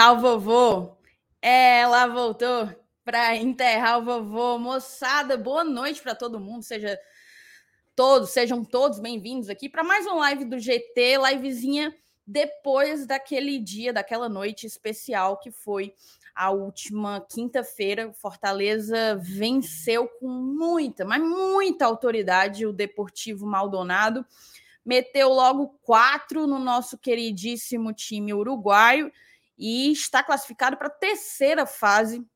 Enterrar o vovô. Ela voltou para enterrar o vovô. Moçada, boa noite para todo mundo. Seja todos, sejam todos bem-vindos aqui para mais uma live do GT, livezinha depois daquele dia, daquela noite especial que foi a última quinta-feira. Fortaleza venceu com muita, mas muita autoridade o Deportivo Maldonado meteu logo quatro no nosso queridíssimo time uruguaio e está classificado para a terceira fase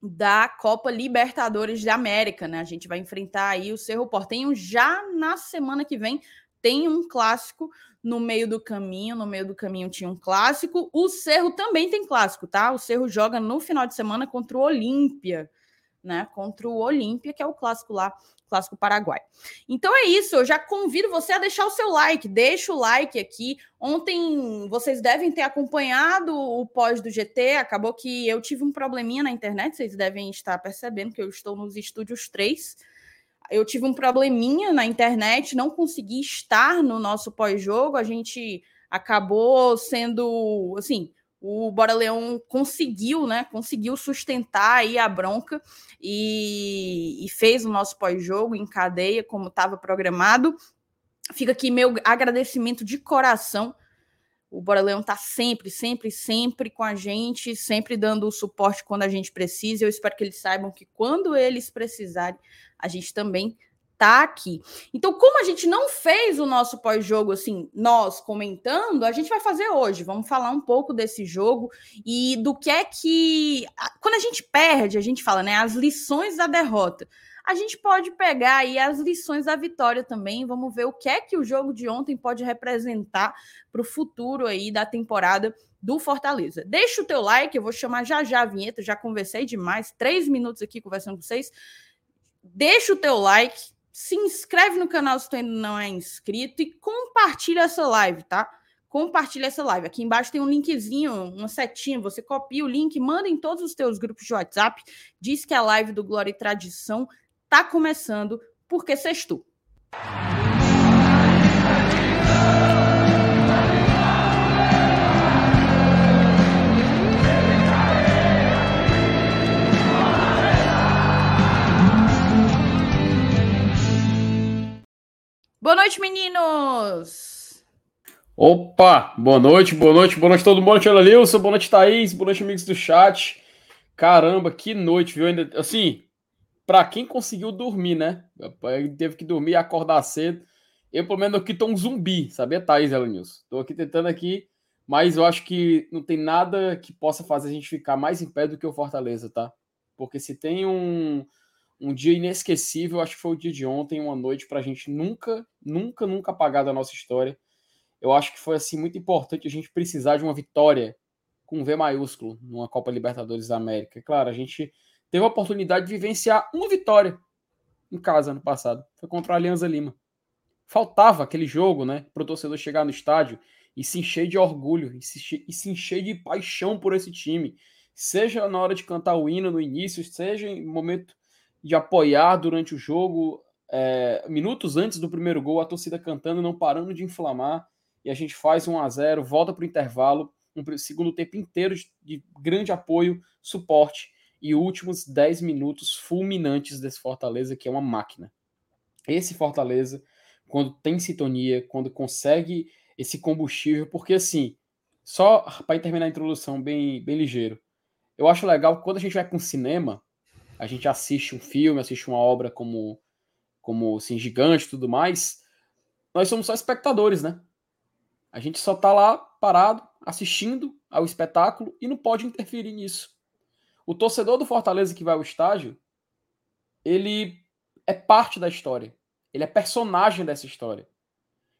da Copa Libertadores da América, né? A gente vai enfrentar aí o Cerro Portenho já na semana que vem. Tem um clássico no meio do caminho, no meio do caminho tinha um clássico. O Cerro também tem clássico, tá? O Cerro joga no final de semana contra o Olímpia, né? Contra o Olímpia, que é o clássico lá Clássico Paraguai. Então é isso, eu já convido você a deixar o seu like, deixa o like aqui. Ontem vocês devem ter acompanhado o pós do GT, acabou que eu tive um probleminha na internet, vocês devem estar percebendo que eu estou nos estúdios 3. Eu tive um probleminha na internet, não consegui estar no nosso pós-jogo, a gente acabou sendo, assim, o Bora Leão conseguiu, né? Conseguiu sustentar aí a bronca e, e fez o nosso pós-jogo em cadeia, como estava programado. Fica aqui meu agradecimento de coração. O Bora Leão está sempre, sempre, sempre com a gente, sempre dando o suporte quando a gente precisa. Eu espero que eles saibam que quando eles precisarem, a gente também tá aqui. Então, como a gente não fez o nosso pós-jogo assim, nós comentando, a gente vai fazer hoje. Vamos falar um pouco desse jogo e do que é que quando a gente perde, a gente fala, né, as lições da derrota. A gente pode pegar aí as lições da vitória também. Vamos ver o que é que o jogo de ontem pode representar para o futuro aí da temporada do Fortaleza. Deixa o teu like, eu vou chamar já já a vinheta, já conversei demais, três minutos aqui conversando com vocês. Deixa o teu like, se inscreve no canal se tu ainda não é inscrito e compartilha essa live, tá? Compartilha essa live. Aqui embaixo tem um linkzinho, uma setinha. Você copia o link, manda em todos os teus grupos de WhatsApp. Diz que a live do Glória e Tradição tá começando, porque sextou. Boa noite, meninos! Opa! Boa noite, boa noite, boa noite todo mundo. Olha, Lilson, boa noite, Thaís, boa noite, amigos do chat. Caramba, que noite, viu? Assim, para quem conseguiu dormir, né? Teve que dormir e acordar cedo. Eu, pelo menos, aqui tô um zumbi, sabia, Thaís, Elenilson? Tô aqui tentando aqui, mas eu acho que não tem nada que possa fazer a gente ficar mais em pé do que o Fortaleza, tá? Porque se tem um, um dia inesquecível, acho que foi o dia de ontem, uma noite para a gente nunca, nunca, nunca apagar da nossa história. Eu acho que foi assim muito importante a gente precisar de uma vitória com V maiúsculo numa Copa Libertadores da América. Claro, a gente teve a oportunidade de vivenciar uma vitória em casa no passado, foi contra a Alianza Lima. Faltava aquele jogo, né, para o torcedor chegar no estádio e se encher de orgulho e se, e se encher de paixão por esse time, seja na hora de cantar o hino no início, seja em momento de apoiar durante o jogo, é, minutos antes do primeiro gol, a torcida cantando, não parando de inflamar, e a gente faz 1 a 0 volta para o intervalo, um segundo tempo inteiro de, de grande apoio, suporte, e últimos 10 minutos fulminantes desse Fortaleza, que é uma máquina. Esse Fortaleza, quando tem sintonia, quando consegue esse combustível, porque assim, só para terminar a introdução bem, bem ligeiro, eu acho legal quando a gente vai com cinema, a gente assiste um filme, assiste uma obra como, como assim, gigante e tudo mais, nós somos só espectadores, né? A gente só tá lá parado, assistindo ao espetáculo e não pode interferir nisso. O torcedor do Fortaleza que vai ao estádio, ele é parte da história. Ele é personagem dessa história.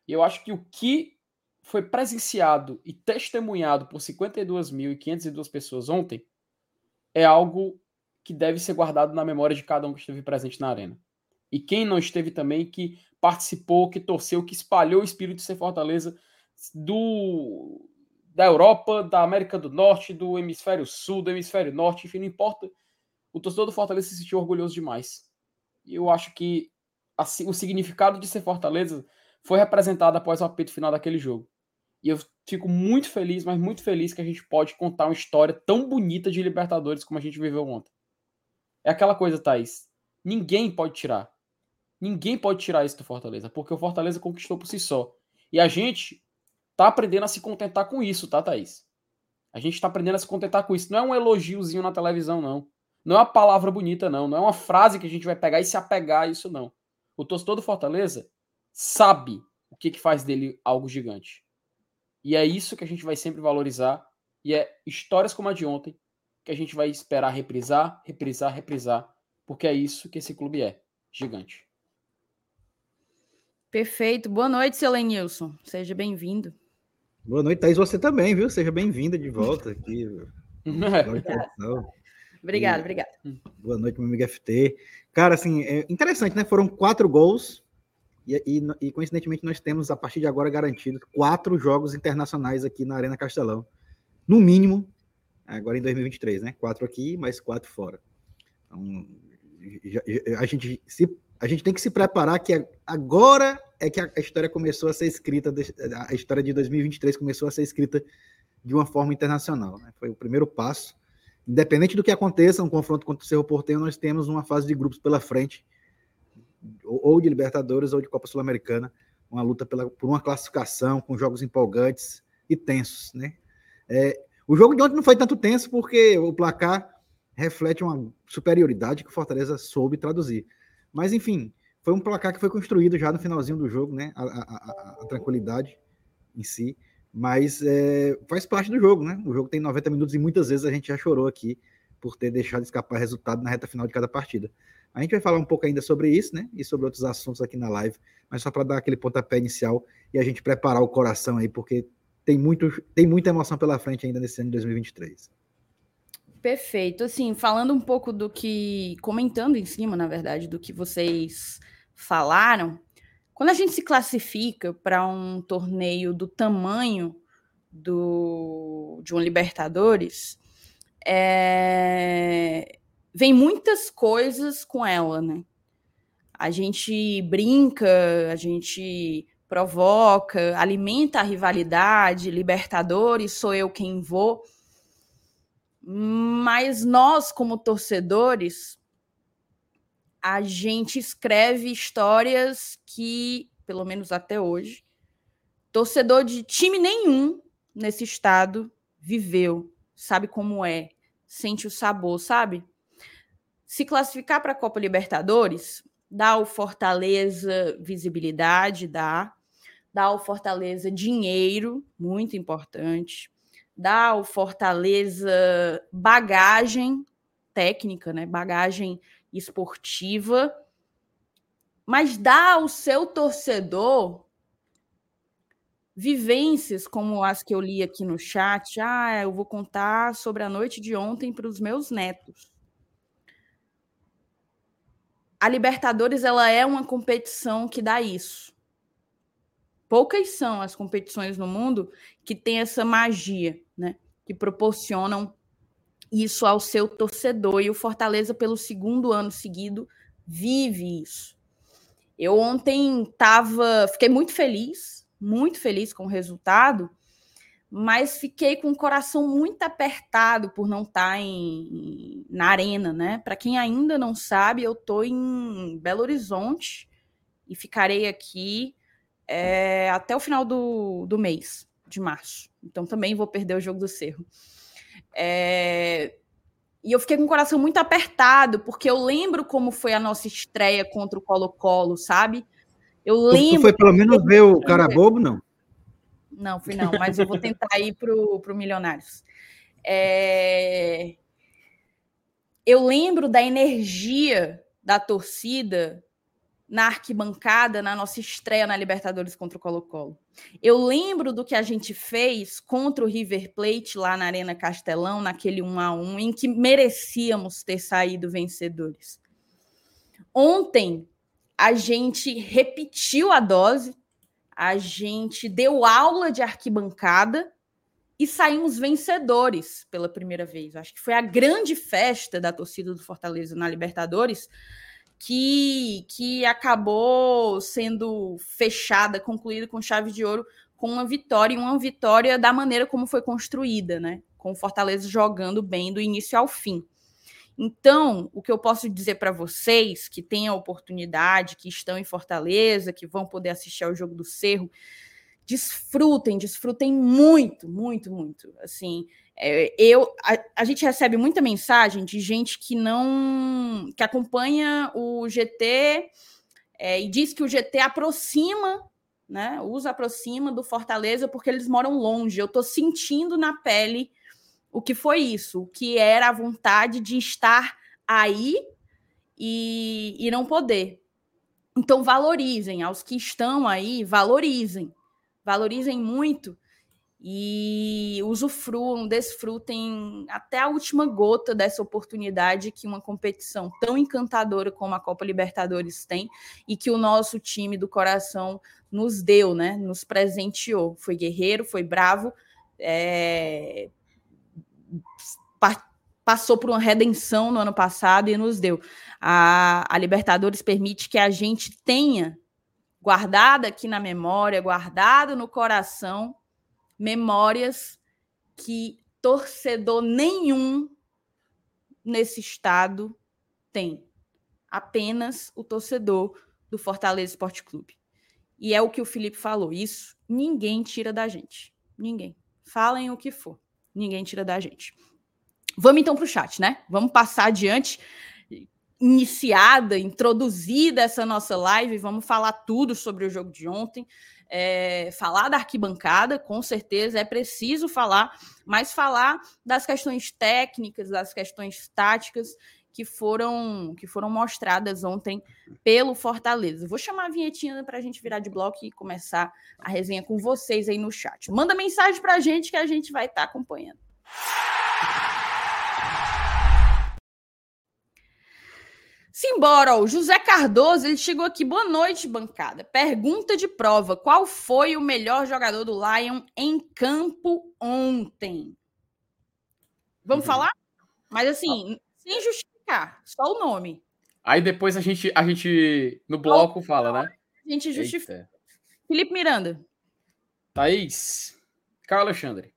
E eu acho que o que foi presenciado e testemunhado por 52.502 pessoas ontem é algo que deve ser guardado na memória de cada um que esteve presente na arena. E quem não esteve também, que participou, que torceu, que espalhou o espírito de ser Fortaleza do da Europa, da América do Norte, do Hemisfério Sul, do Hemisfério Norte, enfim, não importa. O torcedor do Fortaleza se sentiu orgulhoso demais. E eu acho que o significado de ser Fortaleza foi representado após o apito final daquele jogo. E eu fico muito feliz, mas muito feliz que a gente pode contar uma história tão bonita de Libertadores como a gente viveu ontem. É aquela coisa, Thaís. Ninguém pode tirar. Ninguém pode tirar isso do Fortaleza, porque o Fortaleza conquistou por si só. E a gente tá aprendendo a se contentar com isso, tá, Thaís? A gente tá aprendendo a se contentar com isso. Não é um elogiozinho na televisão, não. Não é uma palavra bonita, não. Não é uma frase que a gente vai pegar e se apegar a isso, não. O torcedor do Fortaleza sabe o que, que faz dele algo gigante. E é isso que a gente vai sempre valorizar. E é histórias como a de ontem que a gente vai esperar reprisar, reprisar, reprisar. Porque é isso que esse clube é. Gigante. Perfeito. Boa noite, seu Lenilson. Seja bem-vindo. Boa noite, Thaís. Você também, viu? Seja bem-vinda de volta aqui. obrigado, obrigado. Boa noite, meu amigo FT. Cara, assim, é interessante, né? Foram quatro gols e, e, e, coincidentemente nós temos, a partir de agora, garantido quatro jogos internacionais aqui na Arena Castelão. No mínimo, agora em 2023, né? Quatro aqui, mais quatro fora. Então, a gente se a gente tem que se preparar que agora é que a história começou a ser escrita, a história de 2023 começou a ser escrita de uma forma internacional. Né? Foi o primeiro passo. Independente do que aconteça, um confronto contra o Cerro Porteño, nós temos uma fase de grupos pela frente, ou de Libertadores ou de Copa Sul-Americana, uma luta pela, por uma classificação com jogos empolgantes e tensos. Né? É, o jogo de ontem não foi tanto tenso porque o placar reflete uma superioridade que o Fortaleza soube traduzir. Mas, enfim, foi um placar que foi construído já no finalzinho do jogo, né? A, a, a, a tranquilidade em si. Mas é, faz parte do jogo, né? O jogo tem 90 minutos e muitas vezes a gente já chorou aqui por ter deixado escapar resultado na reta final de cada partida. A gente vai falar um pouco ainda sobre isso, né? E sobre outros assuntos aqui na live, mas só para dar aquele pontapé inicial e a gente preparar o coração aí, porque tem, muito, tem muita emoção pela frente ainda nesse ano de 2023. Perfeito. Assim, falando um pouco do que. comentando em cima, na verdade, do que vocês falaram, quando a gente se classifica para um torneio do tamanho do, de um Libertadores, é, vem muitas coisas com ela, né? A gente brinca, a gente provoca, alimenta a rivalidade, Libertadores, sou eu quem vou. Mas nós, como torcedores, a gente escreve histórias que, pelo menos até hoje, torcedor de time nenhum nesse estado viveu, sabe como é, sente o sabor, sabe? Se classificar para a Copa Libertadores, dá ao Fortaleza visibilidade, dá. Dá ao Fortaleza dinheiro, muito importante dá ao Fortaleza bagagem técnica, né? bagagem esportiva, mas dá ao seu torcedor vivências como as que eu li aqui no chat. Ah, eu vou contar sobre a noite de ontem para os meus netos. A Libertadores ela é uma competição que dá isso. Poucas são as competições no mundo que têm essa magia né? Que proporcionam isso ao seu torcedor. E o Fortaleza, pelo segundo ano seguido, vive isso. Eu ontem estava, fiquei muito feliz, muito feliz com o resultado, mas fiquei com o coração muito apertado por não estar tá em, na arena, né? Para quem ainda não sabe, eu estou em Belo Horizonte e ficarei aqui é, até o final do, do mês de março. Então também vou perder o jogo do Cerro. É... E eu fiquei com o coração muito apertado, porque eu lembro como foi a nossa estreia contra o Colo-Colo, sabe? Eu lembro. Tu foi pelo menos ver o cara bobo, não? Não, fui não, mas eu vou tentar ir para o Milionários. É... Eu lembro da energia da torcida na arquibancada na nossa estreia na Libertadores contra o Colo-Colo. Eu lembro do que a gente fez contra o River Plate lá na Arena Castelão, naquele 1 a 1 em que merecíamos ter saído vencedores. Ontem a gente repetiu a dose, a gente deu aula de arquibancada e saímos vencedores pela primeira vez. Acho que foi a grande festa da torcida do Fortaleza na Libertadores que, que acabou sendo fechada, concluída com chave de ouro com uma vitória, e uma vitória da maneira como foi construída, né? Com o Fortaleza jogando bem do início ao fim. Então, o que eu posso dizer para vocês que têm a oportunidade, que estão em Fortaleza, que vão poder assistir ao jogo do Cerro, desfrutem, desfrutem muito, muito, muito. Assim, é, eu a, a, gente recebe muita mensagem de gente que não que acompanha o GT é, e diz que o GT aproxima, né? Usa aproxima do Fortaleza porque eles moram longe. Eu estou sentindo na pele o que foi isso, o que era a vontade de estar aí e, e não poder. Então valorizem, aos que estão aí, valorizem, valorizem muito e usufruam, desfrutem até a última gota dessa oportunidade que uma competição tão encantadora como a Copa Libertadores tem e que o nosso time do coração nos deu, né? Nos presenteou. Foi guerreiro, foi bravo, é... passou por uma redenção no ano passado e nos deu. A, a Libertadores permite que a gente tenha guardada aqui na memória, guardado no coração memórias que torcedor nenhum nesse estado tem. Apenas o torcedor do Fortaleza Esporte Clube. E é o que o Felipe falou. Isso ninguém tira da gente. Ninguém. Falem o que for. Ninguém tira da gente. Vamos então para o chat, né? Vamos passar adiante. Iniciada, introduzida essa nossa live, vamos falar tudo sobre o jogo de ontem é, falar da arquibancada, com certeza é preciso falar, mas falar das questões técnicas, das questões táticas que foram que foram mostradas ontem pelo Fortaleza. Vou chamar a vinhetinha para a gente virar de bloco e começar a resenha com vocês aí no chat. Manda mensagem para a gente que a gente vai estar tá acompanhando. Simbora, ó, o José Cardoso, ele chegou aqui. Boa noite, bancada. Pergunta de prova: qual foi o melhor jogador do Lion em campo ontem? Vamos uhum. falar? Mas assim, ah. sem justificar, só o nome. Aí depois a gente, a gente no bloco fala, né? A gente justifica. Eita. Felipe Miranda. Thaís. Carlos Alexandre.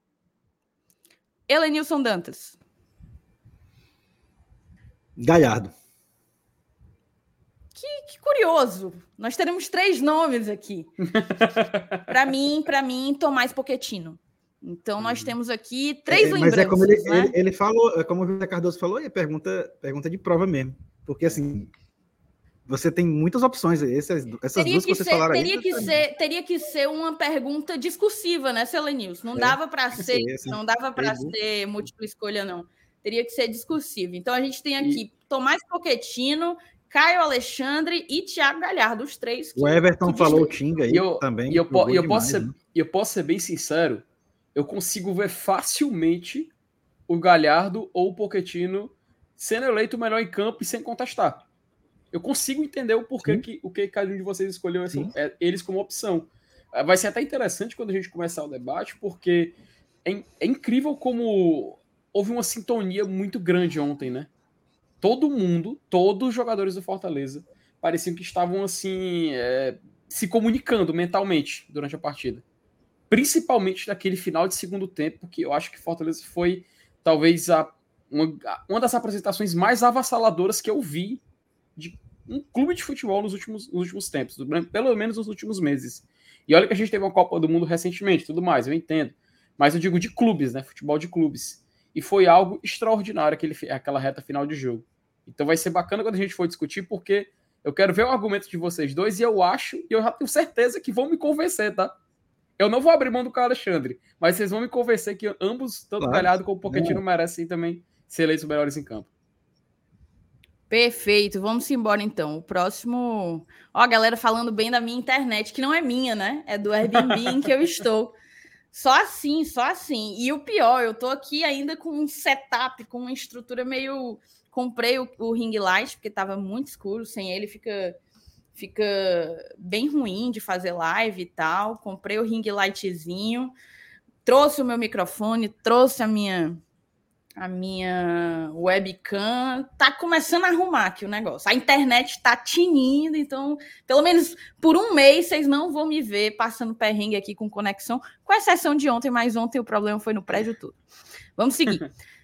Elenilson Dantas. Galhardo. Que, que curioso. Nós teremos três nomes aqui. para mim, para mim, Tomás Poquetino. Então nós uhum. temos aqui três é, lembranças. Mas é como ele, né? ele, ele, falou, é como o José Cardoso falou, é pergunta, pergunta de prova mesmo. Porque assim, você tem muitas opções. Essas, essas duas que, que vocês ser, falaram teria aí. Que ser, teria que ser uma pergunta discursiva, né, Selenils? Não é, dava para ser, não dava para ser múltipla escolha, não. Teria que ser discursivo. Então a gente tem aqui e... Tomás Poquetino, Caio Alexandre e Thiago Galhardo, os três. Que, o Everton falou o Tinga aí eu, também. E eu, po, eu, posso ser, né? eu posso ser bem sincero, eu consigo ver facilmente o Galhardo ou o Poquetino sendo eleito o melhor em campo e sem contestar. Eu consigo entender o porquê que o que cada um de vocês escolheu essa, é, eles como opção. É, vai ser até interessante quando a gente começar o debate, porque é, é incrível como houve uma sintonia muito grande ontem, né? Todo mundo, todos os jogadores do Fortaleza, pareciam que estavam assim é, se comunicando mentalmente durante a partida. Principalmente naquele final de segundo tempo, que eu acho que Fortaleza foi talvez a, uma, uma das apresentações mais avassaladoras que eu vi de um clube de futebol nos últimos, nos últimos tempos, pelo menos nos últimos meses. E olha que a gente teve uma Copa do Mundo recentemente, tudo mais, eu entendo. Mas eu digo de clubes, né? Futebol de clubes. E foi algo extraordinário aquele, aquela reta final de jogo. Então vai ser bacana quando a gente for discutir, porque eu quero ver o argumento de vocês dois e eu acho, e eu já tenho certeza que vão me convencer, tá? Eu não vou abrir mão do Carlos Alexandre, mas vocês vão me convencer que ambos, tanto claro. Galhardo como o Pochettino, é. merecem também ser eleitos melhores em campo. Perfeito, vamos embora então. O próximo. Ó, a galera falando bem da minha internet, que não é minha, né? É do Airbnb em que eu estou. Só assim, só assim. E o pior, eu tô aqui ainda com um setup, com uma estrutura meio Comprei o, o ring light, porque estava muito escuro, sem ele fica fica bem ruim de fazer live e tal. Comprei o ring lightzinho, trouxe o meu microfone, trouxe a minha a minha webcam tá começando a arrumar aqui o negócio. A internet tá tinindo, então, pelo menos por um mês, vocês não vão me ver passando perrengue aqui com conexão, com exceção de ontem, mas ontem o problema foi no prédio todo. Vamos seguir.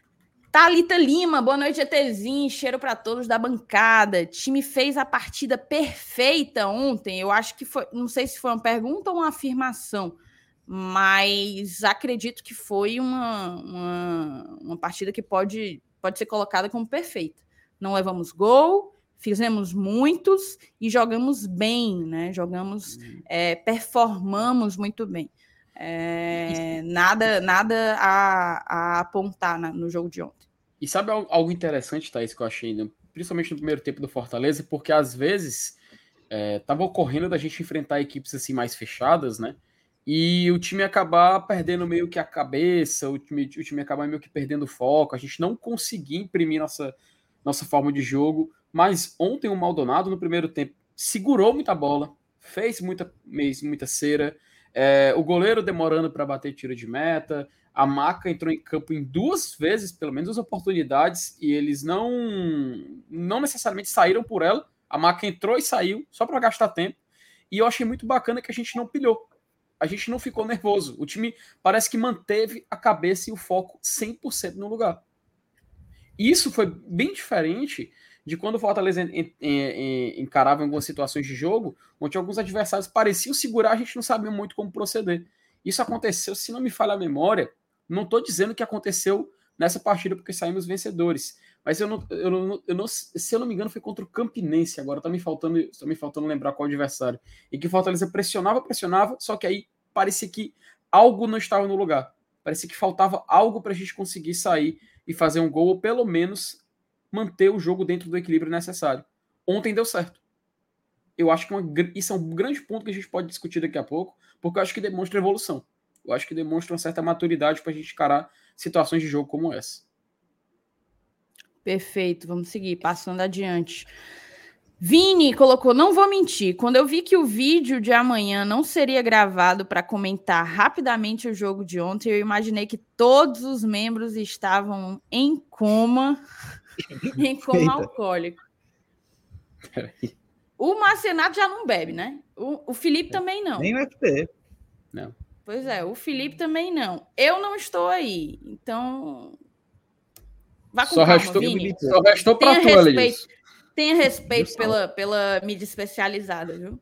Talita Lima, boa noite, ETzinho. Cheiro para todos da bancada. Time fez a partida perfeita ontem. Eu acho que foi, não sei se foi uma pergunta ou uma afirmação mas acredito que foi uma, uma, uma, partida que pode, pode ser colocada como perfeita. Não levamos gol, fizemos muitos e jogamos bem, né? Jogamos, uhum. é, performamos muito bem. É, nada nada a, a apontar na, no jogo de ontem. E sabe algo interessante, Thaís, que eu achei, né? principalmente no primeiro tempo do Fortaleza, porque às vezes estava é, ocorrendo da gente enfrentar equipes assim mais fechadas, né? e o time acabar perdendo meio que a cabeça, o time, o time acabar meio que perdendo foco, a gente não conseguir imprimir nossa, nossa forma de jogo. Mas ontem o Maldonado, no primeiro tempo, segurou muita bola, fez muita, muita cera, é, o goleiro demorando para bater tiro de meta, a Maca entrou em campo em duas vezes, pelo menos duas oportunidades, e eles não, não necessariamente saíram por ela. A Maca entrou e saiu só para gastar tempo. E eu achei muito bacana que a gente não pilhou a gente não ficou nervoso. O time parece que manteve a cabeça e o foco 100% no lugar. Isso foi bem diferente de quando o Fortaleza encarava em algumas situações de jogo, onde alguns adversários pareciam segurar, a gente não sabia muito como proceder. Isso aconteceu, se não me falha a memória, não estou dizendo que aconteceu nessa partida porque saímos vencedores, mas eu não, eu não, eu não, se eu não me engano, foi contra o Campinense. Agora tá me faltando, tá me faltando lembrar qual adversário. E que o Fortaleza pressionava, pressionava, só que aí parecia que algo não estava no lugar. Parecia que faltava algo para a gente conseguir sair e fazer um gol, ou pelo menos manter o jogo dentro do equilíbrio necessário. Ontem deu certo. Eu acho que uma, isso é um grande ponto que a gente pode discutir daqui a pouco, porque eu acho que demonstra evolução. Eu acho que demonstra uma certa maturidade para a gente encarar situações de jogo como essa. Perfeito, vamos seguir, passando adiante. Vini colocou: não vou mentir. Quando eu vi que o vídeo de amanhã não seria gravado para comentar rapidamente o jogo de ontem, eu imaginei que todos os membros estavam em coma, em coma alcoólico. O Marcenato já não bebe, né? O, o Felipe também não. Nem o FT. Não. Pois é, o Felipe também não. Eu não estou aí. Então, Vá com só calma, restou, Vini. Só restou para tu, respeito, Tenha respeito pela, pela mídia especializada, viu?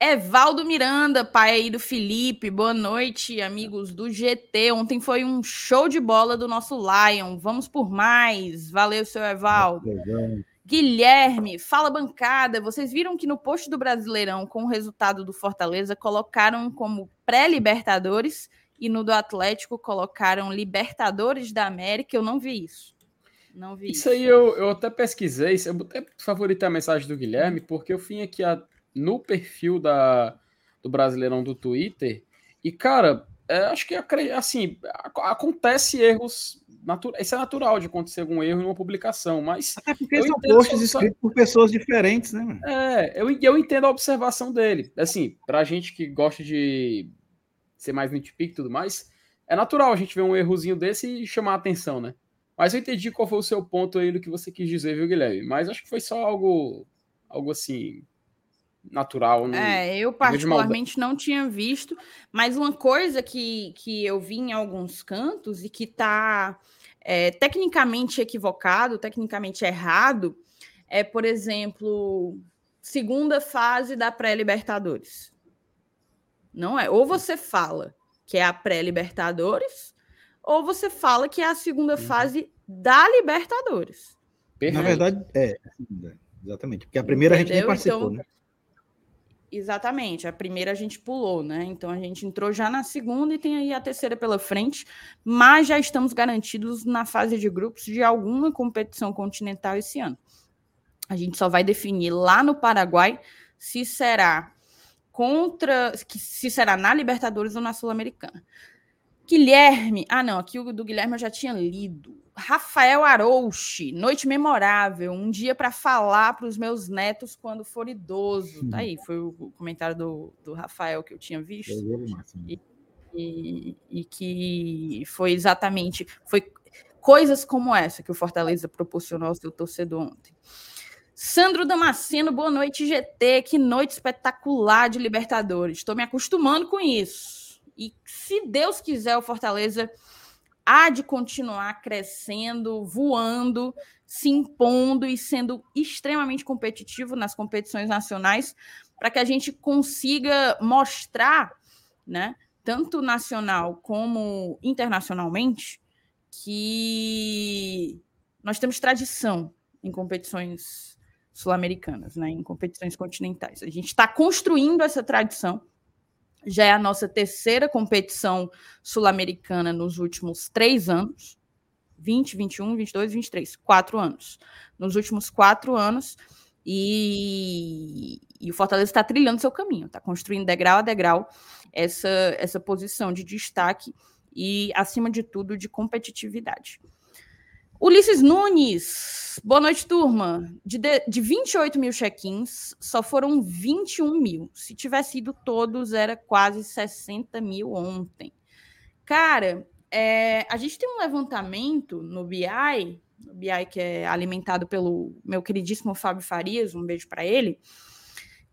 Evaldo Miranda, pai aí do Felipe, boa noite, amigos do GT. Ontem foi um show de bola do nosso Lion. Vamos por mais. Valeu, seu Evaldo. Guilherme, fala bancada. Vocês viram que no post do Brasileirão, com o resultado do Fortaleza, colocaram como pré-Libertadores e no do Atlético colocaram Libertadores da América. Eu não vi isso. Não vi isso. Isso aí eu, eu até pesquisei. Eu até favoritei a mensagem do Guilherme, porque eu vim aqui a, no perfil da, do Brasileirão do Twitter. E, cara, é, acho que assim, acontece erros. Natura, isso é natural de acontecer algum erro em uma publicação, mas. Até porque são posts escritos por pessoas diferentes, né? Mano? É, eu, eu entendo a observação dele. Assim, pra gente que gosta de ser mais nitpick e tudo mais, é natural a gente ver um errozinho desse e chamar a atenção, né? Mas eu entendi qual foi o seu ponto aí do que você quis dizer, viu, Guilherme? Mas acho que foi só algo, algo assim, natural. Não, é, eu particularmente não tinha visto, mas uma coisa que, que eu vi em alguns cantos e que está é, tecnicamente equivocado, tecnicamente errado, é, por exemplo, segunda fase da pré-Libertadores. Não é. Ou você fala que é a pré-Libertadores, ou você fala que é a segunda uhum. fase da Libertadores. Na verdade, é. Exatamente. Porque a primeira Entendeu? a gente nem participou, então, né? Exatamente, a primeira a gente pulou, né? Então a gente entrou já na segunda e tem aí a terceira pela frente, mas já estamos garantidos na fase de grupos de alguma competição continental esse ano. A gente só vai definir lá no Paraguai se será contra. se será na Libertadores ou na Sul-Americana. Guilherme. Ah, não, aqui o do Guilherme eu já tinha lido. Rafael Arouche, noite memorável, um dia para falar para os meus netos quando for idoso. Tá aí, foi o comentário do, do Rafael que eu tinha visto. E, e, e que foi exatamente. Foi coisas como essa que o Fortaleza proporcionou ao seu torcedor ontem. Sandro Damasceno, boa noite, GT. Que noite espetacular de Libertadores. Estou me acostumando com isso. E se Deus quiser, o Fortaleza há de continuar crescendo, voando, se impondo e sendo extremamente competitivo nas competições nacionais, para que a gente consiga mostrar, né, tanto nacional como internacionalmente, que nós temos tradição em competições sul-americanas, né, em competições continentais. A gente está construindo essa tradição. Já é a nossa terceira competição sul-americana nos últimos três anos. 20, 21, 22, 23. Quatro anos. Nos últimos quatro anos. E, e o Fortaleza está trilhando seu caminho, está construindo degrau a degrau essa, essa posição de destaque e, acima de tudo, de competitividade. Ulisses Nunes, boa noite, turma. De, de 28 mil check-ins, só foram 21 mil. Se tivesse ido todos, era quase 60 mil ontem. Cara, é, a gente tem um levantamento no BI, no BI que é alimentado pelo meu queridíssimo Fábio Farias, um beijo para ele,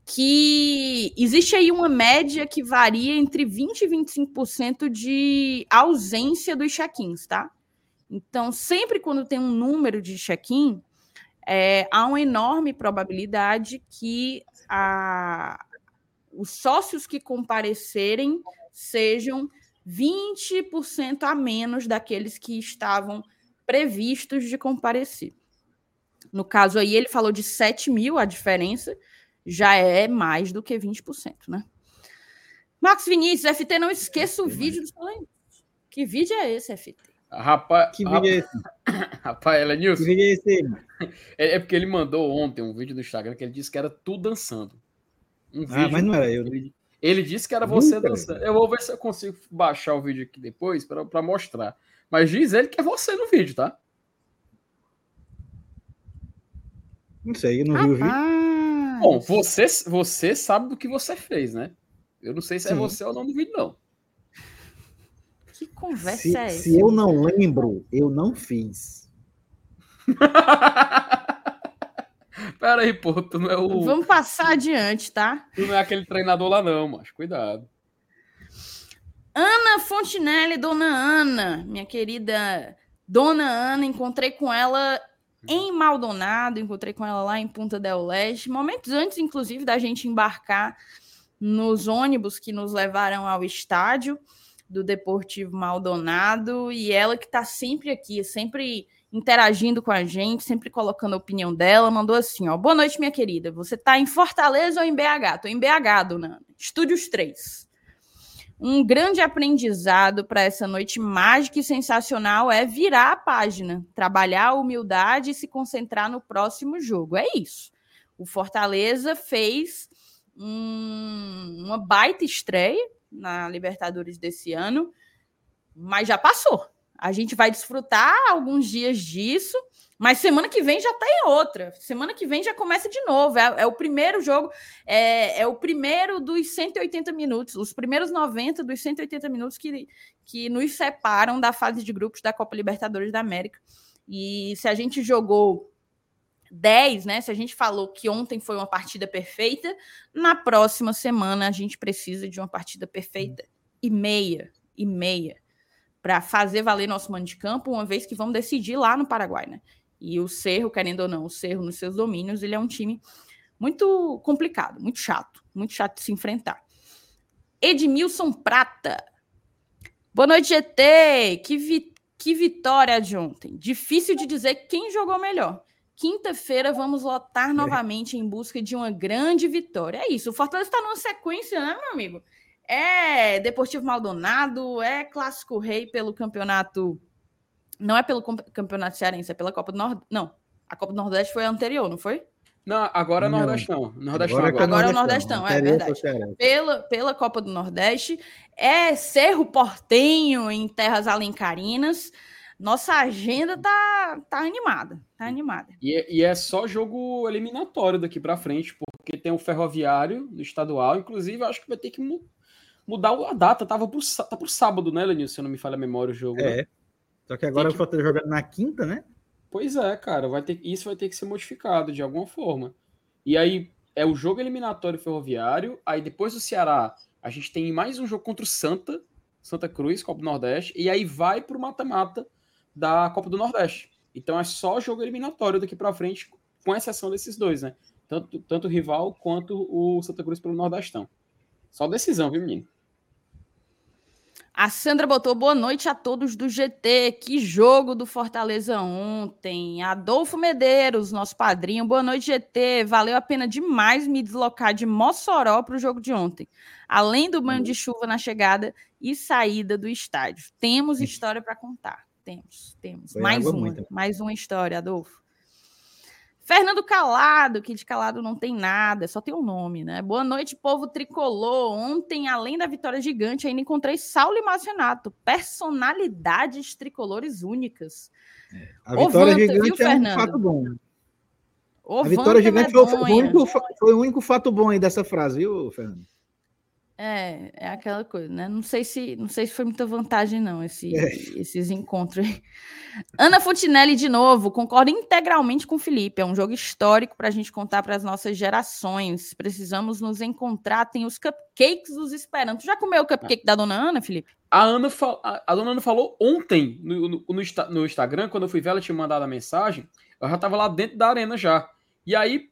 que existe aí uma média que varia entre 20% e 25% de ausência dos check-ins, tá? Então, sempre quando tem um número de check-in, é, há uma enorme probabilidade que a, os sócios que comparecerem sejam 20% a menos daqueles que estavam previstos de comparecer. No caso aí, ele falou de 7 mil, a diferença já é mais do que 20%, né? Marcos Vinícius, FT, não esqueça o vídeo do Que vídeo é esse, FT? Rapaz, que vídeo é esse? Rapaz, ela Nilson. Que vídeo é esse? É, é, porque ele mandou ontem um vídeo no Instagram que ele disse que era tu dançando. Um ah, mas não era eu. Ele, ele disse que era você Nunca. dançando. Eu vou ver se eu consigo baixar o vídeo aqui depois para mostrar. Mas diz ele que é você no vídeo, tá? Não sei, eu não vi o vídeo. Bom, você, você sabe do que você fez, né? Eu não sei se é Sim. é você ou não no vídeo, não. Que conversa se, é essa? Se eu não lembro, eu não fiz. Pera aí, pô, tu não é o. Vamos passar adiante, tá? Tu não é aquele treinador lá, não, mas cuidado. Ana Fontinelli, dona Ana, minha querida dona Ana, encontrei com ela em Maldonado, encontrei com ela lá em Punta del Leste, momentos antes, inclusive, da gente embarcar nos ônibus que nos levaram ao estádio do Deportivo Maldonado e ela que está sempre aqui, sempre interagindo com a gente, sempre colocando a opinião dela, mandou assim, ó, boa noite, minha querida, você está em Fortaleza ou em BH? Tô em BH, dona Estúdios 3. Um grande aprendizado para essa noite mágica e sensacional é virar a página, trabalhar a humildade e se concentrar no próximo jogo. É isso. O Fortaleza fez um, uma baita estreia, na Libertadores desse ano, mas já passou. A gente vai desfrutar alguns dias disso, mas semana que vem já tem outra. Semana que vem já começa de novo. É, é o primeiro jogo, é, é, o primeiro dos 180 minutos, os primeiros 90 dos 180 minutos que, que nos separam da fase de grupos da Copa Libertadores da América. E se a gente jogou 10, né? Se a gente falou que ontem foi uma partida perfeita, na próxima semana a gente precisa de uma partida perfeita e meia, e meia, para fazer valer nosso mano de campo, uma vez que vamos decidir lá no Paraguai, né? E o Cerro, querendo ou não, o Cerro nos seus domínios, ele é um time muito complicado, muito chato, muito chato de se enfrentar. Edmilson Prata. Boa noite, GT. Que, vi que vitória de ontem. Difícil de dizer quem jogou melhor. Quinta-feira vamos lotar é. novamente em busca de uma grande vitória. É isso. O Fortaleza está numa sequência, né, meu amigo? É Deportivo Maldonado, é Clássico Rei pelo campeonato. Não é pelo campeonato cearense, é pela Copa do Nordeste. Não, a Copa do Nordeste foi a anterior, não foi? Não, agora é Nordestão. Nordestão agora, agora. agora é o Nordestão, é verdade. Pela, pela Copa do Nordeste, é Cerro Portenho em terras alencarinas nossa agenda tá, tá animada, tá animada. E, é, e é só jogo eliminatório daqui para frente, porque tem o Ferroviário no estadual, inclusive acho que vai ter que mu mudar a data, tava pro, tá pro sábado, né, Lenil, se eu não me falha a memória o jogo. É, né? Só que agora que... o Fortaleza jogando na quinta, né? Pois é, cara, vai ter, isso vai ter que ser modificado de alguma forma. E aí é o jogo eliminatório ferroviário, aí depois do Ceará a gente tem mais um jogo contra o Santa, Santa Cruz, Copa do Nordeste, e aí vai pro mata-mata da Copa do Nordeste. Então é só jogo eliminatório daqui para frente, com exceção desses dois, né? Tanto, tanto o rival quanto o Santa Cruz pelo Nordestão. Só decisão, viu, menino? A Sandra botou boa noite a todos do GT. Que jogo do Fortaleza ontem. Adolfo Medeiros, nosso padrinho. Boa noite, GT. Valeu a pena demais me deslocar de Mossoró para o jogo de ontem. Além do banho de chuva na chegada e saída do estádio. Temos história para contar. Temos, temos. Foi mais uma, muita. mais uma história, Adolfo. Fernando Calado, que de Calado não tem nada, só tem o um nome, né? Boa noite, povo tricolor. Ontem, além da vitória gigante, ainda encontrei Saulo e Marcenato, personalidades tricolores únicas. É. A vitória Ovanta, gigante viu, é um fato bom. a vitória gigante foi, foi, o único, foi o único fato bom aí dessa frase, viu, Fernando? É, é aquela coisa, né? Não sei se, não sei se foi muita vantagem, não, esse, é. esses encontros aí. Ana Fontinelli, de novo, concordo integralmente com o Felipe. É um jogo histórico para a gente contar para as nossas gerações. Precisamos nos encontrar. Tem os cupcakes dos esperando. Tu já comeu o cupcake da dona Ana, Felipe? A Ana a, a dona Ana falou ontem no, no, no, no Instagram, quando eu fui ver, ela tinha mandado a mensagem. Eu já estava lá dentro da arena já. E aí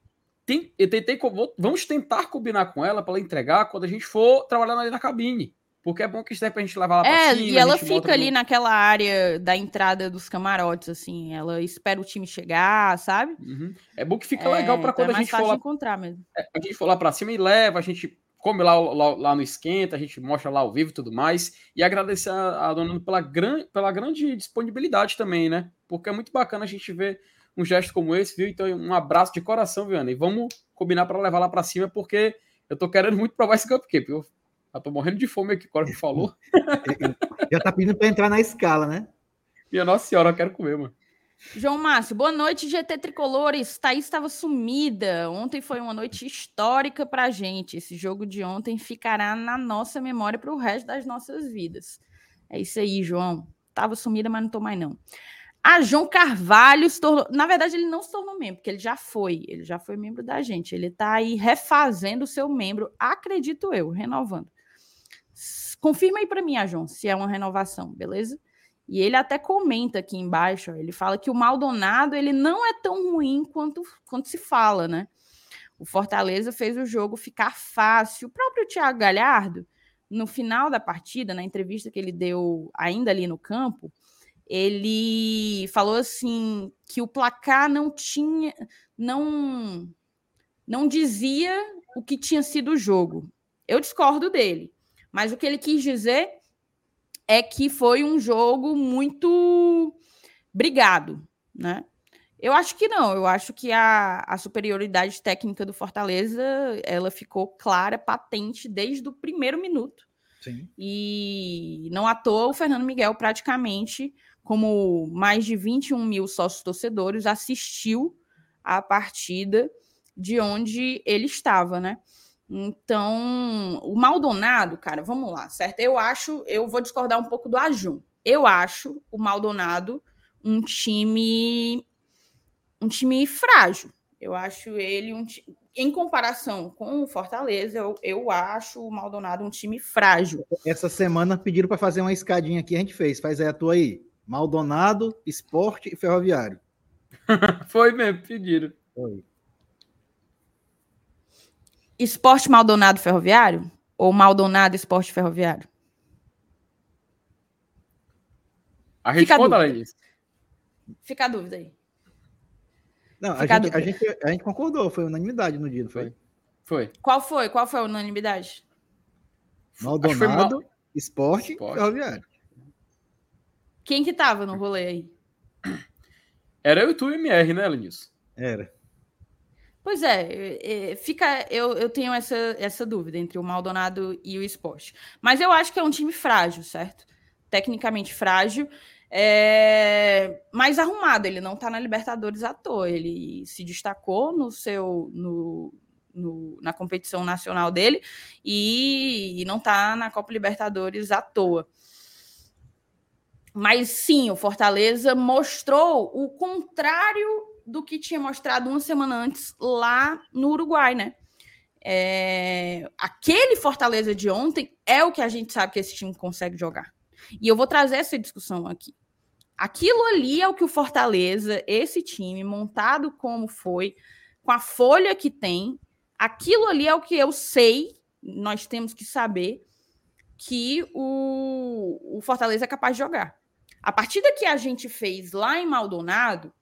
tem, eu tentei, vamos tentar combinar com ela para ela entregar quando a gente for trabalhar ali na cabine. Porque é bom que serve pra gente levar lá pra é, cima. E ela fica ali naquela área da entrada dos camarotes, assim. Ela espera o time chegar, sabe? Uhum. É bom que fica é, legal para então quando é a gente for lá. encontrar mesmo. É, a gente for lá pra cima e leva, a gente come lá, lá, lá, no esquenta, a gente mostra lá ao vivo e tudo mais. E agradecer a, a dona pela, gran, pela grande disponibilidade também, né? Porque é muito bacana a gente ver um gesto como esse, viu? Então, um abraço de coração, Viana. E vamos combinar para levar lá para cima, porque eu tô querendo muito provar esse cupcake, viu? Eu tô morrendo de fome aqui, agora que falou. Já tá pedindo para entrar na escala, né? Minha Nossa Senhora, eu quero comer, mano. João Márcio, boa noite, GT Tricolores. Thaís estava sumida. Ontem foi uma noite histórica para gente. Esse jogo de ontem ficará na nossa memória para o resto das nossas vidas. É isso aí, João. Tava sumida, mas não tô mais não. A João Carvalho se tornou. Na verdade, ele não se tornou membro, porque ele já foi. Ele já foi membro da gente. Ele está aí refazendo o seu membro, acredito eu, renovando. Confirma aí para mim, João, se é uma renovação, beleza? E ele até comenta aqui embaixo, ó, ele fala que o Maldonado ele não é tão ruim quanto, quanto se fala, né? O Fortaleza fez o jogo ficar fácil. O próprio Thiago Galhardo, no final da partida, na entrevista que ele deu ainda ali no campo, ele falou assim que o placar não tinha, não, não dizia o que tinha sido o jogo. Eu discordo dele, mas o que ele quis dizer é que foi um jogo muito brigado, né? Eu acho que não, eu acho que a, a superioridade técnica do Fortaleza ela ficou clara, patente desde o primeiro minuto. Sim. E não à toa o Fernando Miguel praticamente como mais de 21 mil sócios torcedores, assistiu à partida de onde ele estava, né? Então, o Maldonado, cara, vamos lá, certo? Eu acho, eu vou discordar um pouco do Ajun. Eu acho o Maldonado um time um time frágil. Eu acho ele um em comparação com o Fortaleza, eu, eu acho o Maldonado um time frágil. Essa semana pediram para fazer uma escadinha aqui, a gente fez. Faz aí a tua aí. Maldonado, Esporte e Ferroviário. Foi mesmo, pediram. Foi. Esporte Maldonado Ferroviário? Ou Maldonado Esporte Ferroviário? A resposta, Laís. Fica a dúvida aí. Não, a gente, a, gente, a gente, concordou, foi unanimidade no dia, não foi? Foi. Qual foi? Qual foi a unanimidade? Maldonado, Mal... Esporte, Esporte, Ferroviário. Quem que tava no rolê aí? Era eu e tu e MR, né, Lenilson? Era. Pois é, é, fica, eu, eu tenho essa, essa dúvida entre o Maldonado e o esporte. Mas eu acho que é um time frágil, certo? Tecnicamente frágil, é, mais arrumado. Ele não está na Libertadores à toa. Ele se destacou no seu no, no, na competição nacional dele e, e não está na Copa Libertadores à toa. Mas sim, o Fortaleza mostrou o contrário do que tinha mostrado uma semana antes lá no Uruguai, né? É, aquele Fortaleza de ontem é o que a gente sabe que esse time consegue jogar. E eu vou trazer essa discussão aqui. Aquilo ali é o que o Fortaleza, esse time, montado como foi, com a folha que tem, aquilo ali é o que eu sei, nós temos que saber que o, o Fortaleza é capaz de jogar. A partida que a gente fez lá em Maldonado,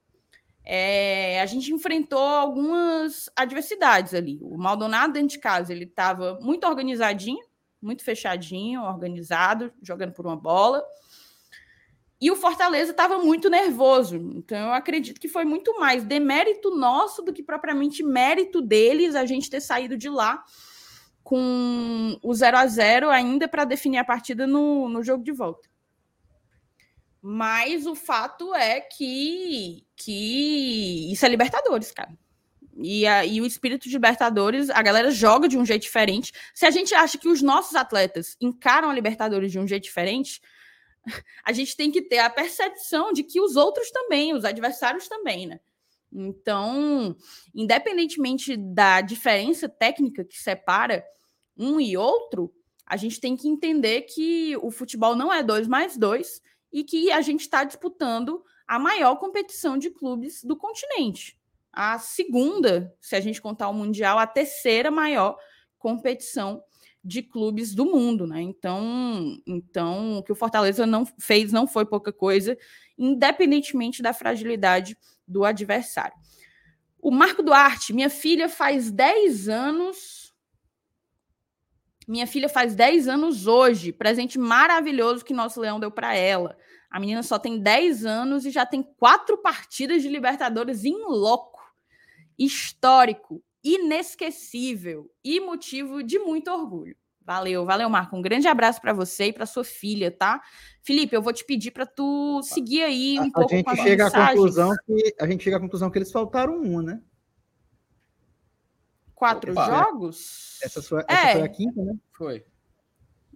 é, a gente enfrentou algumas adversidades ali. O Maldonado, dentro de casa, ele estava muito organizadinho, muito fechadinho, organizado, jogando por uma bola. E o Fortaleza estava muito nervoso. Então, eu acredito que foi muito mais demérito nosso do que propriamente mérito deles a gente ter saído de lá com o 0 a 0 ainda para definir a partida no, no jogo de volta. Mas o fato é que, que isso é Libertadores, cara. E, a, e o espírito de Libertadores, a galera joga de um jeito diferente. Se a gente acha que os nossos atletas encaram a Libertadores de um jeito diferente, a gente tem que ter a percepção de que os outros também, os adversários também, né? Então, independentemente da diferença técnica que separa um e outro, a gente tem que entender que o futebol não é dois mais dois e que a gente está disputando a maior competição de clubes do continente. A segunda, se a gente contar o Mundial, a terceira maior competição de clubes do mundo, né? Então, então o que o Fortaleza não fez não foi pouca coisa, independentemente da fragilidade do adversário. O Marco Duarte, minha filha faz 10 anos. Minha filha faz 10 anos hoje. Presente maravilhoso que nosso leão deu para ela. A menina só tem 10 anos e já tem quatro partidas de Libertadores em loco. Histórico, inesquecível e motivo de muito orgulho. Valeu, valeu, Marco. Um grande abraço para você e para sua filha, tá? Felipe, eu vou te pedir para tu seguir aí um a, pouco a gente com chega à conclusão que a gente chega à conclusão que eles faltaram um, né? Quatro Opa, jogos? Essa, sua, essa É. foi a quinta, né? Foi.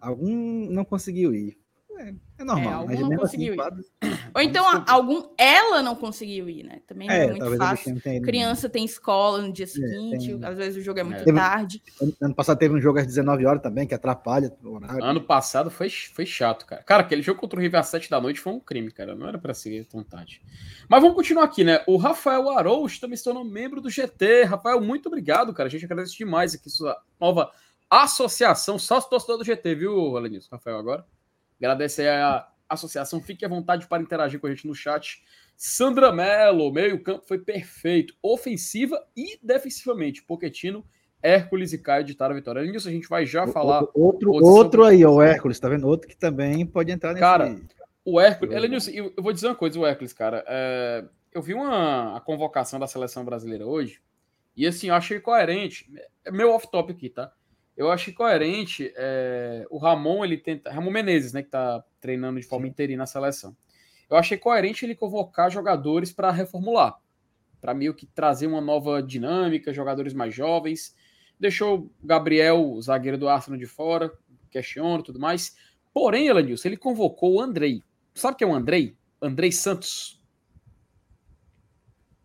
Algum não conseguiu ir. É, é normal. algum mas não mesmo conseguiu ir. quadro- Ou então a- algum ela não conseguiu ir, né? Também não é, É, muito fácil. Criança tem escola no dia seguinte, tem- às vezes o jogo é muito Teve- tarde. Ano- Ano passado teve um jogo às 19 horas também, que atrapalha o horário. Ano passado foi, foi chato, cara. Cara, aquele jogo contra o River às 7 da noite foi um crime, cara. Não era pra ser tão tarde. Mas vamos continuar aqui, né? O Rafael Araújo também se tornou membro do GT. Rafael, muito obrigado, cara. A gente agradece demais aqui sua nova associação, sócio torcedor do GT, viu, Alenilson? Rafael, agora. Agradece aí a associação. Fique à vontade para interagir com a gente no chat. Sandra Mello, meio-campo foi perfeito, ofensiva e defensivamente. Poquetino, Hércules e Caio ditaram a vitória. Nisso a gente vai já falar. Outro, outro aí, o Hércules, tá vendo? Outro que também pode entrar nesse. Cara, O Hércules. Elenilson, eu, eu vou dizer uma coisa, o Hércules, cara. é, eu vi uma a convocação da seleção brasileira hoje, e assim, eu achei coerente. É meu off-top aqui, tá? Eu achei coerente é, o Ramon, ele tenta. Ramon Menezes, né, que tá treinando de forma interina na seleção. Eu achei coerente ele convocar jogadores para reformular, para meio que trazer uma nova dinâmica, jogadores mais jovens. Deixou o Gabriel, o zagueiro do Arsenal, de fora, questiono e tudo mais. Porém, Elenilson, ele convocou o Andrei. Sabe quem é o Andrei? Andrei Santos,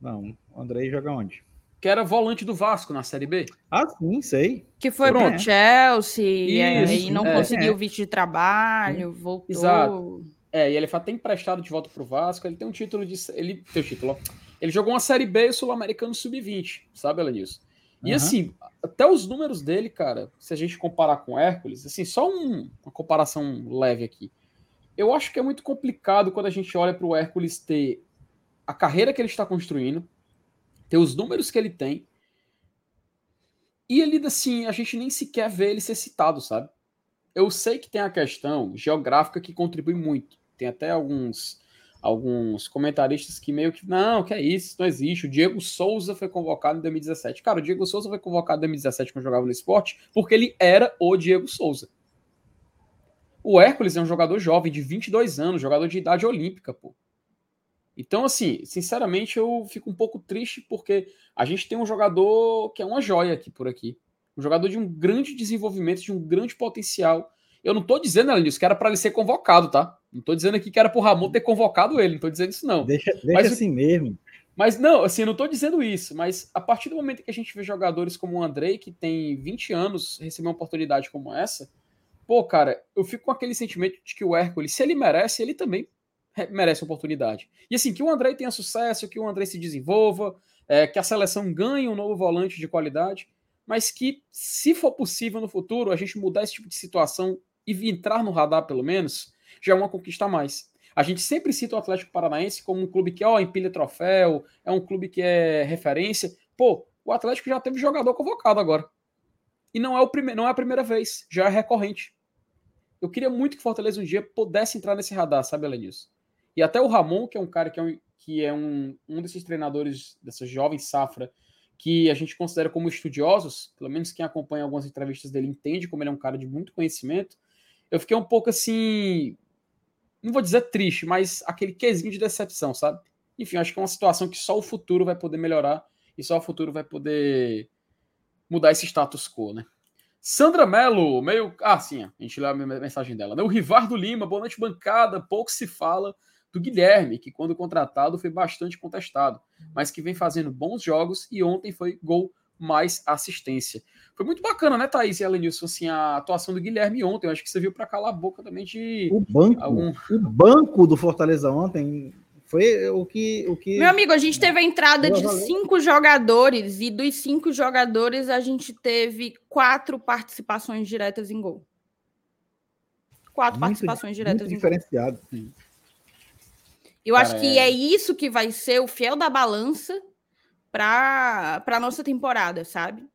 Não, o Andrei joga onde? Que era volante do Vasco na Série B. Ah, sim, sei. Que foi Pronto. pro Chelsea, Isso, e não é. conseguiu o visto de trabalho, voltou. Exato. É, e ele foi até emprestado de volta pro Vasco. Ele tem um título de. Ele tem o título, ó. Ele jogou uma Série B Sul-Americano Sub-20, sabe, Elenilson? E Aham. assim, até os números dele, cara, se a gente comparar com o Hércules, assim, só um- uma comparação leve aqui. Eu acho que é muito complicado quando a gente olha para o Hércules ter a carreira que ele está construindo, ter os números que ele tem, e ele, assim, a gente nem sequer vê ele ser citado, sabe? Eu sei que tem a questão geográfica que contribui muito. Tem até alguns alguns comentaristas que meio que, não, que é isso, isso não existe. O Diego Souza foi convocado em 2017. Cara, o Diego Souza foi convocado em 2017 quando jogava no esporte, porque ele era o Diego Souza. O Hércules é um jogador jovem, de 22 anos, jogador de idade olímpica, pô. Então, assim, sinceramente, eu fico um pouco triste porque a gente tem um jogador que é uma joia aqui por aqui. Um jogador de um grande desenvolvimento, de um grande potencial. Eu não tô dizendo, Elenilson, que era para ele ser convocado, tá? Não tô dizendo aqui que era pro Ramon ter convocado ele, não tô dizendo isso, não. Deixa, deixa mas, assim mesmo. Mas não, assim, eu não tô dizendo isso, mas a partir do momento que a gente vê jogadores como o Andrei, que tem 20 anos, receber uma oportunidade como essa, pô, cara, eu fico com aquele sentimento de que o Hércules, se ele merece, ele também merece oportunidade. E assim, que o Andrei tenha sucesso, que o Andrei se desenvolva, é, que a seleção ganhe um novo volante de qualidade, mas que, se for possível no futuro, a gente mudar esse tipo de situação e entrar no radar, pelo menos, já é uma conquista a mais. A gente sempre cita o Atlético Paranaense como um clube que ó, empilha troféu, é um clube que é referência. Pô, o Atlético já teve jogador convocado agora. E não é, o prime não é a primeira vez, já é recorrente. Eu queria muito que Fortaleza um dia pudesse entrar nesse radar, sabe, Elenilson? E até o Ramon, que é um cara que é um, que é um, um desses treinadores dessa jovem safra que a gente considera como estudiosos, pelo menos quem acompanha algumas entrevistas dele entende como ele é um cara de muito conhecimento. Eu fiquei um pouco assim, não vou dizer triste, mas aquele quesinho de decepção, sabe? Enfim, acho que é uma situação que só o futuro vai poder melhorar e só o futuro vai poder mudar esse status quo, né? Sandra Mello, meio. Ah, sim, a gente lê a mensagem dela. Né? O Rivardo Lima, boa noite, bancada. Pouco se fala do Guilherme, que quando contratado foi bastante contestado, mas que vem fazendo bons jogos e ontem foi gol mais assistência. Foi muito bacana, né, Thaís e Elenilson, assim, a atuação do Guilherme ontem. Eu acho que você viu para calar a boca também de. O banco, algum... o banco do Fortaleza ontem foi o que, o que. Meu amigo, a gente teve a entrada de cinco jogadores e dos cinco jogadores a gente teve quatro participações diretas em gol. Quatro muito, participações diretas muito em diferenciado. gol. Eu Cara, acho que é... é isso que vai ser o fiel da balança para a nossa temporada, sabe?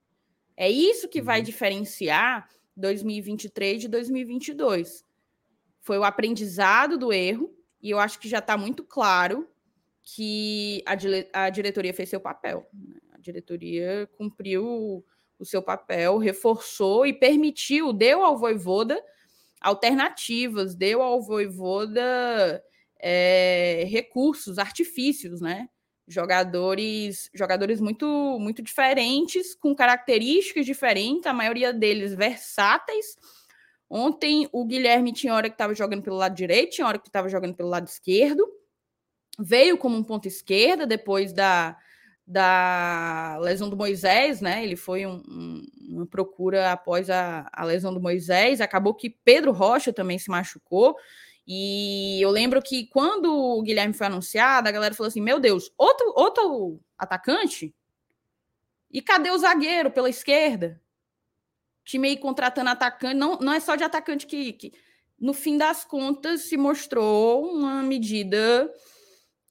É isso que vai uhum. diferenciar 2023 de 2022. Foi o aprendizado do erro, e eu acho que já está muito claro que a, a diretoria fez seu papel. Né? A diretoria cumpriu o seu papel, reforçou e permitiu, deu ao Voivoda alternativas, deu ao Voivoda é, recursos, artifícios, né? Jogadores, jogadores muito, muito diferentes, com características diferentes, a maioria deles versáteis. Ontem o Guilherme tinha hora que estava jogando pelo lado direito, tinha hora que estava jogando pelo lado esquerdo. Veio como um ponto esquerda depois da, da lesão do Moisés, né? Ele foi um, um, uma procura após a, a lesão do Moisés. Acabou que Pedro Rocha também se machucou. E eu lembro que quando o Guilherme foi anunciado, a galera falou assim: meu Deus, outro, outro atacante? E cadê o zagueiro pela esquerda? Time aí contratando atacante, não, não é só de atacante que, que, no fim das contas, se mostrou uma medida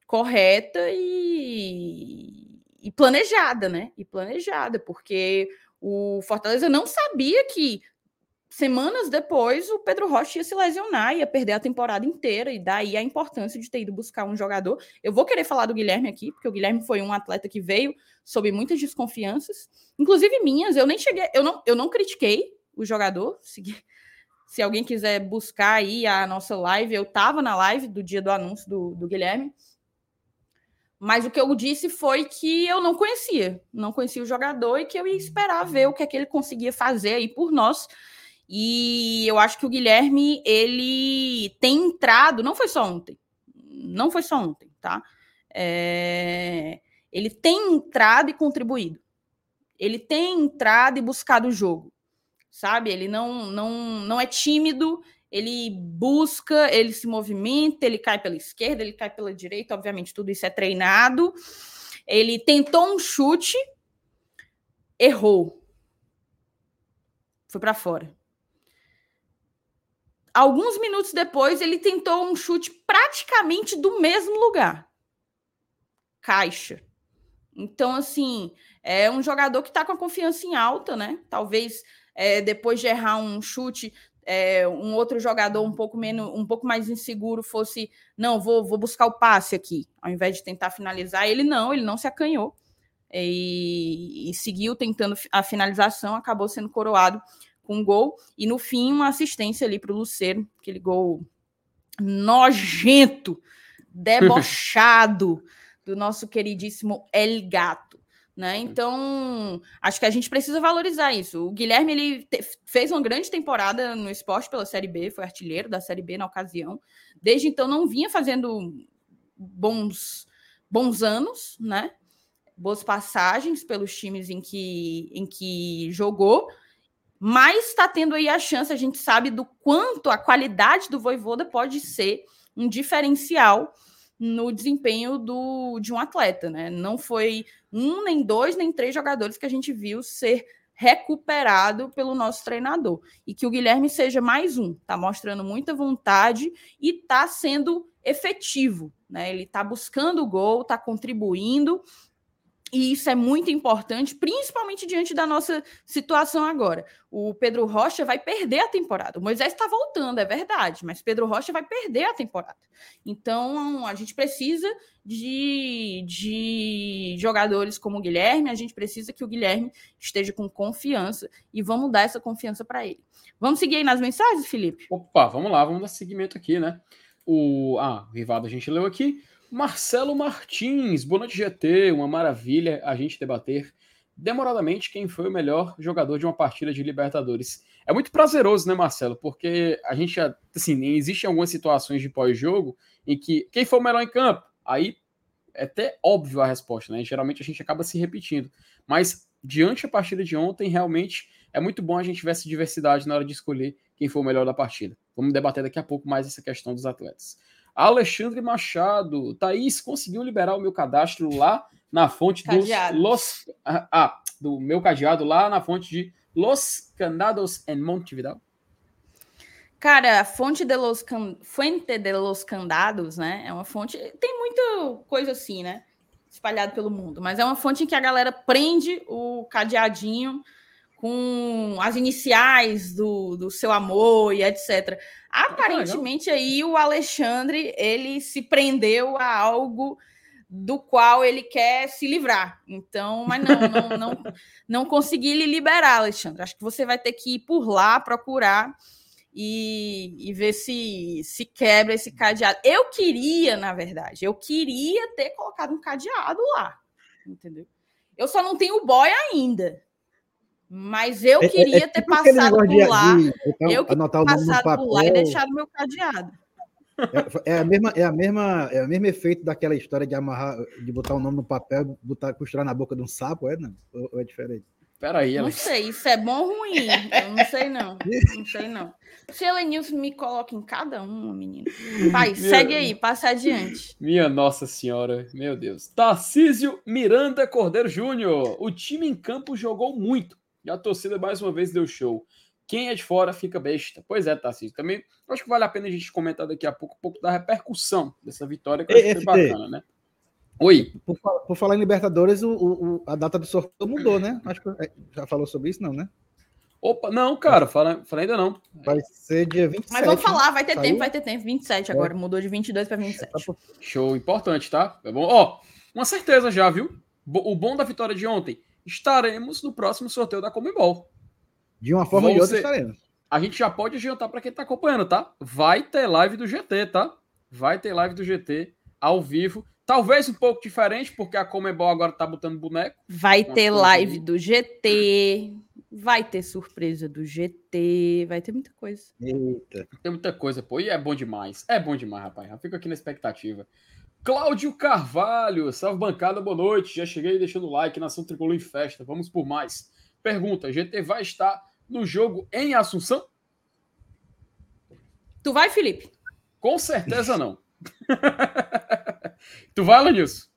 correta e, e planejada, né? E planejada, porque o Fortaleza não sabia que semanas depois, o Pedro Rocha ia se lesionar, ia perder a temporada inteira, e daí a importância de ter ido buscar um jogador. Eu vou querer falar do Guilherme aqui, porque o Guilherme foi um atleta que veio sob muitas desconfianças, inclusive minhas. Eu nem cheguei, eu não, eu não critiquei o jogador. Se, se alguém quiser buscar aí a nossa live, eu estava na live do dia do anúncio do, do Guilherme. Mas o que eu disse foi que eu não conhecia, não conhecia o jogador e que eu ia esperar ver o que é que ele conseguia fazer aí por nós e eu acho que o Guilherme, ele tem entrado, não foi só ontem, não foi só ontem, tá? É, ele tem entrado e contribuído. Ele tem entrado e buscado o jogo, sabe? Ele não, não, não é tímido, ele busca, ele se movimenta, ele cai pela esquerda, ele cai pela direita, obviamente tudo isso é treinado. Ele tentou um chute, errou. Foi para fora. Alguns minutos depois, ele tentou um chute praticamente do mesmo lugar. Caixa. Então, assim, é um jogador que está com a confiança em alta, né? Talvez é, depois de errar um chute, é, um outro jogador um pouco menos, um pouco mais inseguro fosse, não, vou, vou buscar o passe aqui, ao invés de tentar finalizar. Ele não, ele não se acanhou e, e seguiu tentando a finalização, acabou sendo coroado com gol. E no fim, uma assistência ali para o Luceiro, aquele gol nojento, debochado do nosso queridíssimo El Gato. Né? Então, acho que a gente precisa valorizar isso. O Guilherme ele fez uma grande temporada no esporte pela Série B, foi artilheiro da Série B na ocasião. Desde então, não vinha fazendo bons, bons anos, né? boas passagens pelos times em que, em que jogou, mas está tendo aí a chance, a gente sabe do quanto a qualidade do Voivoda pode ser um diferencial no desempenho do, de um atleta, né? Não foi um, nem dois, nem três jogadores que a gente viu ser recuperado pelo nosso treinador. E que o Guilherme seja mais um. Tá mostrando muita vontade e tá sendo efetivo, né? Ele tá buscando o gol, tá contribuindo e isso é muito importante, principalmente diante da nossa situação agora. O Pedro Rocha vai perder a temporada. O Moisés está voltando, é verdade, mas Pedro Rocha vai perder a temporada. Então, a gente precisa de, de jogadores como o Guilherme, a gente precisa que o Guilherme esteja com confiança e vamos dar essa confiança para ele. Vamos seguir aí nas mensagens, Felipe? Opa, vamos lá, vamos dar seguimento aqui, né? O, ah, o Rivado a gente leu aqui. Marcelo Martins, boa noite GT, uma maravilha a gente debater demoradamente quem foi o melhor jogador de uma partida de Libertadores. É muito prazeroso, né, Marcelo? Porque a gente, assim, existem algumas situações de pós-jogo em que quem foi o melhor em campo? Aí é até óbvio a resposta, né? Geralmente a gente acaba se repetindo. Mas diante da partida de ontem, realmente é muito bom a gente ver essa diversidade na hora de escolher quem foi o melhor da partida. Vamos debater daqui a pouco mais essa questão dos atletas. Alexandre Machado. Thaís, conseguiu liberar o meu cadastro lá na fonte dos Los, ah, ah, do meu cadeado lá na fonte de Los Candados en Montevideo? Cara, a fonte de los can... Fuente de los Candados, né? É uma fonte. Tem muita coisa assim, né? Espalhado pelo mundo, mas é uma fonte em que a galera prende o cadeadinho com as iniciais do, do seu amor e etc. Aparentemente aí o Alexandre ele se prendeu a algo do qual ele quer se livrar. Então, mas não, não, não, não consegui lhe liberar, Alexandre. Acho que você vai ter que ir por lá procurar e, e ver se se quebra esse cadeado. Eu queria, na verdade, eu queria ter colocado um cadeado lá, entendeu? Eu só não tenho o boy ainda. Mas eu queria é, é, é ter tipo passado por lá. De, então, eu queria ter passado por lá e deixado meu cadeado. É, é, a mesma, é a mesma, é o mesmo efeito daquela história de amarrar, de botar o nome no papel, botar costurar na boca de um sapo, é não? Ou, ou é diferente? Peraí, Não sei, isso é bom ou ruim? Eu não sei, não. Não sei, não. Se Elenilson me coloca em cada um, menino. Pai, minha, segue aí, passa adiante. Minha Nossa Senhora, meu Deus. Tarcísio Miranda Cordeiro Júnior. O time em campo jogou muito e a torcida mais uma vez deu show. Quem é de fora fica besta. Pois é, Tarcísio. Também acho que vale a pena a gente comentar daqui a pouco um pouco da repercussão dessa vitória, que eu acho que foi bacana, né? Oi. Por, por, falar em Libertadores, o, o, a data do sorteio mudou, né? Acho que é, já falou sobre isso, não, né? Opa, não, cara, fala, fala ainda não. Vai ser dia 27. Mas vamos falar, vai ter Saiu? tempo, vai ter tempo. 27 agora, mudou de 22 para 27. Show, importante, tá? É bom. Ó, uma certeza já, viu? O bom da vitória de ontem estaremos no próximo sorteio da Comembol. De uma forma ou de outra estaremos. A gente já pode adiantar para quem está acompanhando, tá? Vai ter live do GT, tá? Vai ter live do GT ao vivo. Talvez um pouco diferente, porque a Comebol agora tá botando boneco. Vai ter live do GT, vai ter surpresa do GT, vai ter muita coisa. Eita. Tem muita coisa, pô. E é bom demais. É bom demais, rapaz. Eu fico aqui na expectativa. Cláudio Carvalho, salve bancada, boa noite. Já cheguei deixando o like, Nação Tricolor em festa. Vamos por mais. Pergunta: GT vai estar no jogo em Assunção? Tu vai, Felipe? Com certeza não. tu vai, Lanilson?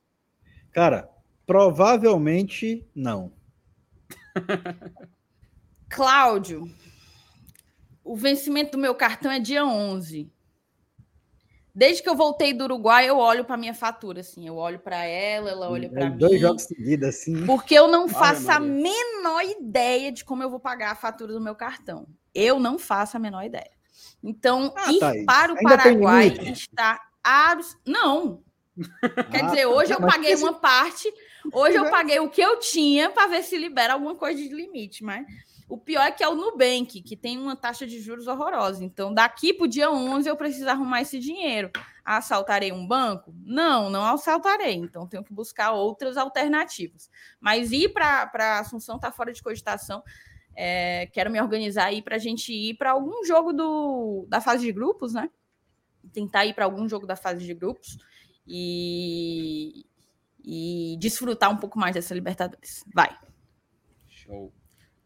Cara, provavelmente não. Cláudio, o vencimento do meu cartão é dia 11. Desde que eu voltei do Uruguai, eu olho para minha fatura, assim. Eu olho para ela, ela olha para mim. Dois jogos seguidos, assim. Porque eu não faço a menor ideia de como eu vou pagar a fatura do meu cartão. Eu não faço a menor ideia. Então, ah, ir tá para o Ainda Paraguai está. Abs... Não. Quer ah, dizer, hoje tá. eu paguei uma parte. Hoje eu paguei o que eu tinha para ver se libera alguma coisa de limite, mas o pior é que é o Nubank, que tem uma taxa de juros horrorosa. Então, daqui para o dia 11, eu preciso arrumar esse dinheiro. assaltarei um banco? Não, não assaltarei. Então tenho que buscar outras alternativas. Mas ir para Assunção está fora de cogitação. É, quero me organizar aí para a gente ir para algum jogo do, da fase de grupos, né? Tentar ir para algum jogo da fase de grupos e, e desfrutar um pouco mais dessa Libertadores. Vai. Show.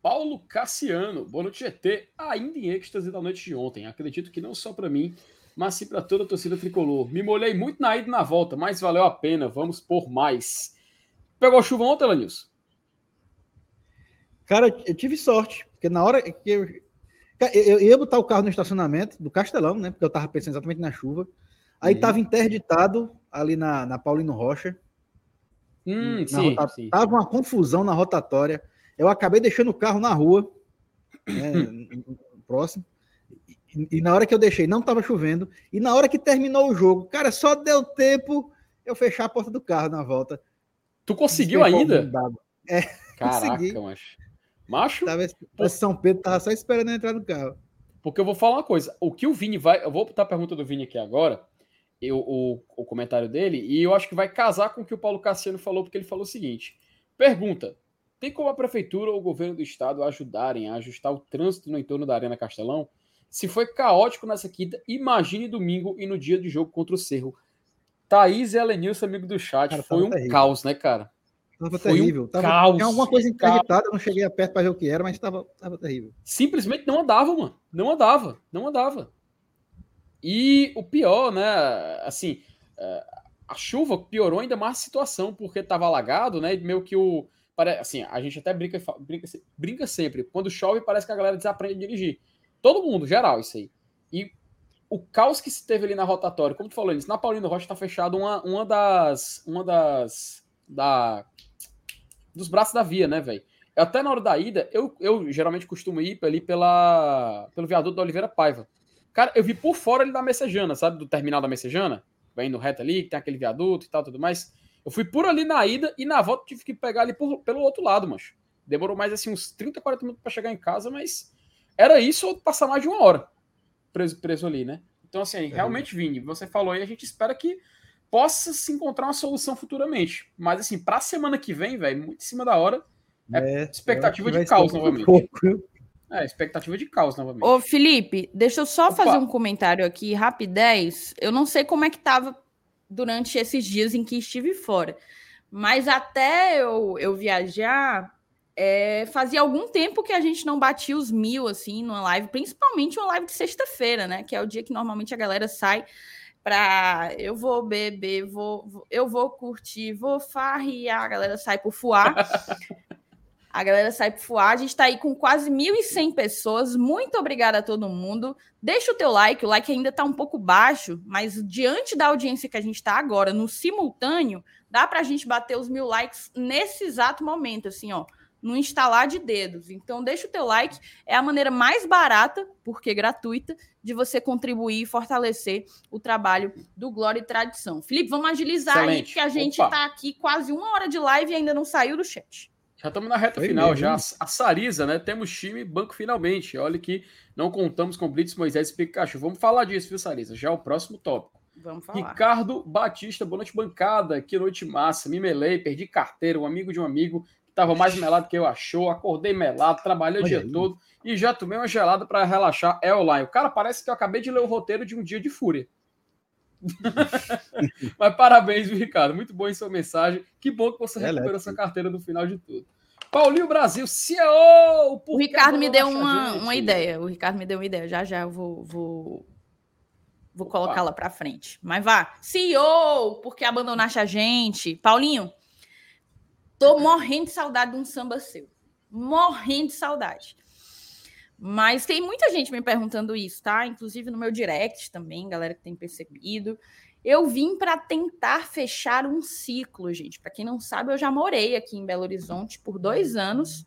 Paulo Cassiano, boa noite GT, ainda em êxtase da noite de ontem. Acredito que não só para mim, mas sim para toda a torcida tricolor. Me molhei muito na ida e na volta, mas valeu a pena. Vamos por mais. Pegou chuva ontem, Lanilson? Cara, eu tive sorte, porque na hora que eu, eu, ia botar o carro no estacionamento do Castelão, né? Porque eu tava pensando exatamente na chuva. Aí uhum. tava interditado ali na, na Paulino Rocha. Hum, sim, sim. Tava uma confusão na rotatória. Eu acabei deixando o carro na rua, né, próximo. E, e, na hora que eu deixei, não estava chovendo. E na hora que terminou o jogo, cara, só deu tempo eu fechar a porta do carro na volta. Tu conseguiu ainda? É, Caraca, consegui. macho. Macho? Tava, São Pedro tava só esperando entrar no carro. Porque eu vou falar uma coisa. O que o Vini vai. Eu vou botar a pergunta do Vini aqui agora. Eu, o, o comentário dele. E eu acho que vai casar com o que o Paulo Cassiano falou, porque ele falou o seguinte: pergunta. Tem como a prefeitura ou o governo do estado ajudarem a ajustar o trânsito no entorno da Arena Castelão? Se foi caótico nessa quinta, imagine domingo e no dia de jogo contra o Cerro. Thaís e Elenilson, amigo do chat, cara, foi um terrível. caos, né, cara? Tava foi terrível. Um tava, caos. Tinha alguma coisa eu não cheguei perto para ver o que era, mas estava tava terrível. Simplesmente não andava, mano. Não andava, não andava. E o pior, né, assim, é, a chuva piorou ainda mais a situação, porque estava alagado, né, e meio que o assim, a gente até brinca, brinca, brinca sempre. Quando chove, parece que a galera desaprende a dirigir. Todo mundo, geral, isso aí. E o caos que se teve ali na rotatória, como tu falou, isso, na Paulino Rocha tá fechado uma, uma das. Uma das. Da, dos braços da via, né, velho? Até na hora da ida, eu, eu geralmente costumo ir ali pela, pelo viaduto da Oliveira Paiva. Cara, eu vi por fora ali da Messejana, sabe? Do terminal da Messejana. Vai indo reto ali, que tem aquele viaduto e tal, tudo mais. Eu fui por ali na ida e na volta tive que pegar ali por, pelo outro lado, mas Demorou mais assim uns 30, 40 minutos para chegar em casa, mas era isso ou passar mais de uma hora preso, preso ali, né? Então, assim, realmente, Vini, você falou aí, a gente espera que possa se encontrar uma solução futuramente. Mas, assim, para a semana que vem, velho, muito em cima da hora, é, é expectativa de caos novamente. Pouco. É, expectativa de caos novamente. Ô, Felipe, deixa eu só Opa. fazer um comentário aqui, rapidez. Eu não sei como é que tava durante esses dias em que estive fora. Mas até eu, eu viajar, é, fazia algum tempo que a gente não batia os mil, assim, numa live, principalmente uma live de sexta-feira, né? Que é o dia que normalmente a galera sai para eu vou beber, vou, eu vou curtir, vou farriar, a galera sai por fuar. A galera sai pro fuar. A gente está aí com quase 1.100 pessoas. Muito obrigada a todo mundo. Deixa o teu like. O like ainda está um pouco baixo, mas diante da audiência que a gente está agora, no simultâneo, dá para a gente bater os mil likes nesse exato momento, assim, ó, no instalar de dedos. Então, deixa o teu like. É a maneira mais barata, porque gratuita, de você contribuir e fortalecer o trabalho do Glória e Tradição. Felipe, vamos agilizar Excelente. aí, que a gente está aqui quase uma hora de live e ainda não saiu do chat. Já estamos na reta Foi final, mesmo. já. A Sarisa, né? Temos time banco finalmente. Olha que não contamos com Blitz, Moisés e Pikachu. Vamos falar disso, viu, Sarisa? Já é o próximo tópico. Vamos falar. Ricardo Batista, boa noite, bancada. Que noite massa. Me melei, perdi carteira. Um amigo de um amigo que estava mais melado que eu achou. Acordei melado, trabalhei o dia aí. todo e já tomei uma gelada para relaxar. É online. O cara parece que eu acabei de ler o roteiro de um dia de fúria. Mas parabéns, Ricardo. Muito bom em sua mensagem. Que bom que você é recuperou sua carteira no final de tudo. Paulinho Brasil, CEO! O Ricardo me deu uma, uma ideia. O Ricardo me deu uma ideia. Já já eu vou, vou, vou colocá-la para frente. Mas vá. CEO, porque abandonaste a gente. Paulinho, tô morrendo de saudade de um samba seu. Morrendo de saudade. Mas tem muita gente me perguntando isso, tá? Inclusive no meu direct também, galera que tem percebido. Eu vim para tentar fechar um ciclo, gente. Para quem não sabe, eu já morei aqui em Belo Horizonte por dois anos.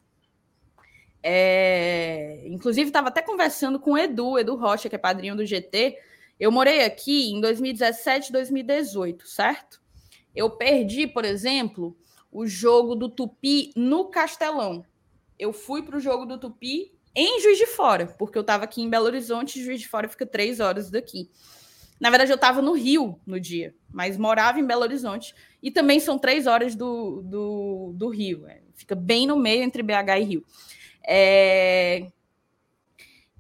É... Inclusive, estava até conversando com o Edu, Edu Rocha, que é padrinho do GT. Eu morei aqui em 2017, 2018, certo? Eu perdi, por exemplo, o jogo do Tupi no Castelão. Eu fui para o jogo do Tupi em Juiz de Fora, porque eu estava aqui em Belo Horizonte, Juiz de Fora fica três horas daqui. Na verdade, eu estava no Rio no dia, mas morava em Belo Horizonte. E também são três horas do, do, do Rio. É, fica bem no meio entre BH e Rio. É...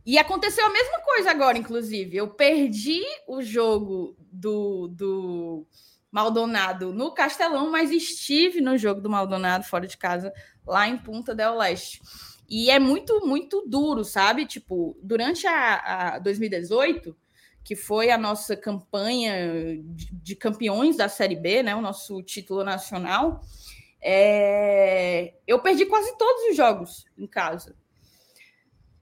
E aconteceu a mesma coisa agora, inclusive. Eu perdi o jogo do, do Maldonado no Castelão, mas estive no jogo do Maldonado fora de casa, lá em Punta del Leste. E é muito, muito duro, sabe? Tipo, durante a, a 2018, que foi a nossa campanha de, de, campeões da Série B, né? O nosso título nacional. É... Eu perdi quase todos os jogos em casa.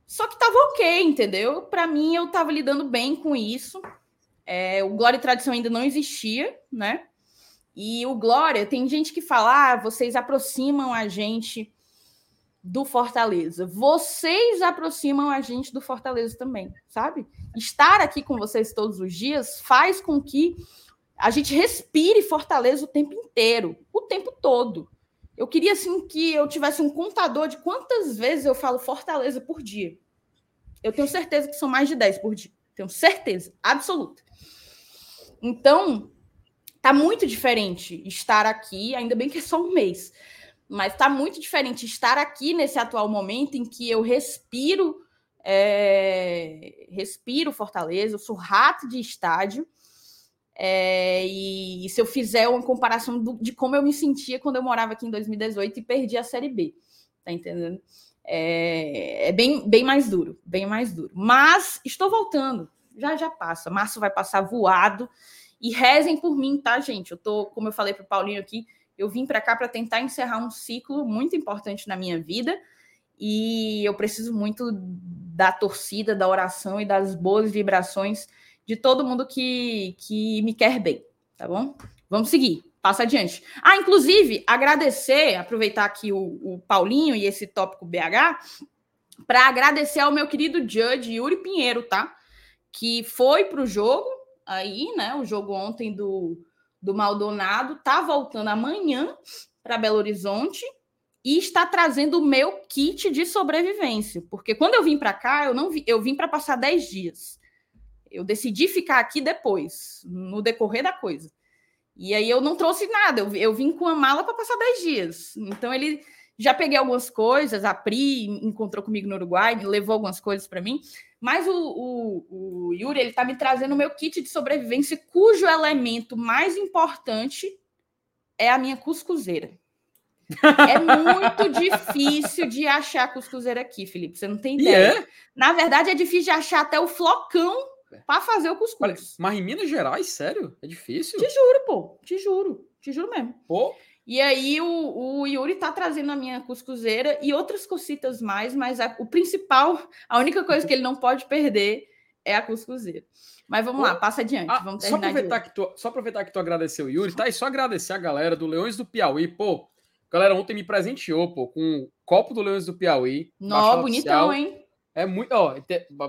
Só que tava ok, entendeu? Para mim, eu tava lidando bem com isso. É, o Glória e Tradição ainda não existia, né? E o Glória, tem gente que fala, ah, vocês aproximam a gente do Fortaleza. Vocês aproximam a gente do Fortaleza também, sabe? Estar aqui com vocês todos os dias faz com que a gente respire Fortaleza o tempo inteiro, o tempo todo. Eu queria assim que eu tivesse um contador de quantas vezes eu falo Fortaleza por dia. Eu tenho certeza que são mais de 10 por dia. Tenho certeza absoluta. Então, tá muito diferente estar aqui, ainda bem que é só um mês mas está muito diferente estar aqui nesse atual momento em que eu respiro, é, respiro Fortaleza, eu sou rato de estádio. É, e, e, se eu fizer uma comparação do, de como eu me sentia quando eu morava aqui em 2018 e perdi a Série B, tá entendendo? É, é bem, bem mais duro, bem mais duro. Mas estou voltando, já já passa. Março vai passar voado. E rezem por mim, tá, gente? Eu tô, como eu falei para o Paulinho aqui, eu vim para cá para tentar encerrar um ciclo muito importante na minha vida e eu preciso muito da torcida, da oração e das boas vibrações de todo mundo que, que me quer bem, tá bom? Vamos seguir, passa adiante. Ah, inclusive, agradecer, aproveitar aqui o, o Paulinho e esse tópico BH, para agradecer ao meu querido Judge Yuri Pinheiro, tá? Que foi para o jogo aí, né? O jogo ontem do, do Maldonado está voltando amanhã para Belo Horizonte e está trazendo o meu kit de sobrevivência, porque quando eu vim para cá, eu não vi, eu vim para passar 10 dias. Eu decidi ficar aqui depois, no decorrer da coisa. E aí eu não trouxe nada, eu, eu vim com a mala para passar 10 dias. Então ele já peguei algumas coisas, a Pri encontrou comigo no Uruguai, levou algumas coisas para mim, mas o, o, o Yuri ele está me trazendo o meu kit de sobrevivência, cujo elemento mais importante é a minha cuscuzeira. É muito difícil de achar cuscuzeira aqui, Felipe. Você não tem ideia. É? Na verdade, é difícil de achar até o flocão para fazer o cuscuz. Mas em Minas Gerais, sério? É difícil? Te juro, pô. Te juro. Te juro mesmo. Pô. E aí o, o Yuri tá trazendo a minha cuscuzeira e outras cositas mais, mas a, o principal, a única coisa que ele não pode perder é a cuscuzeira. Mas vamos lá, passa adiante. Ah, vamos só aproveitar, que tu, só aproveitar que tu agradeceu o Yuri, tá? E só agradecer a galera do Leões do Piauí. Pô, galera ontem me presenteou, pô, com um copo do Leões do Piauí. Nó, bonitão, hein? É muito, ó,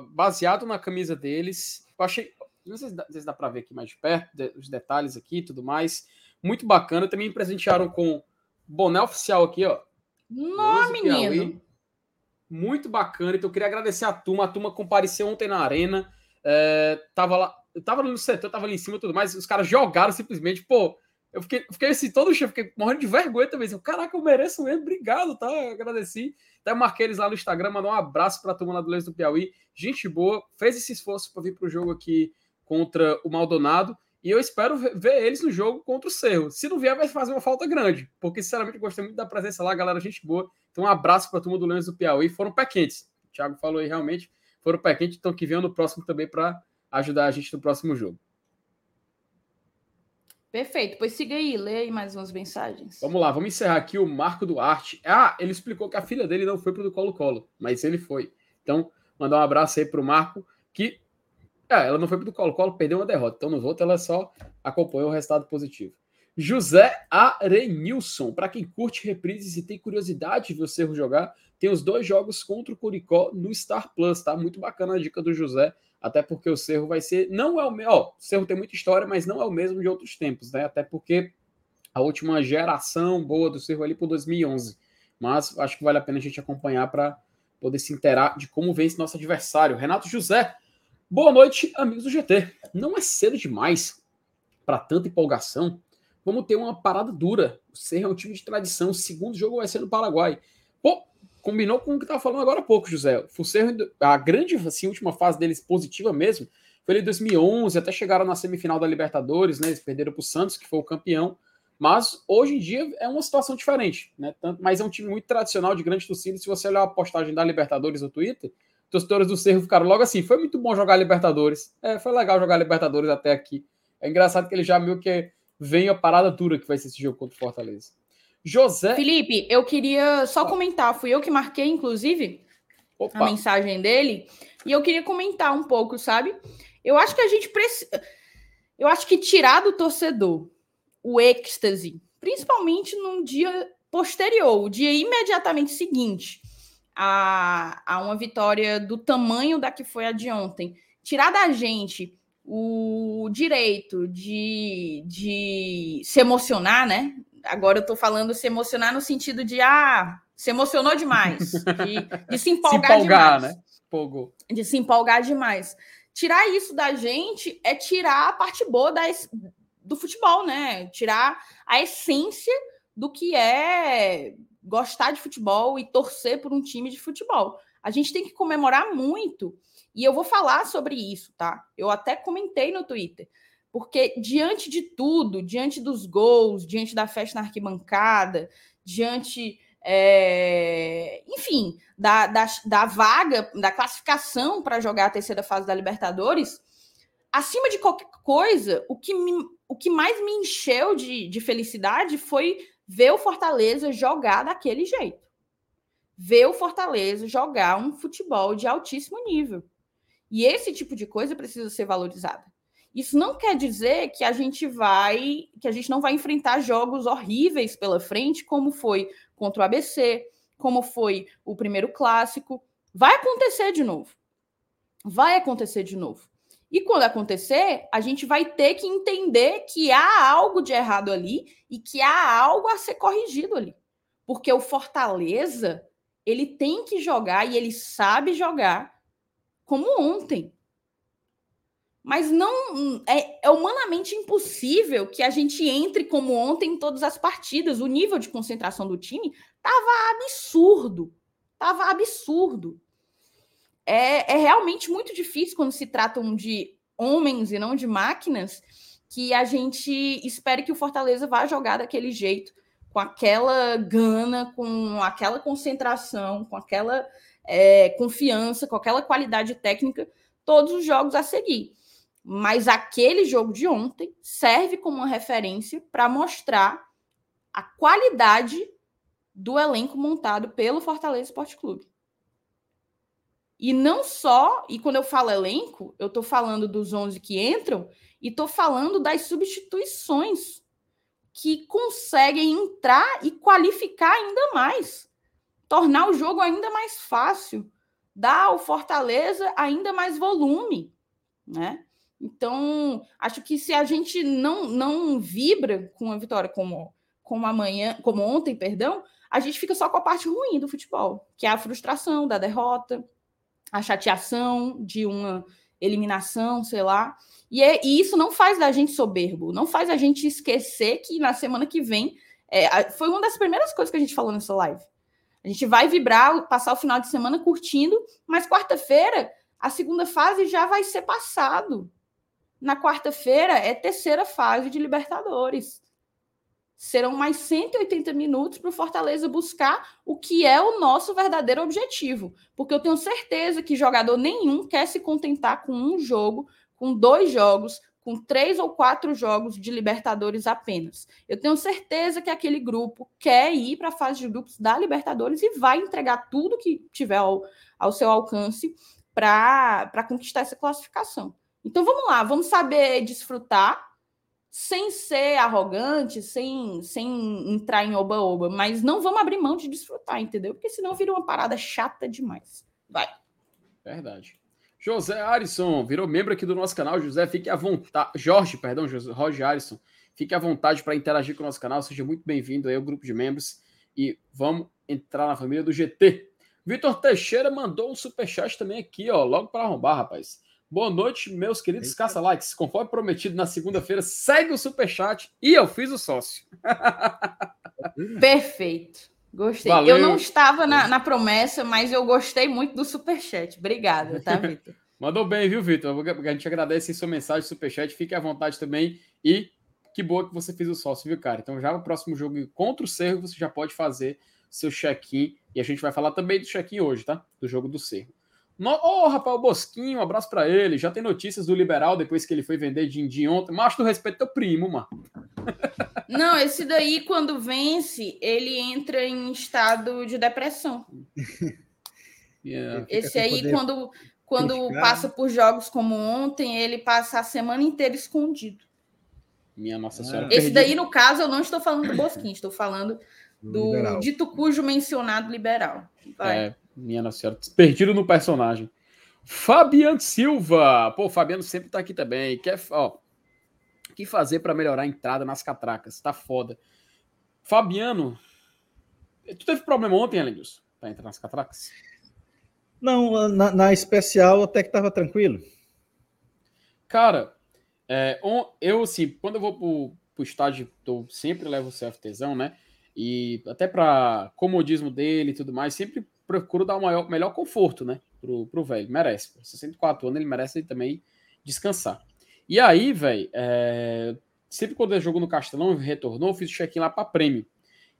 baseado na camisa deles. Eu achei, não sei se dá, se dá para ver aqui mais de perto, de, os detalhes aqui e tudo mais muito bacana. Também me presentearam com boné oficial aqui, ó. Não, menino. Muito bacana. Então, eu queria agradecer a turma. A turma compareceu ontem na arena. É, tava lá, eu tava no setor, tava ali em cima tudo mais. Os caras jogaram simplesmente, pô. Eu fiquei, fiquei assim, todo cheio, fiquei morrendo de vergonha também. Eu, Caraca, eu mereço mesmo, obrigado, tá? Eu agradeci. Até marquei eles lá no Instagram, mandou um abraço pra turma lá do Leões do Piauí. Gente boa, fez esse esforço para vir pro jogo aqui contra o Maldonado. E eu espero ver eles no jogo contra o Cerro. Se não vier, vai fazer uma falta grande. Porque, sinceramente, eu gostei muito da presença lá, galera, gente boa. Então, um abraço para a turma do Leões do Piauí. Foram pé quentes. O Thiago falou aí, realmente. Foram pé quentes. Então, que venham no próximo também para ajudar a gente no próximo jogo. Perfeito. Pois siga aí, lê aí mais umas mensagens. Vamos lá, vamos encerrar aqui o Marco Duarte. Ah, ele explicou que a filha dele não foi para o Colo-Colo, mas ele foi. Então, mandar um abraço aí para o Marco, que é, ela não foi pro Colo-Colo, perdeu uma derrota. Então, no voto, ela só acompanhou o resultado positivo. José Arenilson. Para quem curte reprises e tem curiosidade de Cerro jogar, tem os dois jogos contra o Curicó no Star Plus, tá? Muito bacana a dica do José, até porque o Cerro vai ser. Não é o mesmo. O Cerro tem muita história, mas não é o mesmo de outros tempos, né? Até porque a última geração boa do Cerro ali por 2011. Mas acho que vale a pena a gente acompanhar para poder se interar de como esse nosso adversário. Renato José Boa noite, amigos do GT. Não é cedo demais para tanta empolgação. Vamos ter uma parada dura. O Cerro é um time de tradição. O segundo jogo vai ser no Paraguai. Pô, combinou com o que estava falando agora há pouco, José. O Cerro, a grande assim, última fase deles positiva mesmo foi em 2011, até chegaram na semifinal da Libertadores, né? Eles perderam para o Santos, que foi o campeão. Mas hoje em dia é uma situação diferente, né? Mas é um time muito tradicional de grande torcida. Se você olhar a postagem da Libertadores no Twitter, torcedores do Cerro ficaram logo assim: foi muito bom jogar Libertadores. É, foi legal jogar Libertadores até aqui. É engraçado que ele já meio que vem a parada dura que vai ser esse jogo contra o Fortaleza. José. Felipe, eu queria só comentar, fui eu que marquei, inclusive, Opa. a mensagem dele, e eu queria comentar um pouco, sabe? Eu acho que a gente precisa. Eu acho que tirar do torcedor o êxtase, principalmente num dia posterior, o dia imediatamente seguinte a, a uma vitória do tamanho da que foi a de ontem. Tirar da gente o direito de, de se emocionar, né? Agora eu tô falando se emocionar no sentido de ah, se emocionou demais, de, de se empolgar, se empolgar demais. Né? Empolgou. De se empolgar demais. Tirar isso da gente é tirar a parte boa da, do futebol, né? Tirar a essência do que é gostar de futebol e torcer por um time de futebol. A gente tem que comemorar muito. E eu vou falar sobre isso, tá? Eu até comentei no Twitter. Porque diante de tudo, diante dos gols, diante da festa na arquibancada, diante, é... enfim, da, da, da vaga, da classificação para jogar a terceira fase da Libertadores, acima de qualquer coisa, o que, me, o que mais me encheu de, de felicidade foi ver o Fortaleza jogar daquele jeito. Ver o Fortaleza jogar um futebol de altíssimo nível. E esse tipo de coisa precisa ser valorizada. Isso não quer dizer que a gente vai, que a gente não vai enfrentar jogos horríveis pela frente, como foi contra o ABC, como foi o primeiro clássico. Vai acontecer de novo. Vai acontecer de novo. E quando acontecer, a gente vai ter que entender que há algo de errado ali e que há algo a ser corrigido ali. Porque o Fortaleza, ele tem que jogar e ele sabe jogar como ontem. Mas não é, é, humanamente impossível que a gente entre como ontem em todas as partidas. O nível de concentração do time estava absurdo. Estava absurdo é, é realmente muito difícil quando se tratam de homens e não de máquinas que a gente espere que o Fortaleza vá jogar daquele jeito, com aquela gana, com aquela concentração, com aquela é, confiança, com aquela qualidade técnica, todos os jogos a seguir. Mas aquele jogo de ontem serve como uma referência para mostrar a qualidade do elenco montado pelo Fortaleza Esporte Clube. E não só, e quando eu falo elenco, eu estou falando dos 11 que entram e estou falando das substituições que conseguem entrar e qualificar ainda mais, tornar o jogo ainda mais fácil, dar ao Fortaleza ainda mais volume, né? Então, acho que se a gente não não vibra com a vitória como como amanhã, como ontem, perdão, a gente fica só com a parte ruim do futebol, que é a frustração da derrota, a chateação de uma eliminação, sei lá. E, é, e, isso não faz da gente soberbo, não faz a gente esquecer que na semana que vem. É, foi uma das primeiras coisas que a gente falou nessa live. A gente vai vibrar, passar o final de semana curtindo, mas quarta-feira a segunda fase já vai ser passado. Na quarta-feira é terceira fase de Libertadores serão mais 180 minutos para o Fortaleza buscar o que é o nosso verdadeiro objetivo. Porque eu tenho certeza que jogador nenhum quer se contentar com um jogo, com dois jogos, com três ou quatro jogos de Libertadores apenas. Eu tenho certeza que aquele grupo quer ir para a fase de grupos da Libertadores e vai entregar tudo que tiver ao, ao seu alcance para conquistar essa classificação. Então vamos lá, vamos saber desfrutar sem ser arrogante, sem, sem entrar em oba-oba, mas não vamos abrir mão de desfrutar, entendeu? Porque senão vira uma parada chata demais. Vai. Verdade. José Arisson virou membro aqui do nosso canal. José, fique à vontade. Jorge, perdão, José, Roger Arisson. Fique à vontade para interagir com o nosso canal. Seja muito bem-vindo aí ao grupo de membros. E vamos entrar na família do GT. Vitor Teixeira mandou um superchat também aqui, ó, logo para arrombar, rapaz. Boa noite, meus queridos caça-likes. Conforme prometido na segunda-feira, segue o superchat e eu fiz o sócio. Perfeito. Gostei. Valeu. Eu não estava na, na, promessa, mas eu gostei muito do superchat. Obrigada, tá, Vitor? Mandou bem, viu, Vitor? A gente agradece sua mensagem, superchat. Fique à vontade também. E que boa que você fez o sócio, viu, cara? Então, já no próximo jogo contra o Cerro, você já pode fazer seu check-in. E a gente vai falar também do check-in hoje, tá? Do jogo do Cerro. Ô, oh, Rafael Bosquinho, um abraço para ele. Já tem notícias do Liberal depois que ele foi vender din-din ontem. Mas tu respeita teu primo, mano. Não, esse daí, quando vence, ele entra em estado de depressão. Yeah. Esse aí, quando, quando passa por jogos como ontem, ele passa a semana inteira escondido. Minha Nossa Senhora. Esse daí, no caso, eu não estou falando do Bosquinho, estou falando do liberal. dito cujo mencionado liberal. Vai. É, minha Nossa Senhora. Perdido no personagem. Fabiano Silva. Pô, o Fabiano sempre tá aqui também. Quer, ó, o que fazer para melhorar a entrada nas catracas? Tá foda. Fabiano, tu teve problema ontem, Alenilson, para entrar nas catracas? Não, na, na, especial até que tava tranquilo. Cara, é, eu assim, quando eu vou pro, pro estádio, eu sempre levo o CFTzão, né? E até para comodismo dele e tudo mais, sempre procuro dar o maior, melhor conforto, né? Pro, pro velho. Merece. 64 anos, ele merece também descansar. E aí, velho, é... sempre quando eu jogo no Castelão, retornou, fiz o check-in lá para prêmio.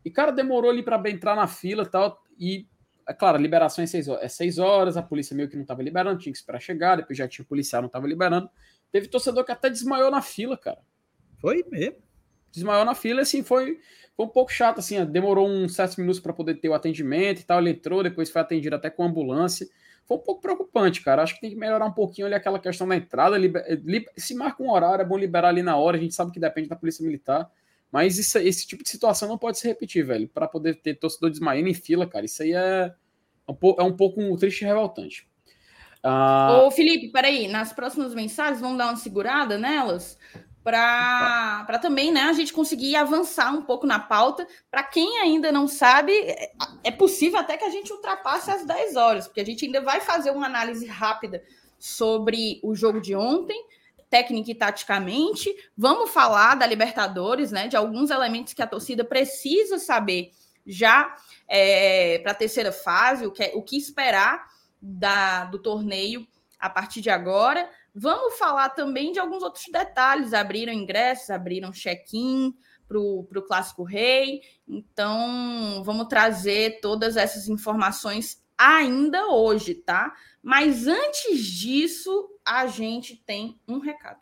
E, cara, demorou ali para entrar na fila e tal. E, é claro, a liberação é seis horas. É horas, a polícia meio que não tava liberando, tinha que esperar chegar, depois já tinha policial, não tava liberando. Teve torcedor que até desmaiou na fila, cara. Foi mesmo? Desmaiou na fila, assim, foi, foi um pouco chato, assim, demorou uns sete minutos para poder ter o atendimento e tal. Ele entrou, depois foi atendido até com ambulância foi um pouco preocupante, cara. Acho que tem que melhorar um pouquinho ali aquela questão da entrada. Liber... Se marca um horário, é bom liberar ali na hora. A gente sabe que depende da polícia militar. Mas isso, esse tipo de situação não pode se repetir, velho. Para poder ter torcedor desmaiando em fila, cara. Isso aí é um, pouco, é um pouco triste e revoltante. Uh... Ô, Felipe, peraí. Nas próximas mensagens, vamos dar uma segurada nelas? Para também né, a gente conseguir avançar um pouco na pauta. Para quem ainda não sabe, é, é possível até que a gente ultrapasse as 10 horas, porque a gente ainda vai fazer uma análise rápida sobre o jogo de ontem, técnica e taticamente. Vamos falar da Libertadores, né? De alguns elementos que a torcida precisa saber já é, para a terceira fase, o que, o que esperar da, do torneio a partir de agora. Vamos falar também de alguns outros detalhes. Abriram ingressos, abriram check-in para o Clássico Rei. Então, vamos trazer todas essas informações ainda hoje, tá? Mas antes disso, a gente tem um recado.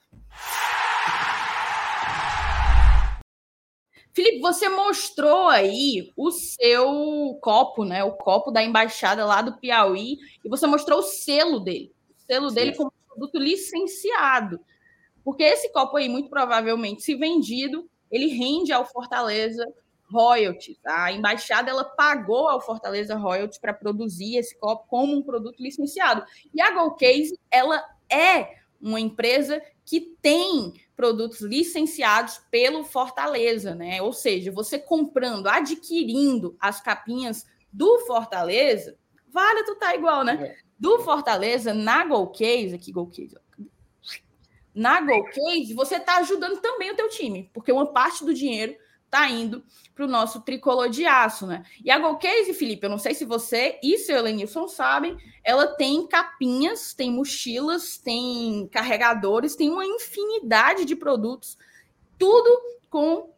Felipe, você mostrou aí o seu copo, né? O copo da embaixada lá do Piauí, e você mostrou o selo dele. O selo Sim. dele como produto licenciado. Porque esse copo aí, muito provavelmente, se vendido, ele rende ao Fortaleza royalties. A embaixada ela pagou ao Fortaleza royalties para produzir esse copo como um produto licenciado. E a Golcase, ela é uma empresa que tem produtos licenciados pelo Fortaleza, né? Ou seja, você comprando, adquirindo as capinhas do Fortaleza, vale tu tá igual, né? É do Fortaleza na Golcase, aqui Golcase, na Golcase, você está ajudando também o teu time, porque uma parte do dinheiro está indo para o nosso tricolor de aço, né? E a Golcase, Felipe, eu não sei se você e seu Elenilson sabem, ela tem capinhas, tem mochilas, tem carregadores, tem uma infinidade de produtos, tudo com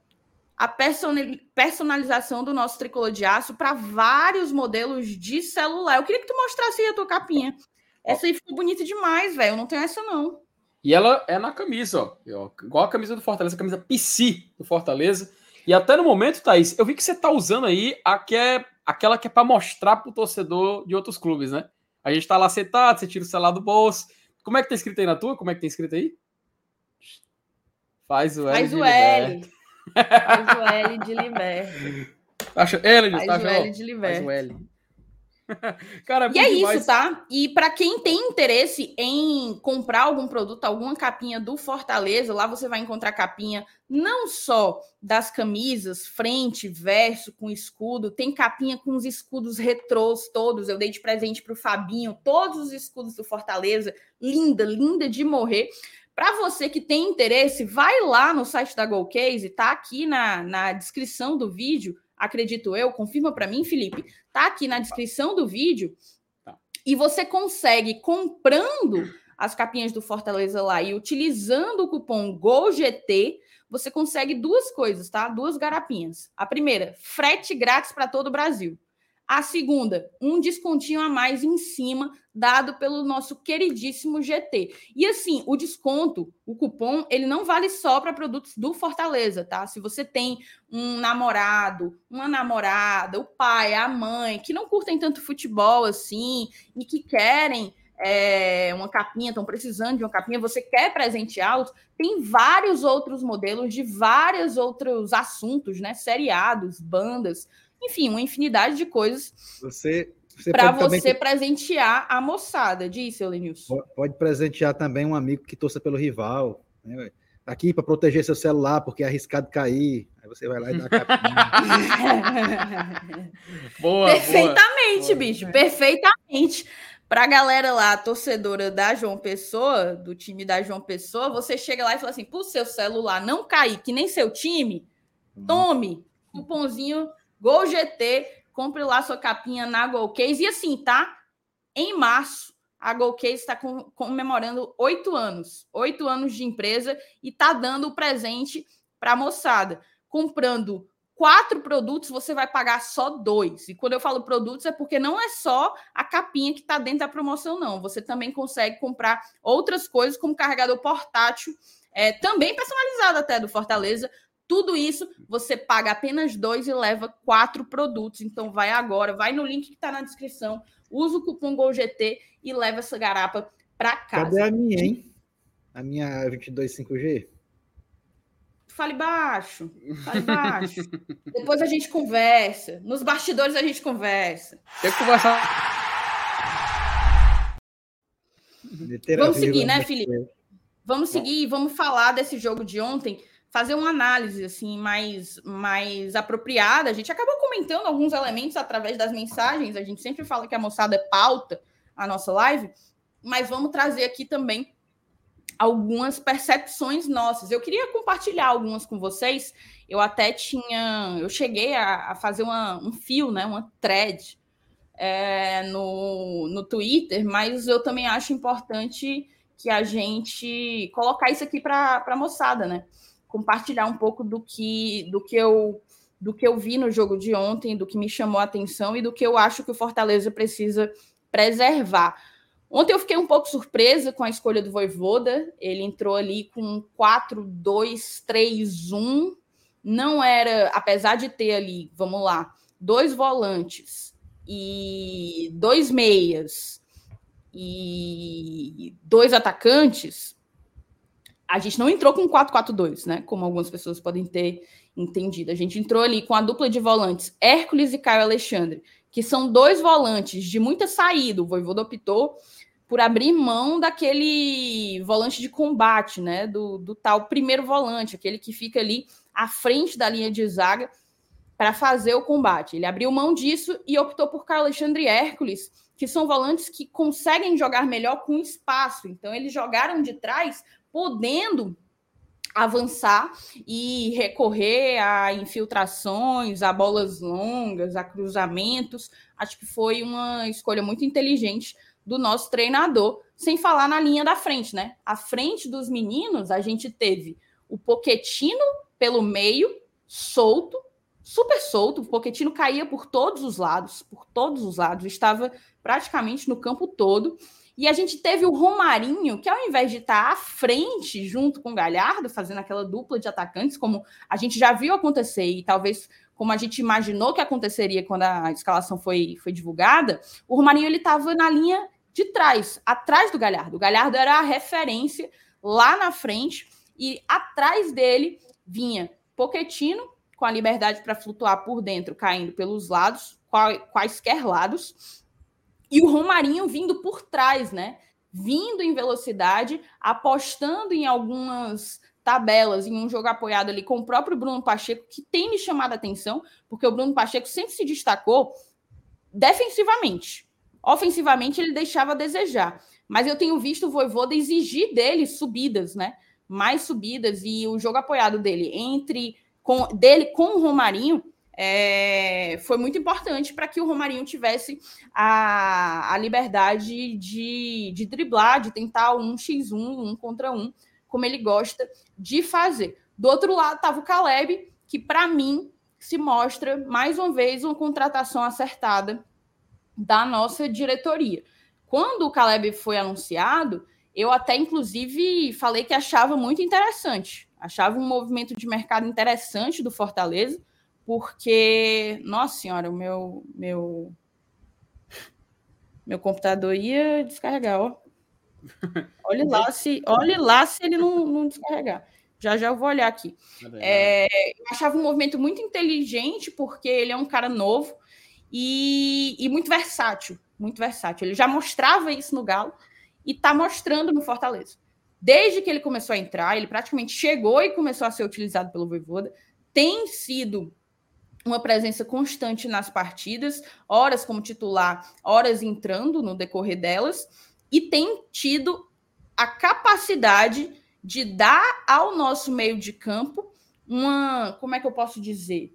a personalização do nosso tricolor de aço para vários modelos de celular. Eu queria que tu mostrasse aí a tua capinha. Essa aí ficou bonita demais, velho. Eu não tenho essa, não. E ela é na camisa, ó. Igual a camisa do Fortaleza, a camisa PC do Fortaleza. E até no momento, Thaís, eu vi que você tá usando aí a que é, aquela que é para mostrar pro torcedor de outros clubes, né? A gente tá lá sentado, você tira o celular do bolso. Como é que tá escrito aí na tua? Como é que tá escrito aí? Faz o L. Faz o L. Faz o L de Liberto. Acha, L, Faz o L de Liberto. Faz o L. Cara, é e é demais. isso, tá? E para quem tem interesse em comprar algum produto, alguma capinha do Fortaleza, lá você vai encontrar capinha não só das camisas, frente, verso, com escudo, tem capinha com os escudos retrôs todos. Eu dei de presente para o Fabinho, todos os escudos do Fortaleza, linda, linda de morrer. Para você que tem interesse, vai lá no site da GoCase, tá aqui na, na descrição do vídeo acredito eu, confirma para mim, Felipe, tá aqui na descrição do vídeo. Tá. E você consegue comprando as capinhas do Fortaleza lá e utilizando o cupom GOLGT, você consegue duas coisas, tá? Duas garapinhas. A primeira, frete grátis para todo o Brasil. A segunda, um descontinho a mais em cima, dado pelo nosso queridíssimo GT. E assim, o desconto, o cupom, ele não vale só para produtos do Fortaleza, tá? Se você tem um namorado, uma namorada, o pai, a mãe, que não curtem tanto futebol assim e que querem é, uma capinha, estão precisando de uma capinha, você quer presenteá-los, tem vários outros modelos de vários outros assuntos, né? Seriados, bandas enfim, uma infinidade de coisas você, você para você também... presentear a moçada. Diz, Lenilson. Pode presentear também um amigo que torça pelo rival. Né? Aqui para proteger seu celular, porque é arriscado cair. Aí você vai lá e dá a capinha. boa, perfeitamente, boa. bicho, perfeitamente. Para a galera lá, torcedora da João Pessoa, do time da João Pessoa, você chega lá e fala assim: pro seu celular não cair, que nem seu time, hum. tome cupomzinho Gol GT, compre lá sua capinha na Golcase. E assim, tá? Em março, a Golcase está comemorando oito anos. Oito anos de empresa e tá dando o presente para a moçada. Comprando quatro produtos, você vai pagar só dois. E quando eu falo produtos, é porque não é só a capinha que está dentro da promoção, não. Você também consegue comprar outras coisas, como carregador portátil, é, também personalizado até do Fortaleza, tudo isso você paga apenas dois e leva quatro produtos. Então vai agora, vai no link que está na descrição, usa o cupom GOLGT e leva essa garapa para casa. Cadê a minha, hein? A minha 22 5G? Fale baixo, fale baixo. Depois a gente conversa. Nos bastidores a gente conversa. Tem que conversar. Vamos seguir, né, Felipe? Vamos seguir, vamos falar desse jogo de ontem fazer uma análise assim mais, mais apropriada. A gente acabou comentando alguns elementos através das mensagens. A gente sempre fala que a moçada é pauta a nossa live, mas vamos trazer aqui também algumas percepções nossas. Eu queria compartilhar algumas com vocês. Eu até tinha, eu cheguei a, a fazer uma, um fio, né, uma thread é, no, no Twitter, mas eu também acho importante que a gente colocar isso aqui para a moçada, né? Compartilhar um pouco do que, do que eu do que eu vi no jogo de ontem, do que me chamou a atenção e do que eu acho que o Fortaleza precisa preservar. Ontem eu fiquei um pouco surpresa com a escolha do Voivoda. Ele entrou ali com 4-2-3-1. Não era, apesar de ter ali, vamos lá, dois volantes e dois meias e dois atacantes, a gente não entrou com 4-4-2, né? Como algumas pessoas podem ter entendido. A gente entrou ali com a dupla de volantes Hércules e Caio Alexandre, que são dois volantes de muita saída. O Voivoda optou por abrir mão daquele volante de combate, né? Do, do tal primeiro volante, aquele que fica ali à frente da linha de zaga para fazer o combate. Ele abriu mão disso e optou por Caio Alexandre e Hércules, que são volantes que conseguem jogar melhor com espaço. Então, eles jogaram de trás podendo avançar e recorrer a infiltrações, a bolas longas, a cruzamentos. Acho que foi uma escolha muito inteligente do nosso treinador, sem falar na linha da frente, né? À frente dos meninos, a gente teve o Poquetino pelo meio, solto, super solto. O Poquetino caía por todos os lados, por todos os lados, estava praticamente no campo todo. E a gente teve o Romarinho, que ao invés de estar à frente, junto com o Galhardo, fazendo aquela dupla de atacantes, como a gente já viu acontecer, e talvez como a gente imaginou que aconteceria quando a escalação foi, foi divulgada, o Romarinho ele estava na linha de trás, atrás do Galhardo. O Galhardo era a referência lá na frente, e atrás dele vinha Poquetino, com a liberdade para flutuar por dentro, caindo pelos lados, quaisquer lados, E o Romarinho vindo por trás, né? Vindo em velocidade, apostando em algumas tabelas, em um jogo apoiado ali com o próprio Bruno Pacheco, que tem me chamado a atenção, porque o Bruno Pacheco sempre se destacou defensivamente. Ofensivamente, ele deixava a desejar. Mas eu tenho visto o Voivoda exigir dele subidas, né? Mais subidas, e o jogo apoiado dele entre com, dele com o Romarinho é, foi muito importante para que o Romarinho tivesse a, a liberdade de, de driblar, de tentar um x1, um contra um, como ele gosta de fazer. Do outro lado estava o Caleb, que para mim se mostra mais uma vez uma contratação acertada da nossa diretoria. Quando o Caleb foi anunciado, eu até inclusive falei que achava muito interessante, achava um movimento de mercado interessante do Fortaleza, porque, nossa senhora, o meu meu meu computador ia descarregar, ó. Olhe lá se, olhe lá se ele não, não descarregar. Já já eu vou olhar aqui. É, eu achava um movimento muito inteligente, porque ele é um cara novo e, e muito versátil. Muito versátil. Ele já mostrava isso no Galo e está mostrando no Fortaleza. Desde que ele começou a entrar, ele praticamente chegou e começou a ser utilizado pelo Voivoda. Tem sido uma presença constante nas partidas, horas como titular, horas entrando no decorrer delas, e tem tido a capacidade de dar ao nosso meio de campo uma, como é que eu posso dizer?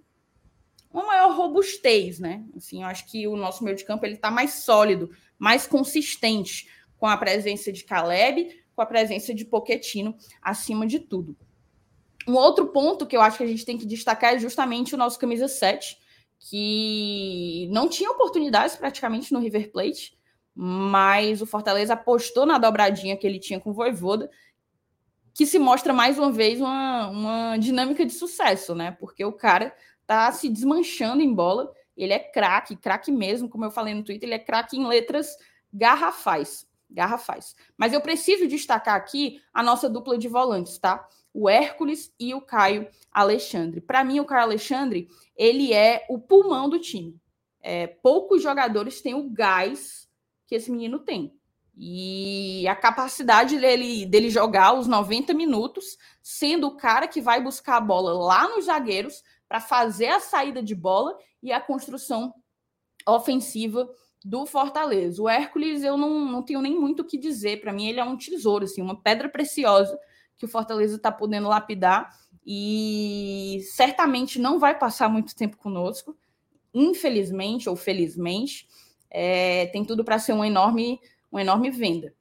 Uma maior robustez, né? Assim, eu acho que o nosso meio de campo ele está mais sólido, mais consistente com a presença de Caleb, com a presença de Poquetino acima de tudo. Um outro ponto que eu acho que a gente tem que destacar é justamente o nosso camisa 7, que não tinha oportunidades praticamente no River Plate, mas o Fortaleza apostou na dobradinha que ele tinha com o Voivoda que se mostra mais uma vez uma, uma dinâmica de sucesso, né? Porque o cara tá se desmanchando em bola, ele é craque, craque mesmo, como eu falei no Twitter, ele é craque em letras garrafais, garrafais. Mas eu preciso destacar aqui a nossa dupla de volantes, tá? O Hércules e o Caio Alexandre. Para mim, o Caio Alexandre, ele é o pulmão do time. É, poucos jogadores têm o gás que esse menino tem. E a capacidade dele, dele jogar os 90 minutos, sendo o cara que vai buscar a bola lá nos zagueiros para fazer a saída de bola e a construção ofensiva do Fortaleza. O Hércules, eu não, não tenho nem muito o que dizer. Para mim, ele é um tesouro, assim, uma pedra preciosa que o Fortaleza está podendo lapidar e certamente não vai passar muito tempo conosco, infelizmente ou felizmente. É, tem tudo para ser um enorme uma enorme venda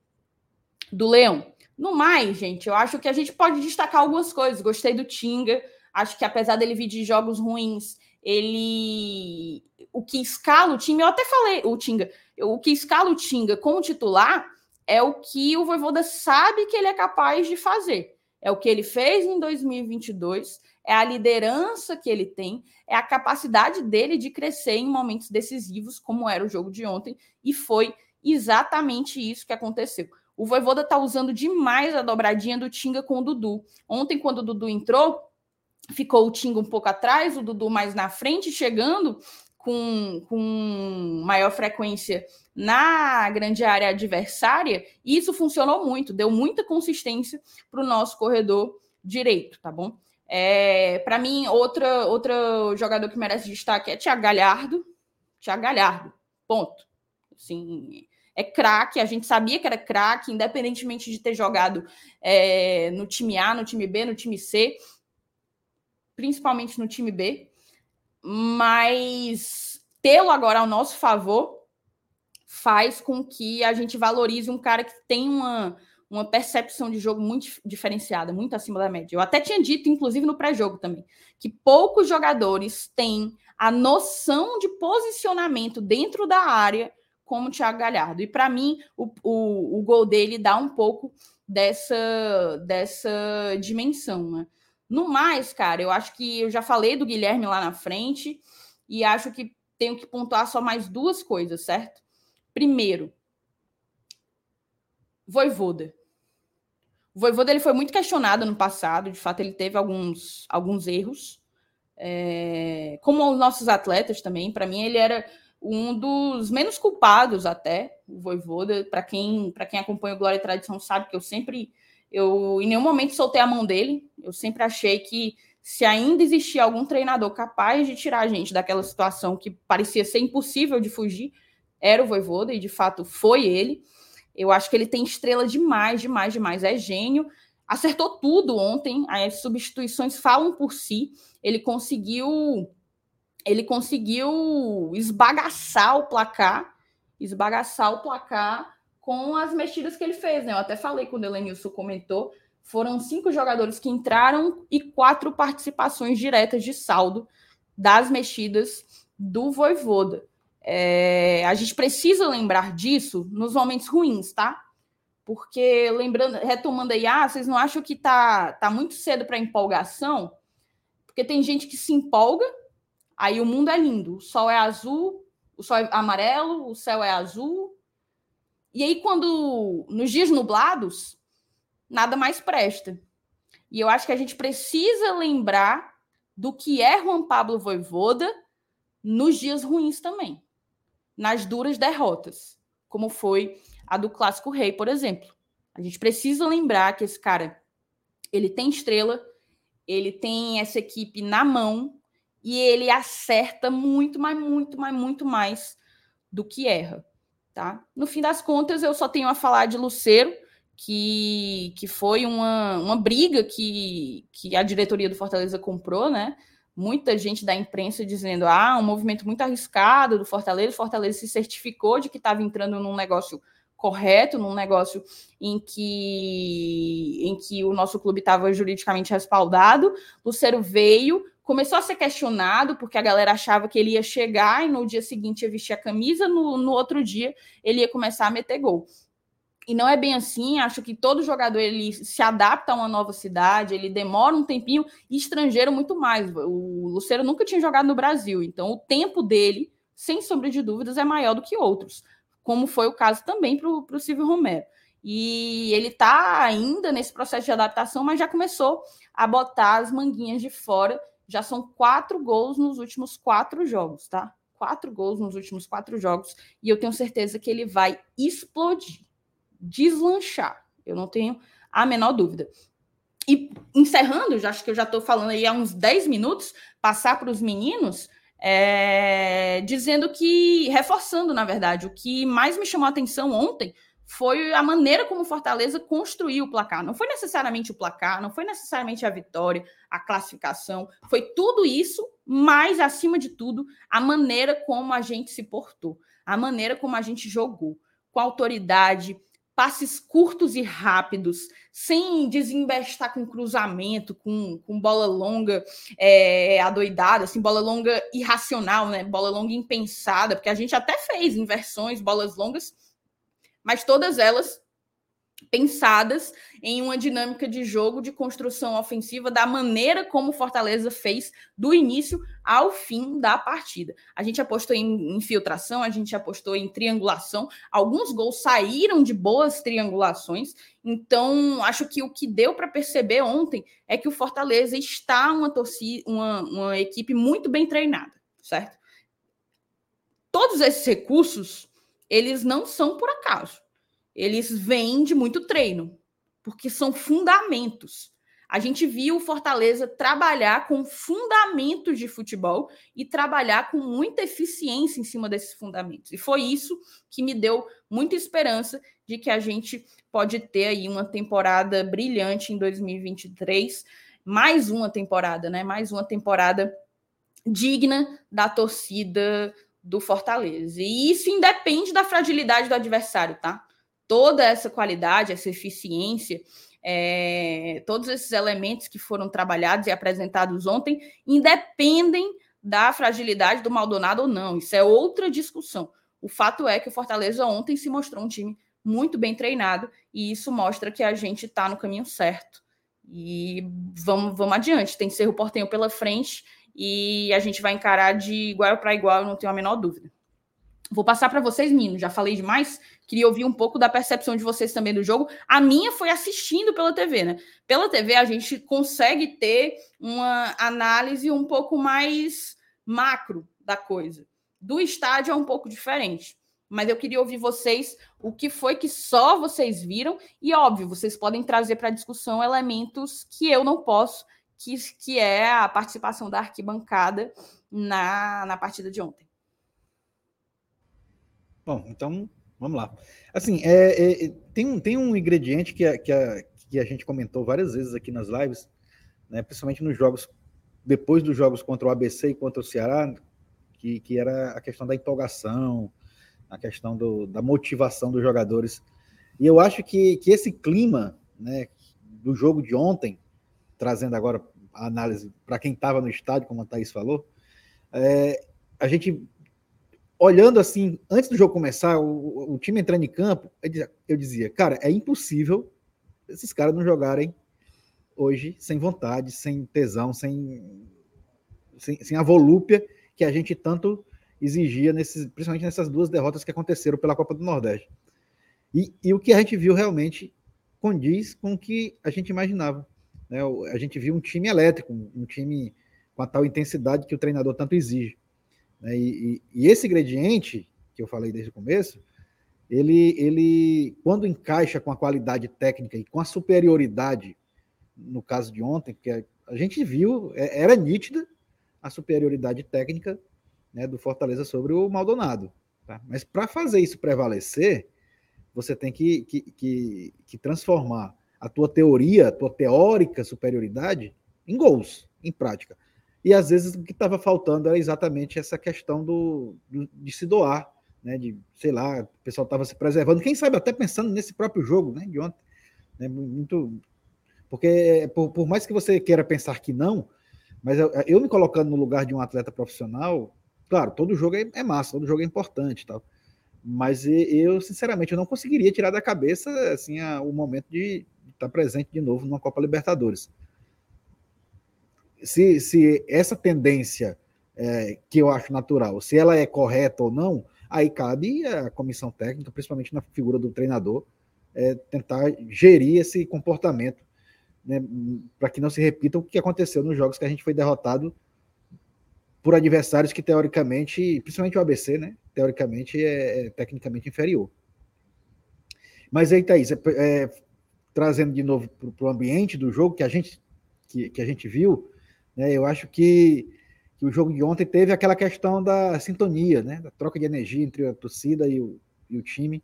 do Leão. No mais, gente, eu acho que a gente pode destacar algumas coisas. Gostei do Tinga. Acho que apesar dele vir de jogos ruins, ele. O que escala o time, eu até falei, o Tinga, o que escala o Tinga como titular é o que o Voivoda sabe que ele é capaz de fazer. É o que ele fez em 2022, é a liderança que ele tem, é a capacidade dele de crescer em momentos decisivos, como era o jogo de ontem, e foi exatamente isso que aconteceu. O Voivoda está usando demais a dobradinha do Tinga com o Dudu. Ontem, quando o Dudu entrou, ficou o Tinga um pouco atrás, o Dudu mais na frente, chegando com, com maior frequência na grande área adversária, isso funcionou muito, deu muita consistência para o nosso corredor direito, tá bom? É, para mim, outra, outro jogador que merece destaque é Thiago Galhardo. Thiago Galhardo, ponto. Assim, é craque, a gente sabia que era craque, independentemente de ter jogado é, no time A, no time B, no time C, principalmente no time B. Mas tê-lo agora ao nosso favor faz com que a gente valorize um cara que tem uma, uma percepção de jogo muito diferenciada, muito acima da média. Eu até tinha dito, inclusive no pré-jogo também, que poucos jogadores têm a noção de posicionamento dentro da área como o Thiago Galhardo. E para mim, o, o, o, gol dele dá um pouco dessa, dessa dimensão. Né? No mais, cara, eu acho que eu já falei do Guilherme lá na frente e acho que tenho que pontuar só mais duas coisas, certo? Primeiro, Voivoda. O Voivoda ele foi muito questionado no passado, de fato ele teve alguns, alguns erros, é, como os nossos atletas também. Para mim ele era um dos menos culpados até, o Voivoda, para quem, quem acompanha o Glória e Tradição sabe que eu sempre, eu em nenhum momento soltei a mão dele, eu sempre achei que se ainda existia algum treinador capaz de tirar a gente daquela situação que parecia ser impossível de fugir, era o Voivoda, e de fato foi ele. Eu acho que ele tem estrela demais, demais, demais. É gênio. Acertou tudo ontem. As substituições falam por si. Ele conseguiu ele conseguiu esbagaçar o placar, esbagaçar o placar com as mexidas que ele fez, né? Eu até falei quando o Elenilson comentou, foram cinco jogadores que entraram e quatro participações diretas de saldo das mexidas do Voivoda. É, a gente precisa lembrar disso nos momentos ruins, tá? Porque, lembrando, retomando aí, ah, vocês não acham que tá, tá muito cedo para empolgação? Porque tem gente que se empolga Aí o mundo é lindo, o sol é azul, o sol é amarelo, o céu é azul. E aí, quando nos dias nublados, nada mais presta. E eu acho que a gente precisa lembrar do que é Juan Pablo Voivoda nos dias ruins também, nas duras derrotas, como foi a do Clássico Rei, por exemplo. A gente precisa lembrar que esse cara, ele tem estrela, ele tem essa equipe na mão, e ele acerta muito, mas muito, mas muito mais do que erra, tá? No fim das contas, eu só tenho a falar de Luceiro, que, que foi uma, uma briga que, que a diretoria do Fortaleza comprou, né? Muita gente da imprensa dizendo, ah, um movimento muito arriscado do Fortaleza, o Fortaleza se certificou de que estava entrando num negócio correto, num negócio em que, em que o nosso clube estava juridicamente respaldado. Luceiro veio, começou a ser questionado, porque a galera achava que ele ia chegar e no dia seguinte ia vestir a camisa, no, no outro dia ele ia começar a meter gol. E não é bem assim, acho que todo jogador ele se adapta a uma nova cidade, ele demora um tempinho, e estrangeiro muito mais. O Luceiro nunca tinha jogado no Brasil, então o tempo dele, sem sombra de dúvidas, é maior do que outros, como foi o caso também para o Silvio Romero. E ele está ainda nesse processo de adaptação, mas já começou a botar as manguinhas de fora já são quatro gols nos últimos quatro jogos, tá? Quatro gols nos últimos quatro jogos. E eu tenho certeza que ele vai explodir, deslanchar. Eu não tenho a menor dúvida. E encerrando, já acho que eu já estou falando aí há uns 10 minutos, passar para os meninos, é, dizendo que, reforçando, na verdade, o que mais me chamou a atenção ontem foi a maneira como Fortaleza construiu o placar. Não foi necessariamente o placar, não foi necessariamente a vitória, a classificação, foi tudo isso, mas acima de tudo, a maneira como a gente se portou, a maneira como a gente jogou, com autoridade, passes curtos e rápidos, sem desembestar com cruzamento, com, com bola longa é, adoidada, assim, bola longa irracional, né? Bola longa impensada, porque a gente até fez inversões, bolas longas mas todas elas pensadas em uma dinâmica de jogo de construção ofensiva da maneira como o Fortaleza fez do início ao fim da partida. A gente apostou em infiltração, a gente apostou em triangulação, alguns gols saíram de boas triangulações, então acho que o que deu para perceber ontem é que o Fortaleza está uma torcida, uma, uma equipe muito bem treinada, certo? Todos esses recursos eles não são por acaso. Eles vêm de muito treino, porque são fundamentos. A gente viu o Fortaleza trabalhar com fundamentos de futebol e trabalhar com muita eficiência em cima desses fundamentos. E foi isso que me deu muita esperança de que a gente pode ter aí uma temporada brilhante em 2023, mais uma temporada, né? Mais uma temporada digna da torcida do Fortaleza. E isso independe da fragilidade do adversário, tá? Toda essa qualidade, essa eficiência, é, todos esses elementos que foram trabalhados e apresentados ontem independem da fragilidade do Maldonado ou não. Isso é outra discussão. O fato é que o Fortaleza ontem se mostrou um time muito bem treinado e isso mostra que a gente está no caminho certo. E vamos, vamos adiante. Tem Cerro Portenho pela frente e a gente vai encarar de igual para igual, não tenho a menor dúvida. Vou passar para vocês, meninos. Já falei demais. Queria ouvir um pouco da percepção de vocês também do jogo. A minha foi assistindo pela TV, né? Pela TV a gente consegue ter uma análise um pouco mais macro da coisa do estádio é um pouco diferente. Mas eu queria ouvir vocês o que foi que só vocês viram. E, óbvio, vocês podem trazer para a discussão elementos que eu não posso, que, que é a participação da arquibancada na, na partida de ontem. Bom, então vamos lá. Assim, é, é, tem, um, tem um ingrediente que a, que, a, que a gente comentou várias vezes aqui nas lives, né, principalmente nos jogos, depois dos jogos contra o ABC e contra o Ceará, que, que era a questão da empolgação, a questão do, da motivação dos jogadores. E eu acho que, que esse clima né, do jogo de ontem, trazendo agora a análise para quem estava no estádio, como a Thaís falou, é, a gente olhando assim, antes do jogo começar, o, o time entrando em campo, eu dizia, cara, é impossível esses caras não jogarem hoje sem vontade, sem tesão, sem, sem, sem a volúpia que a gente tanto exigia, nesses, principalmente nessas duas derrotas que aconteceram pela Copa do Nordeste. E, e o que a gente viu realmente condiz com o que a gente imaginava. Né? A gente viu um time elétrico, um time com a tal intensidade que o treinador tanto exige. Né? E, e, e, esse ingrediente, que eu falei desde o começo, ele, ele, quando encaixa com a qualidade técnica e com a superioridade, no caso de ontem, que a gente viu, é, era nítida a superioridade técnica né, do Fortaleza sobre o Maldonado. Tá? Mas para fazer isso prevalecer, você tem que, que, que, que, transformar a tua teoria, a tua teórica superioridade em gols, em prática. E às vezes o que estava faltando era exatamente essa questão do, do, de se doar, né? De, sei lá, o pessoal estava se preservando, quem sabe até pensando nesse próprio jogo, né? De ontem. Né, muito. Porque por, por mais que você queira pensar que não, mas eu, eu, me colocando no lugar de um atleta profissional, claro, todo jogo é, é massa, todo jogo é importante tal. Mas eu, sinceramente, eu não conseguiria tirar da cabeça assim, a, o momento de estar presente de novo numa Copa Libertadores se, se essa tendência é, que eu acho natural, se ela é correta ou não, aí cabe a comissão técnica, principalmente na figura do treinador, é, tentar gerir esse comportamento, né, para que não se repita o que aconteceu nos jogos que a gente foi derrotado por adversários que teoricamente, principalmente o ABC, né, teoricamente é, é tecnicamente inferior. Mas aí, Thaís, é, é, trazendo de novo para o ambiente do jogo que a gente, que, que a gente viu, né? Eu acho que, que, o jogo de ontem teve aquela questão da sintonia, né? da troca de energia entre a torcida e o, e o time.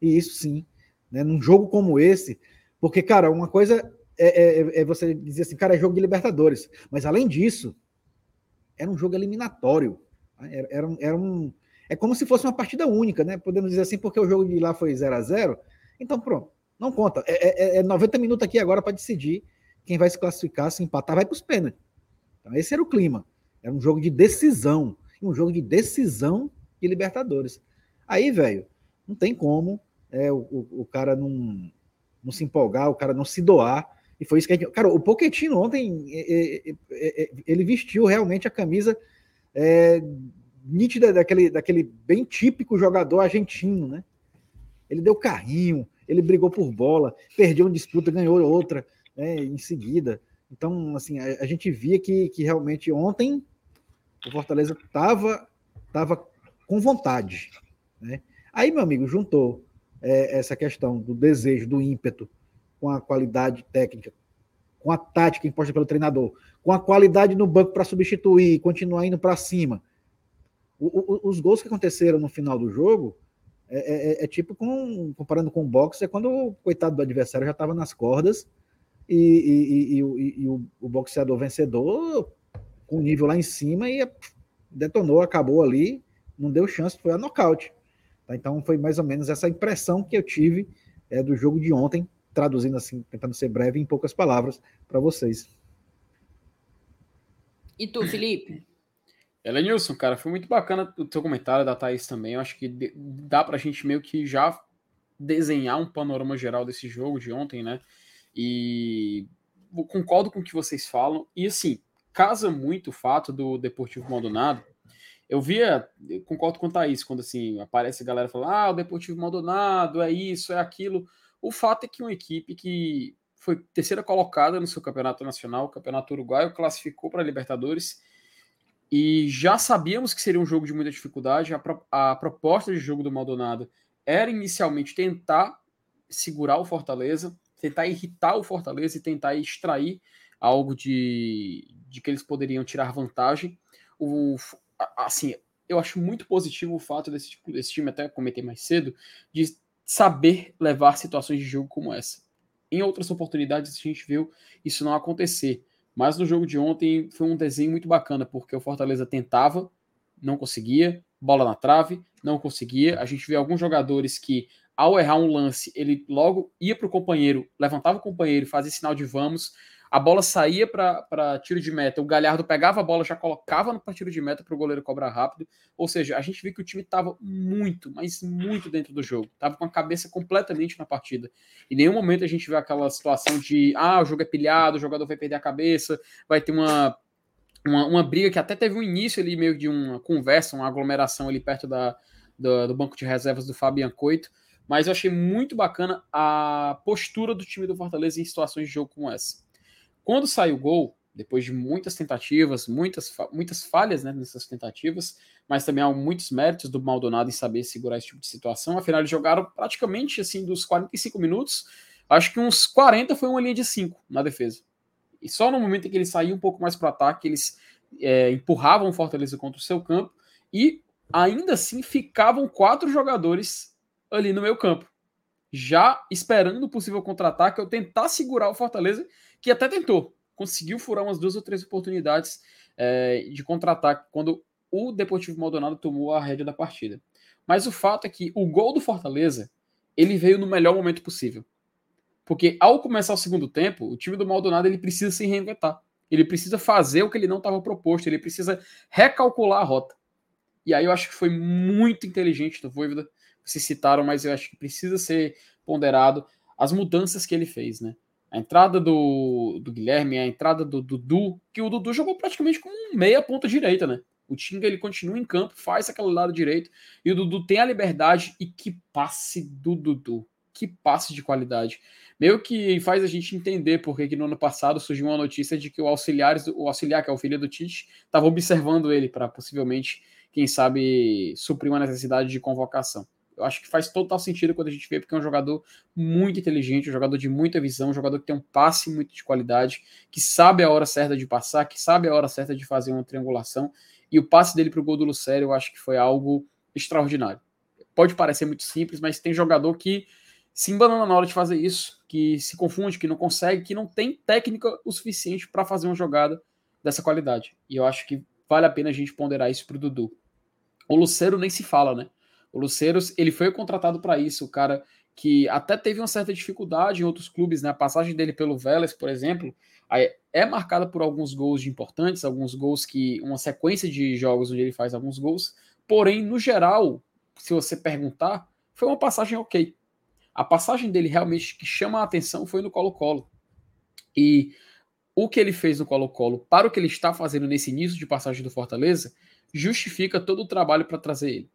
E isso sim, né? num jogo como esse, porque, cara, uma coisa é, é, é, você dizer assim, cara, é jogo de Libertadores. Mas além disso, era um jogo eliminatório. Era, era, um, era um. É como se fosse uma partida única, né? Podemos dizer assim, porque o jogo de lá foi 0 a 0 Então, pronto, não conta. É, é, é 90 minutos aqui agora para decidir quem vai se classificar, se empatar, vai para os pênaltis. Então, esse era o clima. Era um jogo de decisão. Um jogo de decisão de Libertadores. Aí, velho, não tem como é, o, o, cara não, não se empolgar, o cara não se doar. E foi isso que a gente. Cara, o Poquetino ontem ele vestiu realmente a camisa é, nítida daquele, daquele bem típico jogador argentino, né? Ele deu carrinho, ele brigou por bola, perdeu uma disputa, ganhou outra né, em seguida. Então, assim, a, a gente via que, que realmente ontem o Fortaleza estava tava com vontade. Né? Aí, meu amigo, juntou é, essa questão do desejo, do ímpeto, com a qualidade técnica, com a tática imposta pelo treinador, com a qualidade no banco para substituir, continuar indo para cima. O, o, os gols que aconteceram no final do jogo é, é, é tipo com, comparando com o boxe, é quando o coitado do adversário já estava nas cordas e, e, e, e o, o, boxeador vencedor com o nível lá em cima e detonou, acabou ali, não deu chance, foi a nocaute. Tá? Então foi mais ou menos essa impressão que eu tive é, do jogo de ontem, traduzindo assim, tentando ser breve em poucas palavras para vocês. E tu, Felipe? Elenilson, cara, foi muito bacana o teu comentário da Thaís também. Eu acho que dá para a gente meio que já desenhar um panorama geral desse jogo de ontem, né? E concordo com o que vocês falam. E assim, casa muito o fato do Deportivo Maldonado. Eu via, eu concordo com o Thaís, quando assim, aparece a galera falando, ah, o Deportivo Maldonado é isso, é aquilo. O fato é que uma equipe que foi terceira colocada no seu campeonato nacional, campeonato uruguaio, classificou para a Libertadores E já sabíamos que seria um jogo de muita dificuldade. A, pro, a proposta de jogo do Maldonado era inicialmente tentar segurar o Fortaleza, tentar irritar o Fortaleza e tentar extrair algo de, de que eles poderiam tirar vantagem. O, assim, eu acho muito positivo o fato desse, tipo, desse time, até comentei mais cedo, de saber levar situações de jogo como essa. Em outras oportunidades a gente viu isso não acontecer. Mas no jogo de ontem foi um desenho muito bacana, porque o Fortaleza tentava, não conseguia, bola na trave, não conseguia. A gente vê alguns jogadores que, ao errar um lance, ele logo ia para o companheiro, levantava o companheiro, fazia sinal de vamos a bola saía para tiro de meta, o Galhardo pegava a bola, já colocava para tiro de meta para o goleiro cobrar rápido. Ou seja, a gente viu que o time estava muito, mas muito dentro do jogo. Estava com a cabeça completamente na partida. Em nenhum momento a gente vê aquela situação de ah, o jogo é pilhado, o jogador vai perder a cabeça, vai ter uma, uma, uma briga que até teve um início ali, meio de uma conversa, uma aglomeração ali perto da, do, do banco de reservas do Fabian Coito. Mas eu achei muito bacana a postura do time do Fortaleza em situações de jogo como essa. Quando sai o gol, depois de muitas tentativas, muitas, muitas falhas né, nessas tentativas, mas também há muitos méritos do Maldonado em saber segurar esse tipo de situação. Afinal, eles jogaram praticamente assim dos 45 minutos, acho que uns 40 foi uma linha de 5 na defesa. E só no momento em que eles saíam um pouco mais para o ataque, eles é, empurravam o Fortaleza contra o seu campo e ainda assim ficavam quatro jogadores ali no meio campo, já esperando o possível contra-ataque ou tentar segurar o Fortaleza que até tentou, conseguiu furar umas duas ou três oportunidades é, de contra-ataque quando o Deportivo Maldonado tomou a rédea da partida. Mas o fato é que o gol do Fortaleza ele veio no melhor momento possível. Porque ao começar o segundo tempo, o time do Maldonado ele precisa se reinventar. Ele precisa fazer o que ele não estava proposto, ele precisa recalcular a rota. E aí eu acho que foi muito inteligente do Voivoda. Vocês citaram, mas eu acho que precisa ser ponderado as mudanças que ele fez, né? A entrada do, do Guilherme, a entrada do Dudu, que o Dudu jogou praticamente como um meia ponta direita, né? O Tinga ele continua em campo, faz aquele lado direito, e o Dudu tem a liberdade e que passe do Dudu. Que passe de qualidade. Meio que faz a gente entender porque que no ano passado surgiu uma notícia de que o auxiliar, o auxiliar, que é o filho do Tite, estava observando ele para possivelmente, quem sabe, suprir uma necessidade de convocação. Eu acho que faz total sentido quando a gente vê, porque é um jogador muito inteligente, um jogador de muita visão, um jogador que tem um passe muito de qualidade, que sabe a hora certa de passar, que sabe a hora certa de fazer uma triangulação. E o passe dele para o gol do Lucério, eu acho que foi algo extraordinário. Pode parecer muito simples, mas tem jogador que se embanana na hora de fazer isso, que se confunde, que não consegue, que não tem técnica o suficiente para fazer uma jogada dessa qualidade. E eu acho que vale a pena a gente ponderar isso para o Dudu. O Lucero nem se fala, né? O Luceiros, ele foi contratado para isso, o cara que até teve uma certa dificuldade em outros clubes, né? A passagem dele pelo Vélez, por exemplo, é marcada por alguns gols de importantes, alguns gols que uma sequência de jogos onde ele faz alguns gols, porém, no geral, se você perguntar, foi uma passagem ok. A passagem dele realmente que chama a atenção foi no Colo-Colo. E o que ele fez no Colo-Colo para o que ele está fazendo nesse início de passagem do Fortaleza justifica todo o trabalho para trazer ele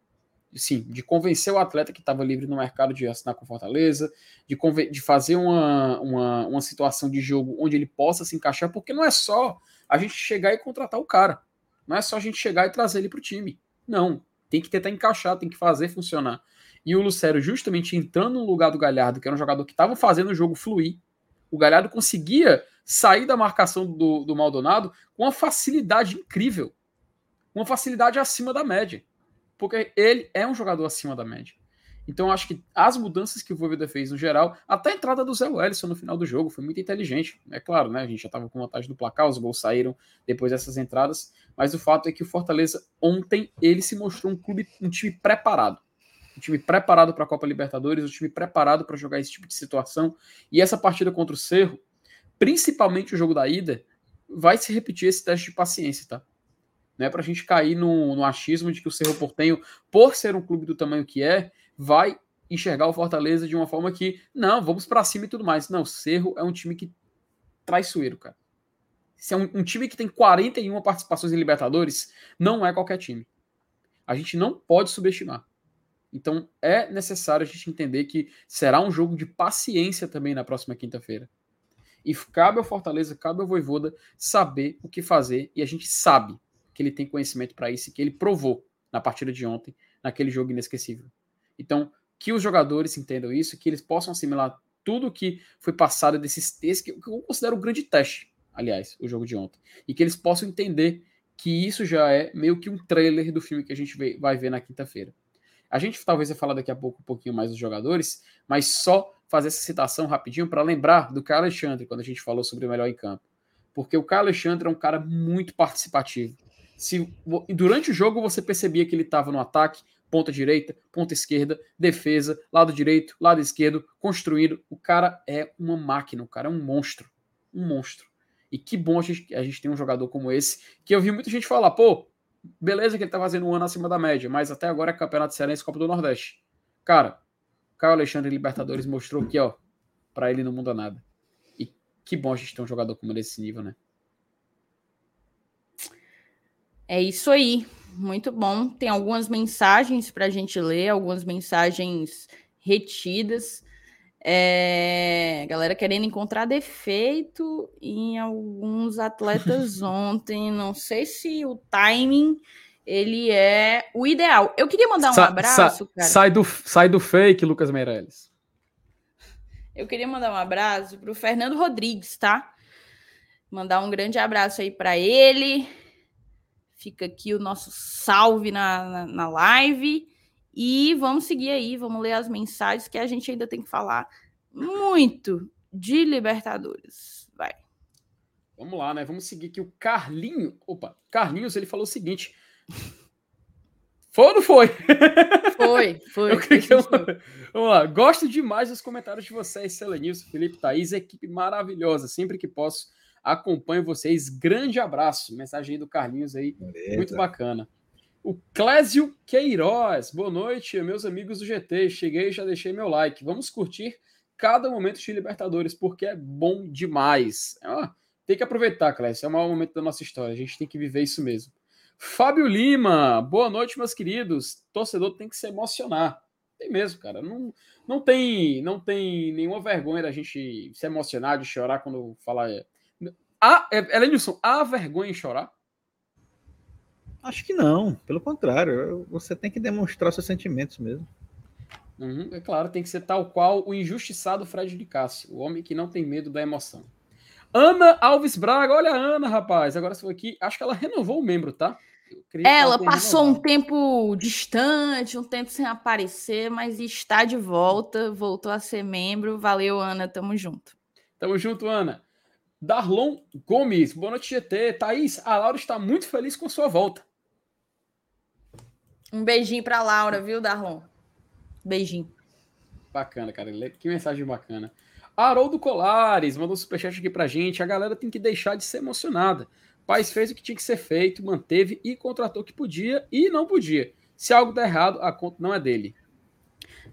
sim, de convencer o atleta que estava livre no mercado de assinar com Fortaleza, de, de fazer uma, uma, uma situação de jogo onde ele possa se encaixar, porque não é só a gente chegar e contratar o cara. Não é só a gente chegar e trazer ele para o time. Não. Tem que tentar encaixar, tem que fazer funcionar. E o Lucero, justamente entrando no lugar do Galhardo, que era um jogador que estava fazendo o jogo fluir, o Galhardo conseguia sair da marcação do, do Maldonado com uma facilidade incrível. Uma facilidade acima da média porque ele é um jogador acima da média. Então, acho que as mudanças que o Voivoda fez no geral, até a entrada do Zé Wellison no final do jogo foi muito inteligente. É claro, né? A gente já estava com vantagem do placar, os gols saíram depois dessas entradas, mas o fato é que o Fortaleza ontem ele se mostrou um clube, um time preparado. Um time preparado para a Copa Libertadores, um time preparado para jogar esse tipo de situação. E essa partida contra o Cerro, principalmente o jogo da ida, vai se repetir esse teste de paciência, tá? Né, para a gente cair no, no achismo de que o Cerro Portenho, por ser um clube do tamanho que é, vai enxergar o Fortaleza de uma forma que, não, vamos para cima e tudo mais. Não, Cerro é um time que traiçoeiro, cara. Se é um, um, time que tem 41 participações em Libertadores, não é qualquer time. A gente não pode subestimar. Então é necessário a gente entender que será um jogo de paciência também na próxima quinta-feira. E cabe ao Fortaleza, cabe ao Voivoda saber o que fazer, e a gente sabe que ele tem conhecimento para isso e que ele provou na partida de ontem, naquele jogo inesquecível. Então, que os jogadores entendam isso, que eles possam assimilar tudo que foi passado desses desse, que eu considero um grande teste, aliás, o jogo de ontem, e que eles possam entender que isso já é meio que um trailer do filme que a gente vai ver na quinta-feira. A gente talvez vai falar daqui a pouco um pouquinho mais dos jogadores, mas só fazer essa citação rapidinho para lembrar do Caio Alexandre, quando a gente falou sobre o melhor em campo. Porque o Caio Alexandre é um cara muito participativo. Se durante o jogo você percebia que ele estava no ataque, ponta direita, ponta esquerda, defesa, lado direito, lado esquerdo, construindo. O cara é uma máquina, o cara é um monstro. Um monstro. E que bom a gente, a gente tem um jogador como esse, que eu vi muita gente falar, pô, beleza que ele tá fazendo um ano acima da média, mas até agora é Campeonato Cearense Copa do Nordeste. Cara, Caio Alexandre Libertadores mostrou que, ó, para ele não muda nada. E que bom a gente ter um jogador como ele nesse nível, né? É isso aí. Muito bom. Tem algumas mensagens para a gente ler, algumas mensagens retidas. É, galera querendo encontrar defeito em alguns atletas ontem. Não sei se o timing ele é o ideal. Eu queria mandar um sa abraço, sa cara. Sai do, sai do fake, Lucas Meirelles. Eu queria mandar um abraço para o Fernando Rodrigues, tá? Mandar um grande abraço aí para ele. Fica aqui o nosso salve na, na, na live. E vamos seguir aí, vamos ler as mensagens que a gente ainda tem que falar muito de Libertadores. Vai. Vamos lá, né? Vamos seguir aqui o Carlinho. Opa, Carlinhos, ele falou o seguinte. Foi ou não foi? Foi, foi. Eu, vamos lá. Gosto demais dos comentários de vocês, Selenilson, Felipe Thaís, equipe maravilhosa. Sempre que posso, acompanho vocês. Grande abraço. Mensagem aí do Carlinhos aí. Beleza. Muito bacana. O Clésio Queiroz, boa noite, meus amigos do GT. Cheguei e já deixei meu like. Vamos curtir cada momento de Libertadores, porque é bom demais. É tem que aproveitar, Clésio. É o maior momento da nossa história. A gente tem que viver isso mesmo. Fábio Lima, boa noite, meus queridos. Torcedor tem que se emocionar. Tem mesmo, cara. Não, não, tem, não tem nenhuma vergonha da gente se emocionar, de chorar quando falar. Ah, Elenilson, há vergonha em chorar? Acho que não, pelo contrário, você tem que demonstrar seus sentimentos mesmo. Uhum, é claro, tem que ser tal qual o injustiçado Fred de Cássio, o homem que não tem medo da emoção. Ana Alves Braga, olha a Ana, rapaz, agora estou aqui, acho que ela renovou o membro, tá? Ela, ela passou renovado. um tempo distante, um tempo sem aparecer, mas está de volta, voltou a ser membro. Valeu, Ana, tamo junto. Tamo junto, Ana. Darlon Gomes, boa noite, GT. Thaís, a Laura está muito feliz com sua volta. Um beijinho pra Laura, viu, Darlon? Beijinho. Bacana, cara. Que mensagem bacana. Haroldo Colares mandou um superchat aqui pra gente. A galera tem que deixar de ser emocionada. Paz fez o que tinha que ser feito, manteve e contratou o que podia e não podia. Se algo der errado, a conta não é dele.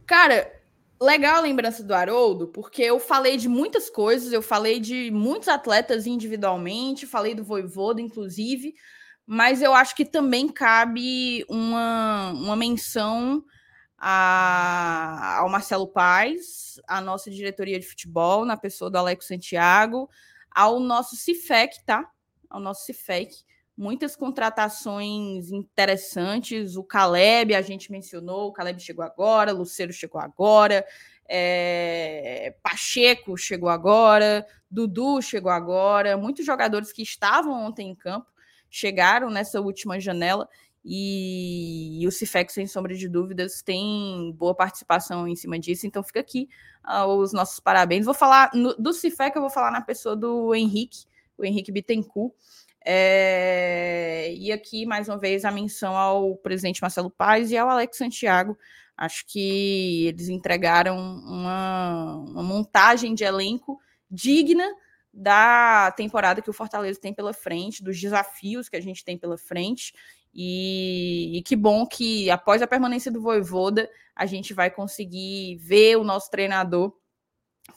Cara, legal a lembrança do Haroldo, porque eu falei de muitas coisas, eu falei de muitos atletas individualmente, falei do Voivoda, inclusive, mas eu acho que também cabe uma, uma menção a, ao Marcelo Paes, a nossa diretoria de futebol, na pessoa do Alex Santiago, ao nosso CIFEC, tá? Ao nosso CIFEC. Muitas contratações interessantes. O Caleb, a gente mencionou, o Caleb chegou agora, o Luceiro chegou agora, é, Pacheco chegou agora, Dudu chegou agora. Muitos jogadores que estavam ontem em campo chegaram nessa última janela e, e o Cifec, sem sombra de dúvidas, tem boa participação em cima disso. Então fica aqui uh, os nossos parabéns. Vou falar no, do Cifec, eu vou falar na pessoa do Henrique, o Henrique Bittencourt. É, e aqui, mais uma vez, a menção ao presidente Marcelo Paz e ao Alex Santiago. Acho que eles entregaram uma, uma montagem de elenco digna da temporada que o Fortaleza tem pela frente, dos desafios que a gente tem pela frente. E, e, que bom que após a permanência do Voivoda, a gente vai conseguir ver o nosso treinador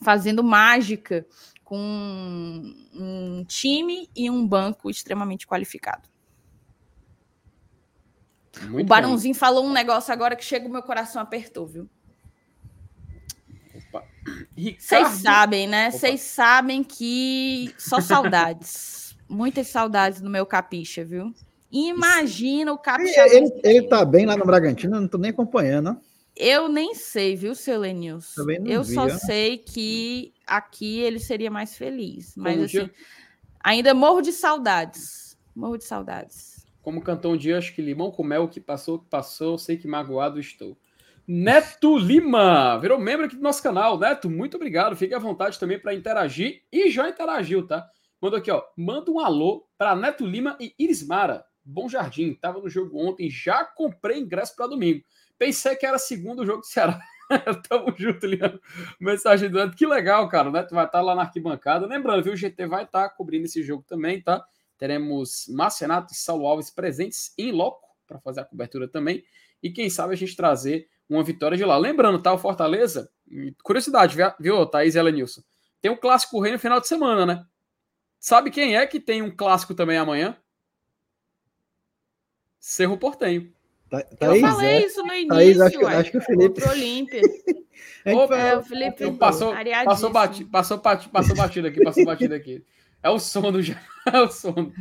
fazendo mágica com um time e um banco extremamente qualificado. Muito o Barãozinho bem. falou um negócio agora que chega o meu coração apertou, viu? Vocês sabem, né? Vocês sabem que só saudades. Muitas saudades no meu capixa, viu? Imagina o Capixaba. Ele, ele, ele tá bem lá no Bragantino, eu não tô nem acompanhando. Eu nem sei, viu, seu Lenilson? Eu vi, só sei que aqui ele seria mais feliz. Mas Como assim, dia- ainda morro de saudades. Morro de saudades. Como cantou um dia, acho que limão com mel, o que passou, o que passou, sei que magoado estou. Neto Lima, virou membro aqui do nosso canal. Neto, muito obrigado. Fique à vontade também para interagir. E já interagiu, tá? Mandou aqui, ó. Manda um alô para Neto Lima e Irismara. Bom Jardim. Tava no jogo ontem, já comprei ingresso para domingo. Pensei que era segundo jogo do Ceará. Tamo junto, Liano. Mensagem do Neto. Que legal, cara. O Neto vai estar lá na arquibancada. Lembrando, viu? O GT vai estar cobrindo esse jogo também, tá? Teremos Marcenato e Saulo Alves presentes em loco para fazer a cobertura também. E quem sabe a gente trazer uma vitória de lá. Lembrando, tá? O Fortaleza, curiosidade, viu, viu Thaís e Elenilson? Tem um clássico rei no final de semana, né? Sabe quem é que tem um clássico também amanhã? Cerro Portenho. Tá, Eu Thaís, falei é? isso no início. Thaís, acho uai. acho que o Felipe- Contra o Olímpia. Opa, É, o Felipe Eu passou, passou, bati, passou, bati- passou batido aqui, passou batido aqui. É o sono já. É o sono.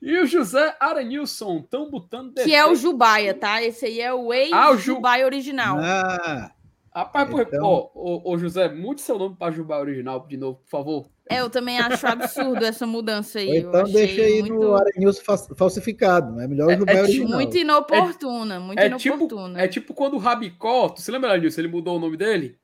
E o José Aranilson estão botando Que é o Jubaia, tá? Esse aí é o Ah, o Ju- ex-Jubaia original. Ah, Rapaz, Então- ó, ô, ô, José, mude seu nome para Jubá original de novo, por favor. É, eu também acho absurdo essa mudança aí. ou então deixa aí muito, no Aranilson fa- falsificado. É melhor É- o Jubai é original. muito inoportuna, muito É tipo, inoportuna. é tipo quando o Rabicó, tu se lembra, Aranilson, ele mudou o nome dele?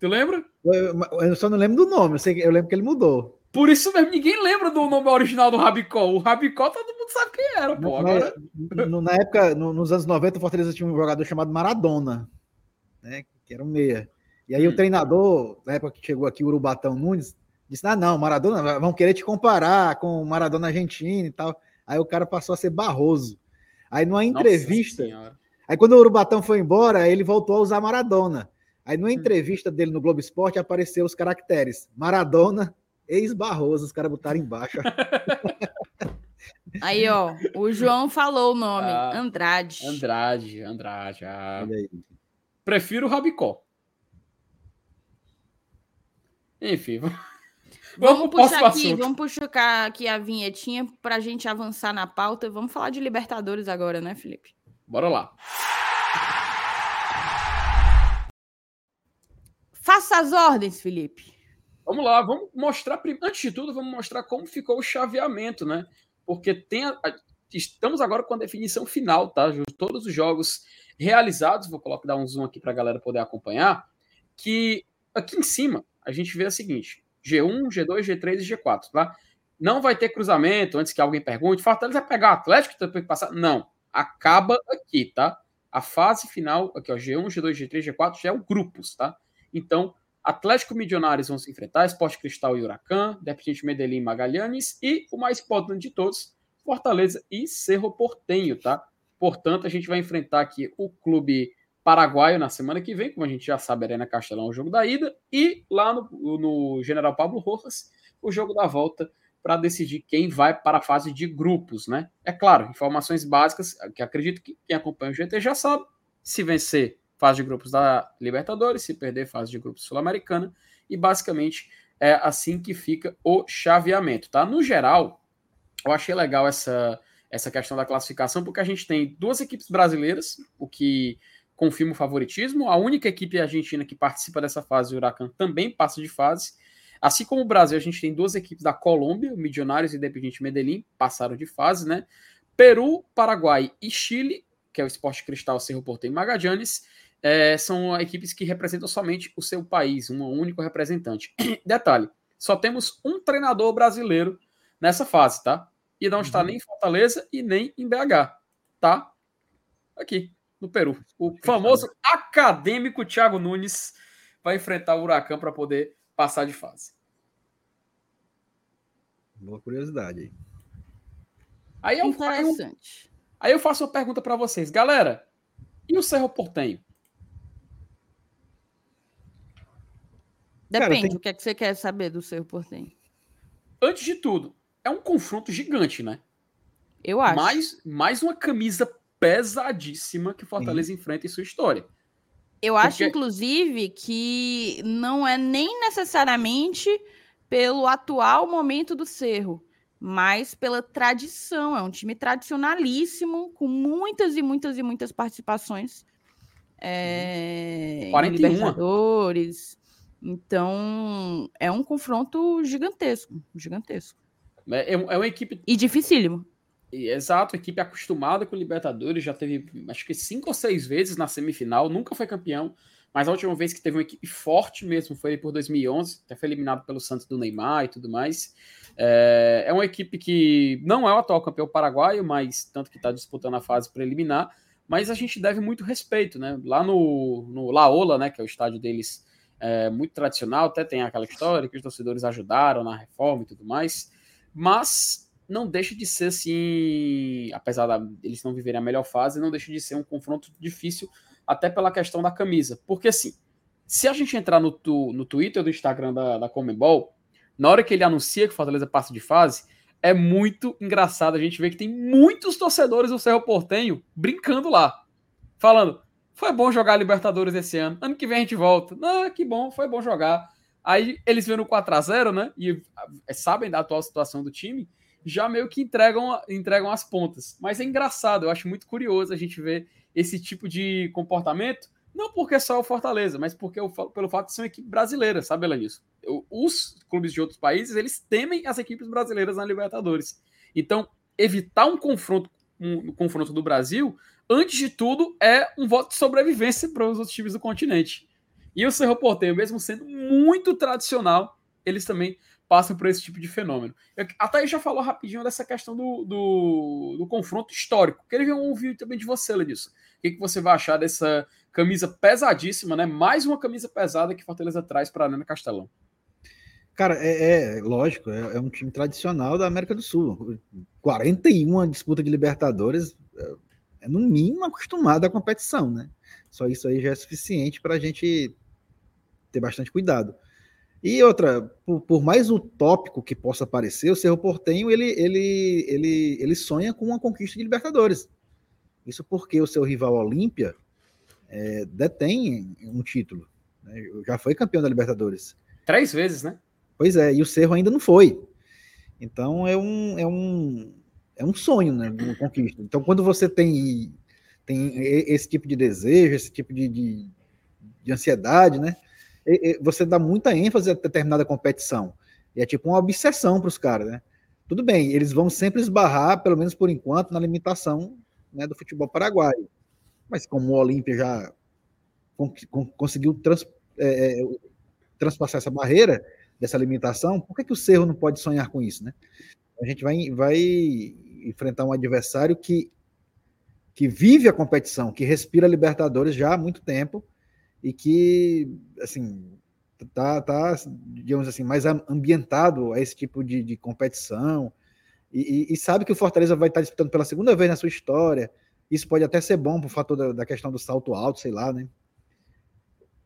Tu lembra? Eu, eu só não lembro do nome, eu, sei, eu lembro que ele mudou. Por isso mesmo, ninguém lembra do nome original do Rabicó. O Rabicó, todo mundo sabe quem era, pô. Mas, Agora, no- na época, no- nos anos 90, o Fortaleza tinha um jogador chamado Maradona, né? Que era um meia. E aí Hum. o treinador, na época que chegou aqui, o Urubatão Nunes, disse: Ah, não, Maradona, vão querer te comparar com o Maradona argentino e tal. Aí o cara passou a ser Barroso. Aí numa Nossa entrevista, Senhora. aí quando o Urubatão foi embora, ele voltou a usar Maradona. Aí Hum. numa entrevista dele no Globo Esporte apareceu os caracteres: Maradona, ex-Barroso, os caras botaram embaixo. Aí, ó, o João falou o nome, Ah, Andrade. Andrade, Andrade. ah. Prefiro o Rabicó. Enfim, vamos, Vamos puxar aqui, assunto. vamos puxar aqui a vinhetinha pra gente avançar na pauta. Vamos falar de Libertadores agora, né, Felipe? Bora lá. Faça as ordens, Felipe. Vamos lá, vamos mostrar. Antes de tudo, vamos mostrar como ficou o chaveamento, né? Porque tem a- a- estamos agora com a definição final, tá? Todos os jogos realizados, vou colocar dar um zoom aqui para a galera poder acompanhar. Que aqui em cima a gente vê o seguinte: G1, G2, G3 e G4, tá? Não vai ter cruzamento antes que alguém pergunte. Fortaleza vai pegar o Atlético depois que passar? Não. Acaba aqui, tá? A fase final, aqui, ó, G1, G2, G3, G4 já é o grupos, tá? Então, Atlético Milionários vão se enfrentar, Esporte Cristal e Huracan, Independiente Medellín e Magalhães e o mais importante de todos, Fortaleza e Cerro Portenho, tá? Portanto, a gente vai enfrentar aqui o clube paraguaio na semana que vem, como a gente já sabe, Arena Castelão, o jogo da ida, e lá no, no General Pablo Rojas, o jogo da volta para decidir quem vai para a fase de grupos, né? É claro, informações básicas que acredito que quem acompanha o GT já sabe. Se vencer, fase de grupos da Libertadores, se perder, fase de grupos Sul-Americana, e basicamente é assim que fica o chaveamento, tá? No geral, eu achei legal essa, essa questão da classificação, porque a gente tem duas equipes brasileiras, o que confirma o favoritismo. A única equipe argentina que participa dessa fase, o Huracan, também passa de fase. Assim como o Brasil, a gente tem duas equipes da Colômbia, o Milionários e Independiente Medellín, passaram de fase, né? Peru, Paraguai e Chile, que é o Esporte Cristal, Cerro Porteño e Magallanes, é, são equipes que representam somente o seu país, um único representante. Detalhe, só temos um treinador brasileiro nessa fase, tá? E não está Uhum. nem em Fortaleza e nem em BH, tá? Aqui, no Peru. O famoso acadêmico Thiago Nunes vai enfrentar o Huracan para poder passar de fase. Boa curiosidade aí. Aí eu, Interessante. aí eu faço uma pergunta para vocês. Galera, e o Cerro Portenho? Depende, Cara, tem- o que é que você quer saber do seu Portenho? Antes de tudo, é um confronto gigante, né? Eu acho. Mais, mais uma camisa pesadíssima que o Fortaleza enfrenta em sua história. Eu acho, Porque- inclusive, que não é nem necessariamente pelo atual momento do Cerro, mas pela tradição. É um time tradicionalíssimo, com muitas e muitas e muitas participações. É, 41. Libertadores. Então, é um confronto gigantesco, gigantesco. É, é, é uma equipe... E dificílimo. Exato, equipe acostumada com Libertadores, já teve acho que cinco ou seis vezes na semifinal, nunca foi campeão, mas a última vez que teve uma equipe forte mesmo foi por 2011, até foi eliminado pelo Santos do Neymar e tudo mais. É, é uma equipe que não é o atual campeão paraguaio, mas tanto que está disputando a fase preliminar, mas a gente deve muito respeito, né? Lá no, no Laola, né, que é o estádio deles é, muito tradicional, até tem aquela história que os torcedores ajudaram na reforma e tudo mais, mas não deixa de ser assim, apesar deles não viverem a melhor fase, não deixa de ser um confronto difícil até pela questão da camisa. Porque assim, se a gente entrar no, tu, no Twitter do Instagram da, da Comebol, na hora que ele anuncia que o Fortaleza passa de fase, é muito engraçado a gente ver que tem muitos torcedores do Cerro Portenho brincando lá, falando: foi bom jogar Libertadores esse ano, ano que vem a gente volta. Ah, que bom, foi bom jogar. Aí eles vêem no 4x0, né? E sabem da atual situação do time, já meio que entregam, entregam as pontas. Mas é engraçado, eu acho muito curioso a gente ver esse tipo de comportamento, não porque só o Fortaleza, mas porque o, pelo fato de ser uma equipe brasileira, sabe, Elanis? Os clubes de outros países, eles temem as equipes brasileiras na Libertadores. Então, evitar um confronto, um, um confronto do Brasil, antes de tudo, é um voto de sobrevivência para os outros times do continente. E o Cerro Porteiro, mesmo sendo muito tradicional, eles também passam por esse tipo de fenômeno. Eu, a Thaís já falou rapidinho dessa questão do, do, do confronto histórico. Queria ouvir também de você, Lenilson. O que, que você vai achar dessa camisa pesadíssima, né? Mais uma camisa pesada que Fortaleza traz para a Arena Castelão. Cara, é, é lógico, é, é, um time tradicional da América do Sul. 41 disputa de Libertadores, é, é no mínimo acostumado à competição, né? Só isso aí já é suficiente para a gente ter bastante cuidado. E outra, por, por, mais utópico que possa parecer, o Cerro Portenho ele, ele, ele, ele sonha com uma conquista de Libertadores. Isso porque o seu rival Olímpia é, detém um título. Né? Já foi campeão da Libertadores. Três vezes, né? Pois é, e o Cerro ainda não foi. Então é um, é um, é um sonho, né? Uma conquista. Então, quando você tem, tem esse tipo de desejo, esse tipo de, de, de ansiedade, né? Você dá muita ênfase a determinada competição. E é tipo uma obsessão para os caras, né? Tudo bem, eles vão sempre esbarrar, pelo menos por enquanto, na limitação né, do futebol paraguaio. Mas como o Olímpia já conseguiu trans, é, é, transpassar essa barreira, dessa limitação, por que, que o Cerro não pode sonhar com isso, né? A gente vai, vai enfrentar um adversário que, que vive a competição, que respira Libertadores já há muito tempo, e que, assim, tá, tá digamos assim, mais ambientado a esse tipo de, de competição e, e, e, sabe que o Fortaleza vai estar disputando pela segunda vez na sua história. Isso pode até ser bom por fator da, da questão do salto alto, sei lá, né?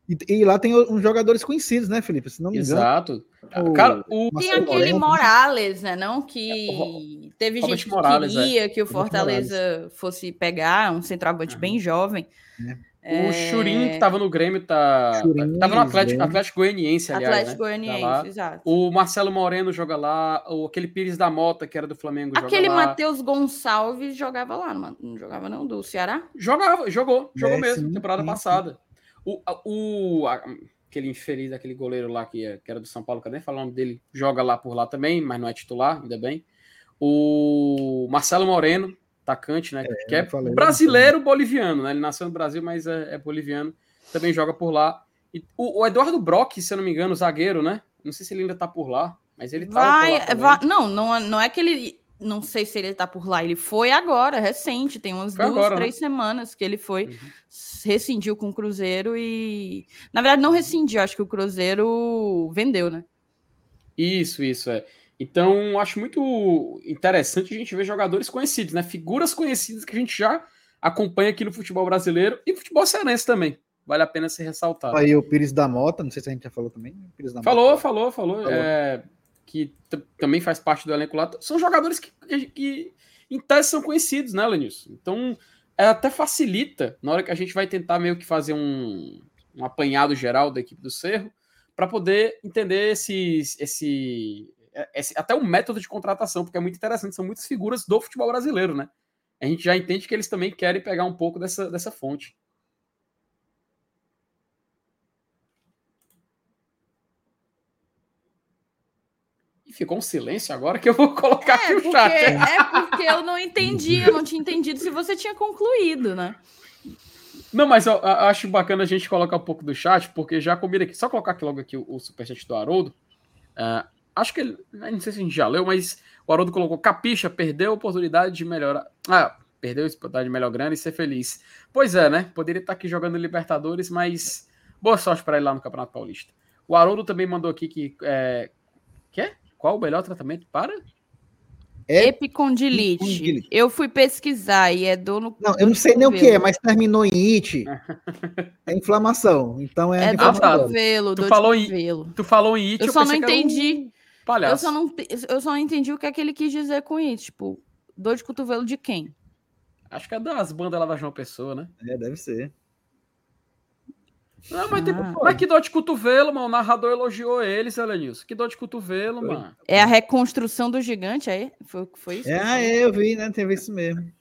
E, e, lá tem uns jogadores conhecidos, né, Felipe? Se não me Exato. O, Cara, o... Tem aquele Morales, né? Não que é, teve gente que Morales, queria é. que o Fortaleza fosse pegar um centroavante uhum. bem jovem. É. O Churin, que tava no Grêmio, tá. Churin, tava no Atlético, Atlético Goianiense, aliás. Atlético né? Goianiense, tá exato. O Marcelo Moreno joga lá. O, aquele Pires da Mota, que era do Flamengo, Aquele Matheus Gonçalves jogava lá, não, não, jogava não, do Ceará? Jogava, jogou, jogou é, mesmo, sim, temporada sim, passada. O, o, aquele infeliz, aquele goleiro lá que, que era do São Paulo, que nem falando dele, joga lá por lá também, mas não é titular, ainda bem. O Marcelo Moreno, atacante, né? É, que é falei, brasileiro boliviano, né? Ele nasceu no Brasil, mas é, é boliviano. Também joga por lá. E o, o, Eduardo Brock, se eu não me engano, zagueiro, né? Não sei se ele ainda tá por lá, mas ele tá vai, vai Não, não, é, não é que ele. Não sei se ele tá por lá. Ele foi agora, recente, tem umas foi duas, agora, três né? semanas que ele foi. Uhum. Rescindiu com o Cruzeiro e. Na verdade, não rescindiu, acho que o Cruzeiro vendeu, né? Isso, isso, é. Então, acho muito interessante a gente ver jogadores conhecidos, né? Figuras conhecidas que a gente já acompanha aqui no futebol brasileiro e futebol cearense também. Vale a pena ser ressaltado. Aí o Pires da Mota, não sei se a gente já falou também. falou, Mota. falou, falou, falou. É, que também faz parte do elenco lá. São jogadores que, que, que em tese são conhecidos, né, Lenilson? Então, é, até facilita na hora que a gente vai tentar meio que fazer um, um apanhado geral da equipe do Cerro para poder entender esse esse, até o método de contratação, porque é muito interessante, são muitas figuras do futebol brasileiro, né? A gente já entende que eles também querem pegar um pouco dessa, dessa fonte. E ficou um silêncio agora que eu vou colocar é, aqui no chat. É porque eu não entendi, eu não tinha entendido se você tinha concluído, né? Não, mas eu, eu, acho bacana a gente colocar um pouco do chat, porque já combina aqui. Só colocar aqui logo aqui o, o superchat do Haroldo. Uh, acho que ele. Não sei se a gente já leu, mas o Haroldo colocou: Capixa perdeu a oportunidade de melhorar. Ah, perdeu a oportunidade de melhor grana e ser feliz. Pois é, né? Poderia estar aqui jogando Libertadores, mas boa sorte para ele lá no Campeonato Paulista. O Haroldo também mandou aqui que. É... Quê? Qual o melhor tratamento para? Epicondilite. Epicondilite. Eu fui pesquisar e é dor no. Não, eu não sei nem o que é, mas terminou em it. é inflamação. Então é. É dor no cotovelo. Tu, falou em, tu falou em it. Eu, eu só não entendi. Um eu, só não, eu só não entendi o que é que ele quis dizer com it. Tipo, dor de cotovelo de quem? Acho que é das bandas lá da João Pessoa, né? É, deve ser. Não, mas, tipo, mas que dor de cotovelo, mano. O narrador elogiou ele, Selenilson. Que dor de cotovelo, foi. mano. É a reconstrução do gigante aí? Foi, foi isso? É, eu vi, né? Teve isso mesmo.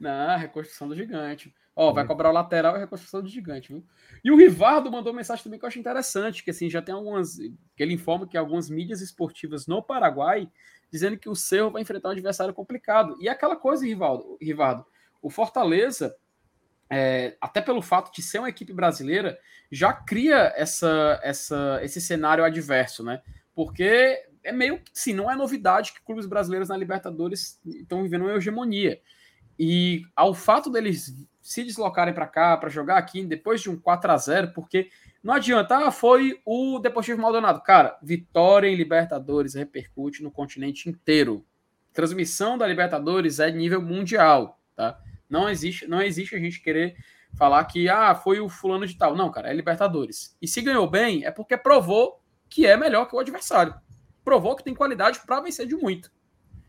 Não, reconstrução do gigante. Ó, é. vai cobrar o lateral e reconstrução do gigante, viu? E o Rivardo mandou mensagem também que eu acho interessante, que assim, já tem algumas. que ele informa que algumas mídias esportivas no Paraguai dizendo que o Cerro vai enfrentar um adversário complicado. E aquela coisa, Rivaldo, Rivardo, o Fortaleza é, até pelo fato de ser uma equipe brasileira, já cria essa, essa, esse cenário adverso, né? Porque é meio que, sim, não é novidade que clubes brasileiros na Libertadores estão vivendo uma hegemonia. E ao fato deles se deslocarem para cá, para jogar aqui, depois de um 4 a 0 porque não adianta, ah, foi o Deportivo Maldonado. Cara, vitória em Libertadores repercute no continente inteiro. Transmissão da Libertadores é nível mundial, tá? Não existe, não existe a gente querer falar que ah, foi o fulano de tal. Não, cara, é Libertadores. E se ganhou bem, é porque provou que é melhor que o adversário. Provou que tem qualidade para vencer de muito.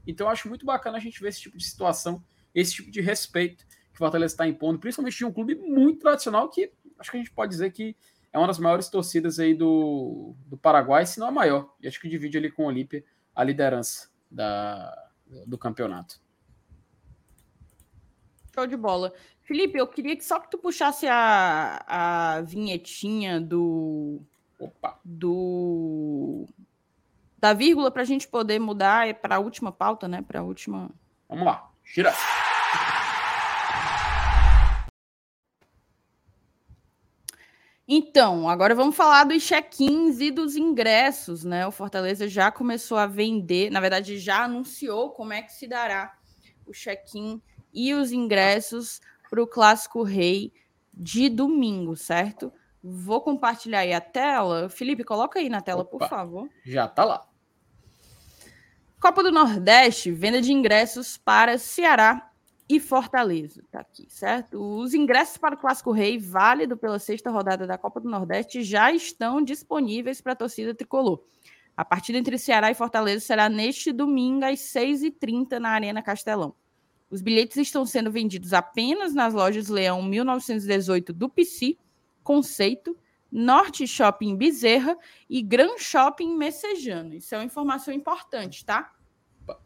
Então eu acho muito bacana a gente ver esse tipo de situação, esse tipo de respeito que o Fortaleza está impondo, principalmente de um clube muito tradicional que acho que a gente pode dizer que é uma das maiores torcidas aí do, do Paraguai, se não a maior. E acho que divide ali com o Olímpia a liderança da, do campeonato. Show de bola. Felipe, eu queria que só que tu puxasse a, a vinhetinha do. Opa. Do. Da vírgula para a gente poder mudar é para a última pauta, né? Para a última. Vamos lá. Gira. Então, agora vamos falar dos check-ins e dos ingressos, né? O Fortaleza já começou a vender, na verdade, já anunciou como é que se dará o check-in e os ingressos para o Clássico Rei de domingo, certo? Vou compartilhar aí a tela. Felipe, coloca aí na tela, Opa, por favor. Já tá lá. Copa do Nordeste, venda de ingressos para Ceará e Fortaleza. Tá aqui, certo? Os ingressos para o Clássico Rei, válido pela sexta rodada da Copa do Nordeste, já estão disponíveis para a torcida tricolor. A partida entre Ceará e Fortaleza será neste domingo às 6h30 na Arena Castelão. Os bilhetes estão sendo vendidos apenas nas lojas Leão 1918 do PC, Conceito, Norte Shopping Bezerra e Gran Shopping Messejano. Isso é uma informação importante, tá?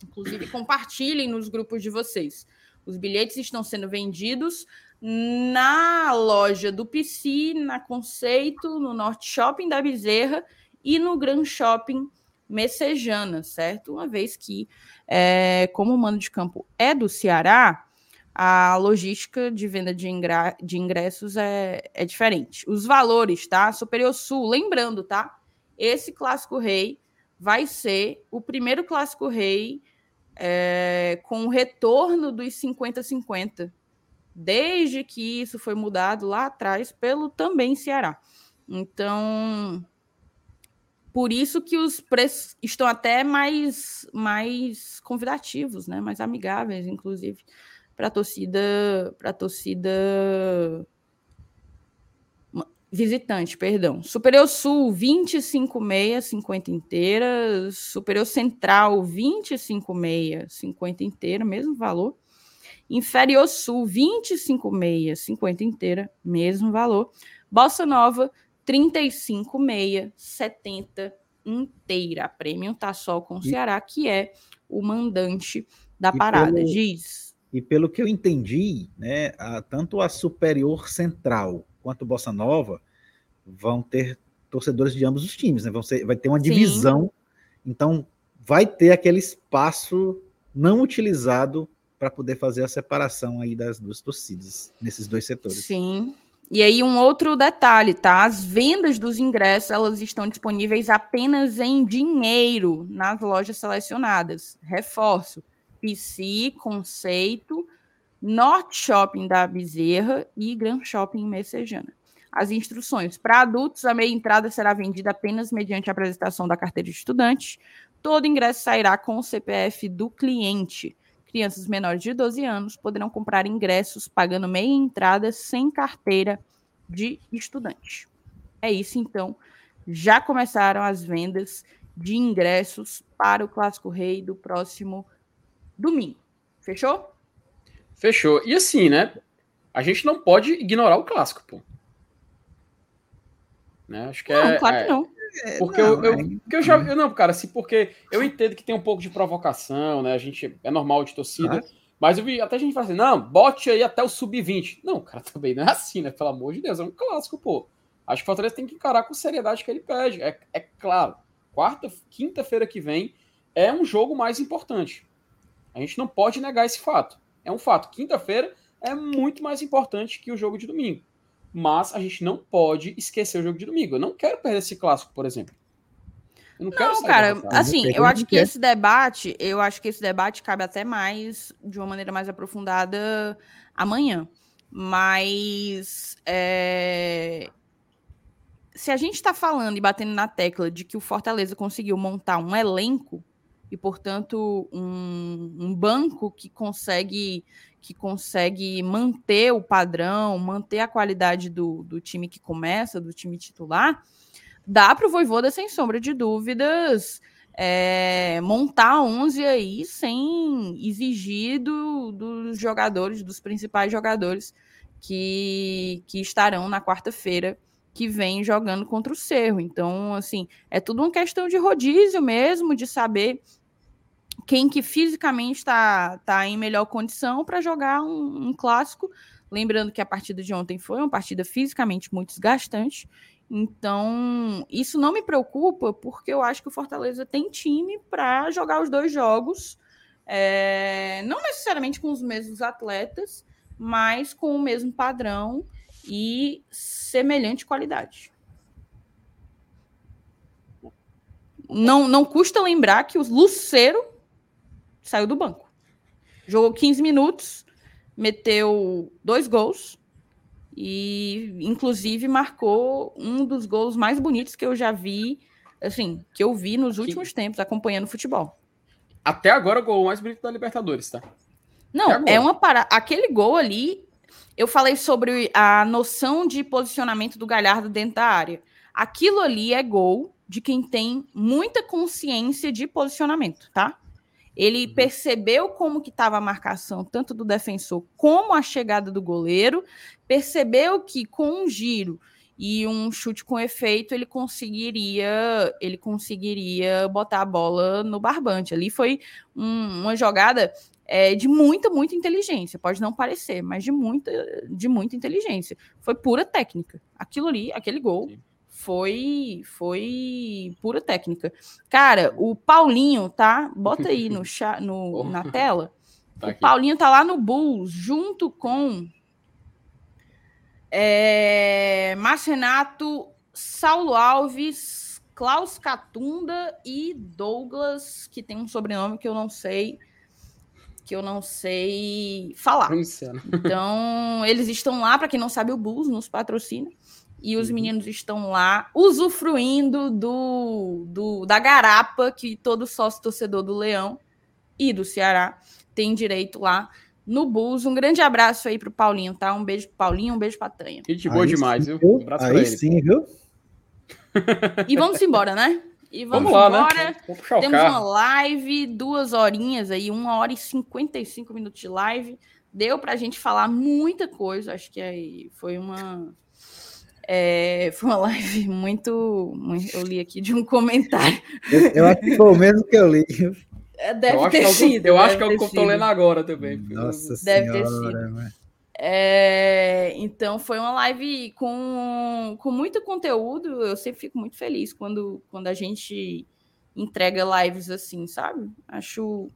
Inclusive, compartilhem nos grupos de vocês. Os bilhetes estão sendo vendidos na loja do PC, na Conceito, no Norte Shopping da Bezerra e no Gran Shopping Messejana, certo? Uma vez que, é, como o mando de campo é do Ceará, a logística de venda de, de ingressos é, é diferente. Os valores, tá? Superior Sul, lembrando, tá? Esse Clássico Rei vai ser o primeiro Clássico Rei é, com o retorno dos 50-50, desde que isso foi mudado lá atrás pelo também Ceará. Então, por isso que os preços estão até mais, mais convidativos, né? mais amigáveis, inclusive, para a torcida, para torcida visitante, perdão. Superior Sul, 25,6, 50 inteira. Superior Central, 25,6, 50 inteira, mesmo valor. Inferior Sul, 25,6, 50 inteira, mesmo valor. Bossa Nova, 35,6, 70 inteira. A Premium tá só com o Ceará, que é o mandante da parada. Pelo, Diz. E pelo que eu entendi, né, a, tanto a Superior Central quanto Bossa Nova vão ter torcedores de ambos os times, né? Vão ser, vai ter uma divisão. Sim. Então, vai ter aquele espaço não utilizado para poder fazer a separação aí das duas torcidas nesses dois setores. Sim. E aí um outro detalhe, tá? As vendas dos ingressos, elas estão disponíveis apenas em dinheiro nas lojas selecionadas. Reforço. PC, Conceito, Norte Shopping da Bezerra e Grand Shopping Messejana. As instruções. Para adultos, a meia entrada será vendida apenas mediante a apresentação da carteira de estudante. Todo ingresso sairá com o CPF do cliente. Crianças menores de 12 anos poderão comprar ingressos pagando meia entrada sem carteira de estudante. É isso, então. Já começaram as vendas de ingressos para o Clássico Rei do próximo domingo. Fechou? Fechou. E assim, né? A gente não pode ignorar o clássico, pô. Né? Acho que não, é. Claro é, não. É, porque não, eu, eu, porque eu já. Eu, não, cara, assim, porque eu entendo que tem um pouco de provocação, né? A gente é normal de torcida. Mas eu vi até a gente fala assim: não, bote aí até o sub-20. Não, cara, também não é assim, né? Pelo amor de Deus, é um clássico, pô. Acho que o Fortaleza tem que encarar com seriedade que ele pede. É, é claro, quarta, quinta-feira que vem é um jogo mais importante. A gente não pode negar esse fato. É um fato. Quinta-feira é muito mais importante que o jogo de domingo mas a gente não pode esquecer o jogo de domingo. Eu não quero perder esse clássico, por exemplo. Eu não, não cara, assim, eu acho que esse debate, eu acho que esse debate cabe até mais, de uma maneira mais aprofundada, amanhã. Mas é, se a gente está falando e batendo na tecla de que o Fortaleza conseguiu montar um elenco e, portanto, um, um banco que consegue que consegue manter o padrão, manter a qualidade do, do time que começa, do time titular, dá para o Voivoda, sem sombra de dúvidas, é, montar 11 aí sem exigir do, dos jogadores, dos principais jogadores que, que estarão na quarta-feira que vem jogando contra o Cerro. Então, assim, é tudo uma questão de rodízio mesmo, de saber quem que fisicamente está tá em melhor condição para jogar um, um, clássico. Lembrando que a partida de ontem foi uma partida fisicamente muito desgastante. Então, isso não me preocupa, porque eu acho que o Fortaleza tem time para jogar os dois jogos, é, não necessariamente com os mesmos atletas, mas com o mesmo padrão e semelhante qualidade. Não, não custa lembrar que o Luceiro saiu do banco. Jogou 15 minutos, meteu dois gols e, inclusive, marcou um dos gols mais bonitos que eu já vi, assim, que eu vi nos últimos tempos acompanhando futebol. Até agora, o gol mais bonito da Libertadores, tá? Não, é uma parada. Aquele gol ali, eu falei sobre a noção de posicionamento do Galhardo dentro da área. Aquilo ali é gol de quem tem muita consciência de posicionamento, tá? Ele uhum. percebeu como que estava a marcação tanto do defensor como a chegada do goleiro, percebeu que com um giro e um chute com efeito ele conseguiria ele conseguiria botar a bola no barbante. Ali foi um, uma jogada é, de muita muita inteligência. Pode não parecer, mas de muita de muita inteligência. Foi pura técnica. Aquilo ali, aquele gol. Sim foi foi pura técnica. Cara, o Paulinho, tá? Bota aí no, no na tela. Tá o Paulinho tá lá no Bulls, junto com é, Márcio Renato, Saulo Alves, Klaus Catunda e Douglas, que tem um sobrenome que eu não sei que eu não sei falar. Então, eles estão lá, para quem não sabe, o Bulls nos patrocina e os uhum. meninos estão lá usufruindo do, do, da garapa que todo sócio torcedor do Leão e do Ceará tem direito lá no Bulls. Um grande abraço aí pro Paulinho, tá? Um beijo pro Paulinho, um beijo pra Tanha. Gente boa aí demais, sim, viu? Um abraço aí pra ele. sim, viu? E vamos embora, né? E vamos, vamos lá, embora. Né? Vamos Temos uma live, duas horinhas aí, uma hora e 55 minutos de live. Deu pra gente falar muita coisa. Acho que aí foi uma É, foi uma live muito, muito, Eu li aqui de um comentário. Eu, eu acho que foi o mesmo que eu li. É, deve eu ter acho sido. Que, eu acho que é o que eu tô lendo agora também. Nossa deve senhora, ter sido. né? É, então foi uma live com, com muito conteúdo. Eu sempre fico muito feliz quando, quando a gente entrega lives assim, sabe? Acho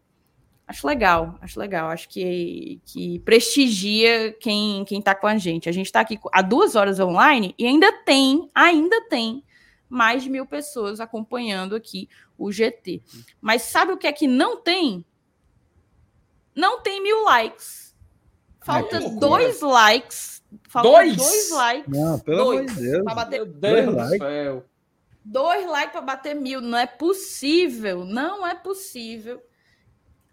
acho legal, acho legal. Acho que, que prestigia quem quem está com a gente. A gente está aqui há duas horas online e ainda tem, ainda tem mais de mil pessoas acompanhando aqui o GT. Mas sabe o que é que não tem? Não tem mil likes. Falta Ai, dois likes. Falta Dois? dois likes. Não, pelo dois, amor de Deus. Pra bater Meu Deus do like. céu. Dois likes para bater mil. Não é possível. Não é possível.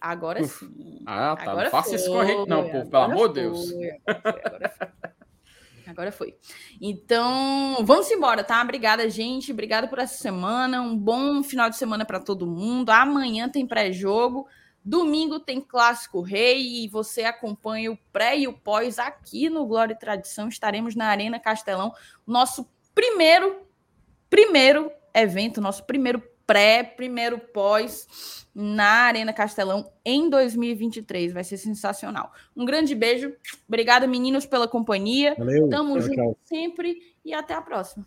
Agora Uf. sim. Ah, tá. Agora não faça isso com a foi, gente, não, pô. Pelo agora amor de Deus. foi, Agora foi, agora foi. Agora foi. Então, vamos embora, tá? Obrigada, gente. Obrigada por essa semana. Um bom final de semana para todo mundo. Amanhã tem pré-jogo. Domingo tem Clássico Rei e você acompanha o pré e o pós aqui no Glória e Tradição. Estaremos na Arena Castelão, nosso primeiro, primeiro evento, nosso primeiro pré, primeiro pós na Arena Castelão em 2023. Vai ser sensacional. Um grande beijo. Obrigada, meninos, pela companhia. Valeu. Tamo Tchau, junto tchau. sempre e até a próxima.